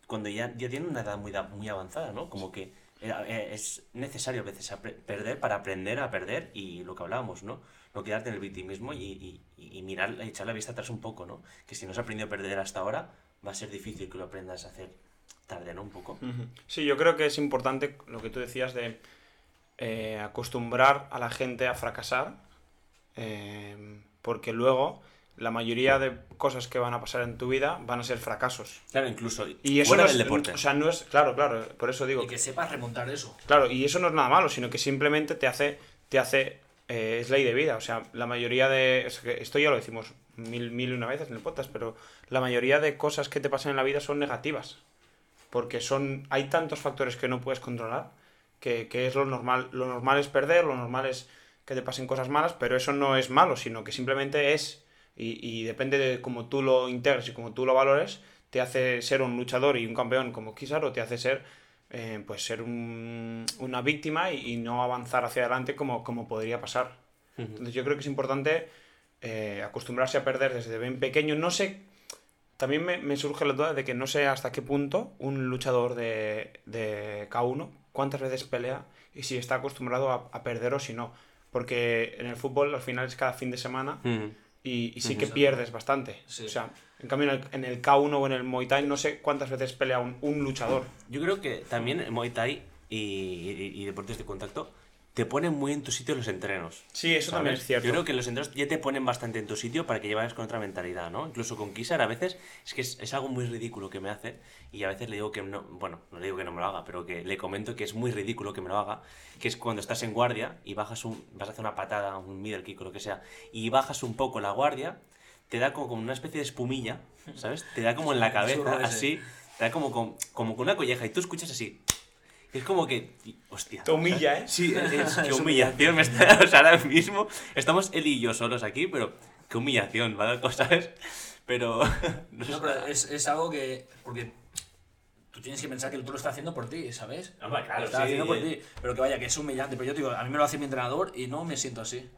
cuando ya, ya tienen una edad muy, muy avanzada, ¿no? Como que eh, es necesario a veces perder para aprender a perder y lo que hablábamos, ¿no? No quedarte en el victimismo y, y, y mirar, echar la vista atrás un poco, ¿no? Que si no has aprendido a perder hasta ahora, va a ser difícil que lo aprendas a hacer tarde, ¿no? Un poco. Sí, yo creo que es importante lo que tú decías de eh, acostumbrar a la gente a fracasar, eh, porque luego la mayoría de cosas que van a pasar en tu vida van a ser fracasos. Claro, incluso Y eso fuera no del es, deporte. o sea, no es, claro, claro, por eso digo, Y que sepas remontar eso. claro, y eso no es nada malo, sino que simplemente te hace, te hace eh, es ley de vida. O sea, la mayoría de. es que esto ya lo decimos mil, mil y una veces en el podcast, pero la mayoría de cosas que te pasan en la vida son negativas. Porque son. Hay tantos factores que no puedes controlar que, que es lo normal. Lo normal es perder, lo normal es que te pasen cosas malas, pero eso no es malo, sino que simplemente es. Y, y depende de cómo tú lo integres y cómo tú lo valores, te hace ser un luchador y un campeón como Kisar o te hace ser eh, pues ser un- una víctima y, y no avanzar hacia adelante como, como podría pasar. Entonces yo creo que es importante eh, acostumbrarse a perder desde bien pequeño. No sé, también me, me surge la duda de que no sé hasta qué punto un luchador de, de K1, cuántas veces pelea y si está acostumbrado a, a perder o si no. Porque en el fútbol al final es cada fin de semana Mm. y, y sí que pierdes bastante. Sí. O sea, en cambio en el, en el K1 o en el Muay Thai no sé cuántas veces pelea un, un luchador. Yo creo que también el Muay Thai y, y- y deportes de contacto te ponen muy en tu sitio los entrenos. Sí, eso también ¿sabes? es cierto. Yo creo que los entrenos ya te ponen bastante en tu sitio para que llevas con otra mentalidad, ¿no? Incluso con Kisar a veces es que es, es algo muy ridículo que me hace y a veces le digo que no, bueno, no le digo que no me lo haga, pero que le comento que es muy ridículo que me lo haga, que es cuando estás en guardia y bajas un, vas a hacer una patada, un middle kick o lo que sea, y bajas un poco la guardia, te da como, como una especie de espumilla, ¿sabes? Te da como en la cabeza, así, te da como con, como con una colleja y tú escuchas así. Es como que, hostia. Te humilla, ¿eh? Sí, es, qué humillación me está o sea, ahora mismo. Estamos él y yo solos aquí, pero qué humillación, ¿vale? ¿Sabes? Pero. no sé. No, pero es, es algo que. Porque tú tienes que pensar que tú lo estás haciendo por ti, ¿sabes? Hombre, claro, lo estás sí, haciendo por eh. ti. Pero que vaya, que es humillante. Pero yo te digo, a mí me lo hace mi entrenador y no me siento así.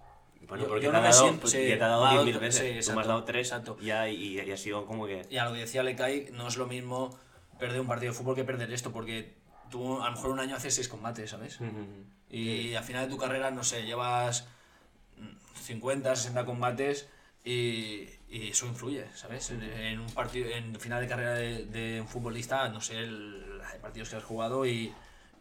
Bueno, Yo- porque yo te, no ha me dado, siento- pues, sí, ya te ha dado me ha 10.000 dado- veces. sí, Tú me has exacto, dado 3 exacto. ya y, y ha sido como que. Y a lo que decía Lekai, no es lo mismo perder un partido de fútbol que perder esto, porque tú a lo mejor un año haces seis combates, ¿sabes? Y al final de tu carrera, no sé, llevas mm, 50, 60 combates y, y eso influye, ¿sabes? En, en un partido, en final de carrera de, de un futbolista, no sé, el, hay partidos que has jugado y,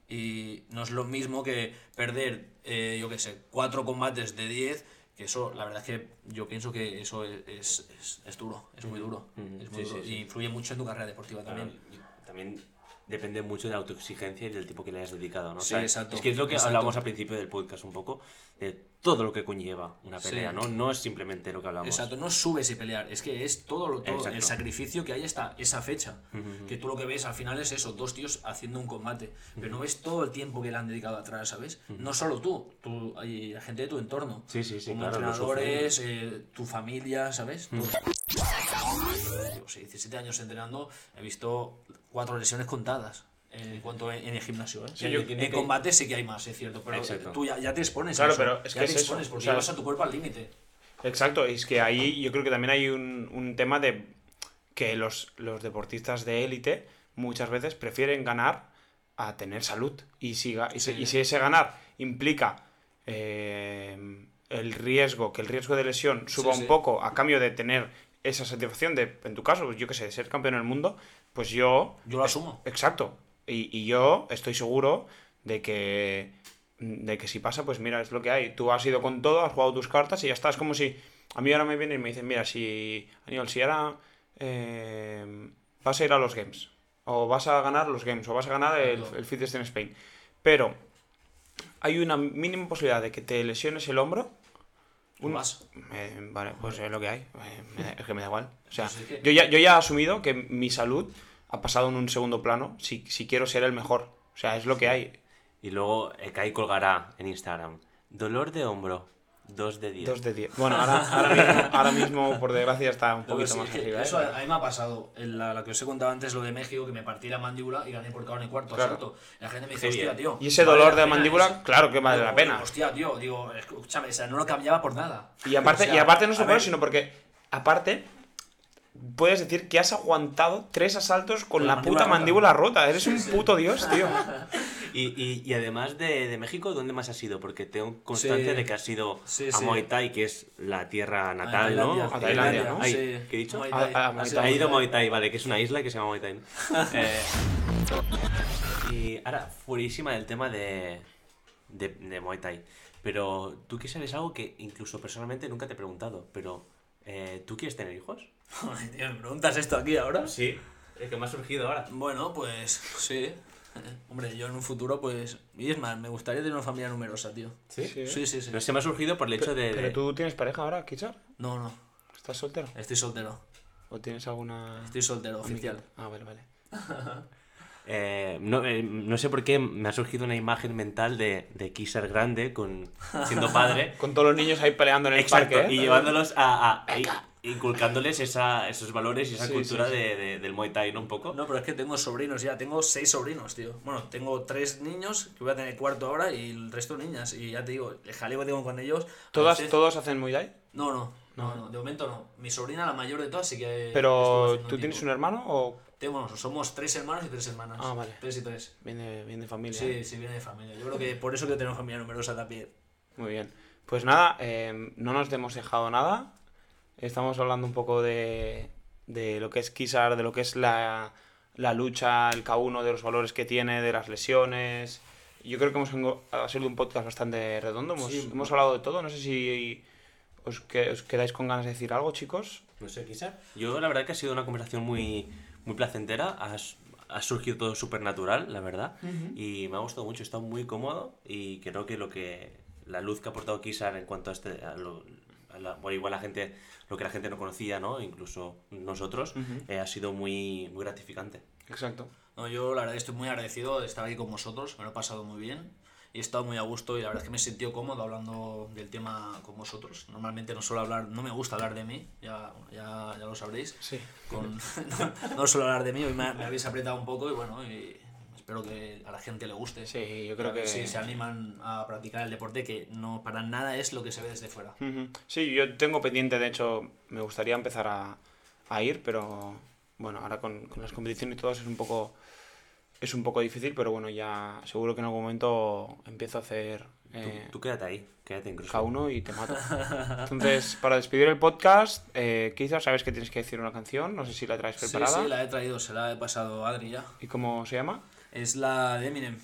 y no es lo mismo que perder, eh, yo qué sé, cuatro combates de 10, que eso, la verdad es que yo pienso que eso es, es, es- es duro, es muy duro, es muy Sí, duro, sí, sí. y influye mucho en tu carrera deportiva también. también depende mucho de la autoexigencia y del tipo que le hayas dedicado, ¿no? O Sí, sea, exacto, Es que es lo que exacto. hablábamos al principio del podcast un poco, de todo lo que conlleva una Sí. pelea, ¿no? No es simplemente lo que hablamos. Exacto, no subes y pelear, es que es todo, lo, todo el sacrificio que hay hasta esa fecha. Que tú lo que ves al final es eso, dos tíos haciendo un combate. Pero no ves todo el tiempo que le han dedicado atrás, ¿sabes? No solo tú, tú hay gente de tu entorno. Sí, sí, sí, Como claro, entrenadores, eh, tu familia, ¿sabes? Todo. Sí, 17 años entrenando, he visto cuatro lesiones contadas. En cuanto en, el gimnasio, ¿eh? Sí, yo- en combate sí que hay más, es cierto, pero Exacto. tú ya, ya te expones Claro, a eso, pero es ya que te es eso, expones porque o sea, llevas a tu cuerpo al límite. Exacto, y es que ahí yo creo que también hay un, un tema de que los, los deportistas de élite muchas veces prefieren ganar a tener salud. Y si, y si, y si ese ganar implica eh, el riesgo, que el riesgo de lesión suba un poco a cambio de tener esa satisfacción de, en tu caso, yo que sé, de ser campeón del mundo, pues yo... Yo lo asumo. Exacto. Y, y yo estoy seguro de que, de que si pasa, pues mira, es lo que hay. Tú has ido con todo, has jugado tus cartas y ya está. Es como si a mí ahora me vienen y me dicen, mira, si, Aníbal, si ahora eh, vas a ir a los Games, o vas a ganar los Games, o vas a ganar el, el Fitness in Spain, pero hay una mínima posibilidad de que te lesiones el hombro. Un más. Eh, vale, pues es lo que hay. Eh, es que me da igual. O sea, Pues es que- yo, ya, yo ya he asumido que mi salud ha pasado en un segundo plano si, si quiero ser el mejor. O sea, es lo que hay. Y luego eh, Kai colgará en Instagram. Dolor de hombro, 2 de 10. Dos de 10. Bueno, ahora, ahora, mismo, ahora mismo, por desgracia, está un poquito sí, más que arriba. ¿eh? Eso a, a mí me ha pasado. La, la que os he contado antes, lo de México, que me partí la mandíbula y gané por KO en el cuarto Claro. asalto. La gente me dice, hostia, tío. Y ese ¿vale dolor de la mandíbula, eso?". claro que vale Digo, la pena. Hostia, tío, digo, escúchame, o sea, no lo cambiaba por nada. Y aparte, O sea, y aparte no solo sino porque, aparte, puedes decir que has aguantado tres asaltos con la, la puta mandíbula mandíbula rota. Eres un puto dios, tío. Y, y, y además de, de México, ¿dónde más has ido? Porque tengo constancia Sí. de que has ido Sí, a. Muay Thai, que es la tierra a natal, ¿no? A Tailandia, ¿no? Ay, Sí. ¿Qué he dicho? Ha ido a Muay Muay Thai, vale, que es una isla que se llama Muay Thai. ¿no? Eh, y ahora, fuerísima del tema de, de, de Muay Thai. Pero tú que sabes algo que incluso personalmente nunca te he preguntado, pero eh, ¿tú quieres tener hijos? Ay, tío, ¿me preguntas esto aquí ahora? Sí, es que me ha surgido ahora. Bueno, pues sí. Hombre, yo en un futuro, pues. Y es más, me gustaría tener una familia numerosa, tío. ¿Sí? Sí. Sí, sí, sí. No se me ha surgido por el hecho de... ¿Pero tú tienes pareja ahora, Kichar? No, no. ¿Estás soltero? Estoy soltero. ¿O tienes alguna...? Estoy soltero, oficial. Ah, vale, vale. Eh, no, eh, no sé por qué me ha surgido una imagen mental de, de Kisar grande con, siendo padre. Con todos los niños ahí peleando en el Exacto, parque, ¿eh? y llevándolos a... a- y- inculcándoles esa, esos valores y esa Sí, cultura sí, sí. De, de- del Muay Thai, ¿no? Un poco. No, pero es que tengo sobrinos ya, tengo seis sobrinos, tío. Bueno, tengo tres niños, que voy a tener cuarto ahora, y el resto niñas. Y ya te digo, el jaleo que tengo con ellos. ¿Todas, veces- ¿Todos hacen Muay Thai? No, no, no, no, de momento no. Mi sobrina, la mayor de todas, sí que. Pero, ¿tú tiempo. tienes un hermano o Tengo, somos tres hermanos y tres hermanas. Ah, vale. Tres y tres. viene, viene de familia? Sí, eh? sí, viene de familia. Yo creo que por eso que tenemos familia numerosa también. Muy bien. Pues nada, eh, no nos hemos dejado nada. Estamos hablando un poco de, de lo que es Kisar, de lo que es la, la lucha, el K1, de los valores que tiene, de las lesiones. Yo creo que hemos ha sido un podcast bastante redondo. Hemos, Sí. hemos hablado de todo. No sé si os, que- os quedáis con ganas de decir algo, chicos. No sé, quizá. Yo la verdad que ha sido una conversación muy, muy placentera. Ha, s- ha surgido todo súper natural, la verdad. Y me ha gustado mucho, he estado muy cómodo y creo que lo que la luz que ha aportado Kisar en cuanto a este... a lo- la- bueno, igual la gente, lo que la gente no conocía, ¿no? Incluso nosotros, eh, ha sido muy, muy gratificante. Exacto. No, yo la verdad estoy muy agradecido de estar aquí con vosotros, me lo he pasado muy bien y he estado muy a gusto y la verdad es que me he sentido cómodo hablando del tema con vosotros. Normalmente no suelo hablar, no me gusta hablar de mí, ya, ya, ya lo sabréis. Sí. Con, no, no suelo hablar de mí, hoy me, me habéis apretado un poco y bueno, y espero que a la gente le guste. Sí, yo creo que- Si se animan a practicar el deporte, que no para nada es lo que se ve desde fuera. Ujú. Sí, yo tengo pendiente, de hecho, me gustaría empezar a, a ir, pero bueno, ahora con, con las competiciones y todo eso es un poco es un poco difícil, pero bueno, ya seguro que en algún momento empiezo a hacer eh, Tú quédate ahí, quédate incluso. K1 y te mato. Entonces, para despedir el podcast, eh, quizás sabes que tienes que decir una canción, no sé si la traes Sí, preparada. sí, la he traído, se la he pasado a Adri ya. ¿Y cómo se llama? Es la de Eminem.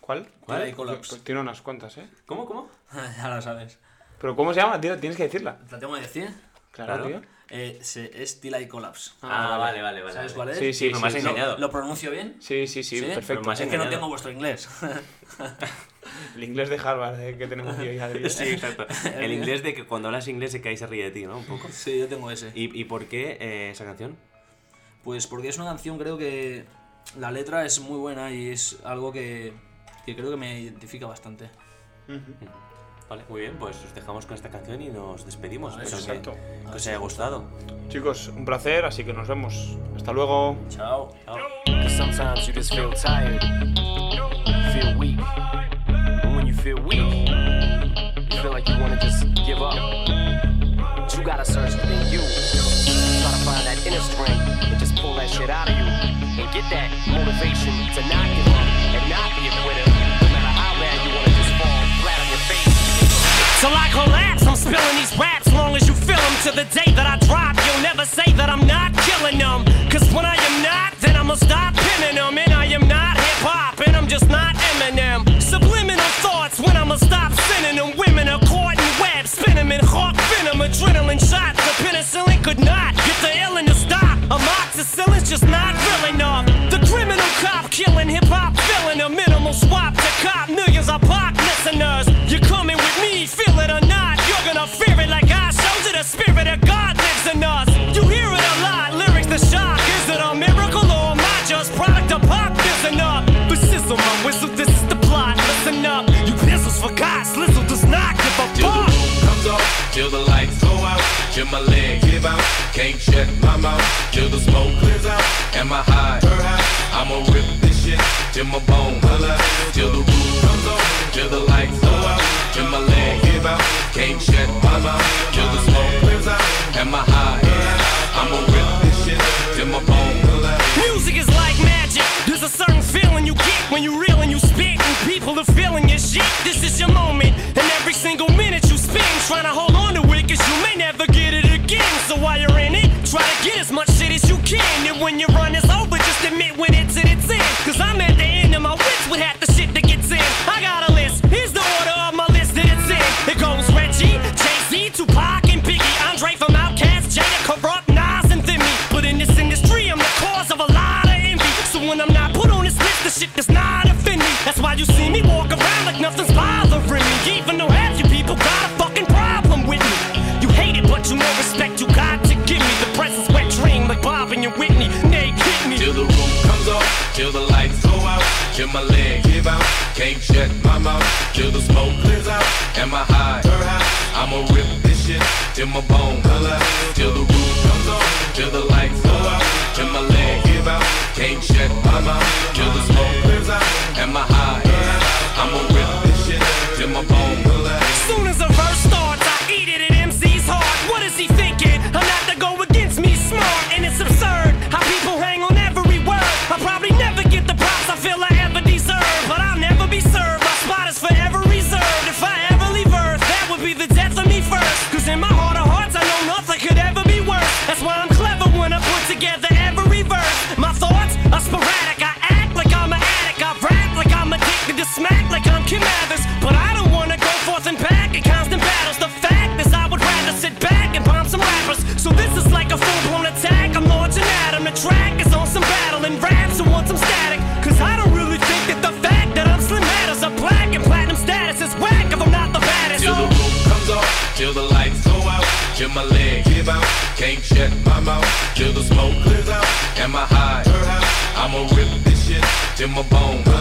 ¿Cuál? ¿Cuál? Collapse. pues tiene unas cuantas, ¿eh? ¿Cómo, cómo? ya la sabes. ¿Pero cómo se llama? Tienes que decirla. ¿La tengo que decir? Claro, Claro. tío. Eh, se- es Till I Collapse. Ah, vale, vale, vale. ¿Sabes vale. cuál es? Sí, sí, me has sí, sí. engañado. ¿Lo, lo pronuncio bien? Sí, sí, sí, perfecto. Pero más Es que no tengo vuestro inglés. El inglés de Harvard eh, que tenemos yo y Adri. Sí, exacto. El inglés de que cuando hablas inglés se cae y se ríe de ti, ¿no? Un poco. sí, yo tengo ese. ¿Y, y por qué eh, esa canción? Pues porque es una canción, creo que la letra es muy buena y es algo que, que creo que me identifica bastante. Vale, muy bien, pues os dejamos con esta canción y nos despedimos. Vale, Espero que- exacto. que, os haya gustado. Chicos, un placer, así que nos vemos. Hasta luego. Chao. Chao. And get that motivation to not give up and not be a quitter. No matter how bad you wanna just fall flat on your face. Till I collapse, I'm spilling these raps long as you feel them. To the day that I drop, you'll never say that I'm not killing them. Cause when I am not, then I'ma stop pinning them. And I am not hip hop, and I'm just not Eminem. Subliminal thoughts when I'ma stop sending them. Women are caught in webs, spin 'em in hawk venom. Adrenaline shots, the penicillin could not Amoxicillin's just not real enough. The criminal cop killing hip hop, filling a minimal swap to cop millions of pop listeners. You're coming with me, feel it or not. You're gonna fear it like I showed you. The spirit of God lives in us. You hear it a lot, lyrics the shock. Is it a miracle or am I just product of pop? Listen up, but sizzle my whistle. This is the plot. Listen up, you pistols for God. Slizzle does not give a Till the fuck. comes off, till the lights go out, till my legs give out. Can't shut my mouth, till clears out. Am I high? I'ma rip this shit till my bone. Till the roof comes off, till the lights go out, till my legs give out. Can't shut my mouth, till the smoke clears out. Am I high? I'ma rip this shit till my bone holla. Music is like magic. There's a certain feeling you get when you reel and you spit, and people are feeling your shit. This is your moment, and every single minute you spend trying to hold on to it, cause you may never get it again. So while you're in it, try to get as much when you run running. my leg give out. Can't shut my mouth till the smoke clears out. and my high? I'ma rip this shit till my bone collapse. Till the roof comes on, till the lights go out. Till my leg give out. Can't shut my mouth in my bones.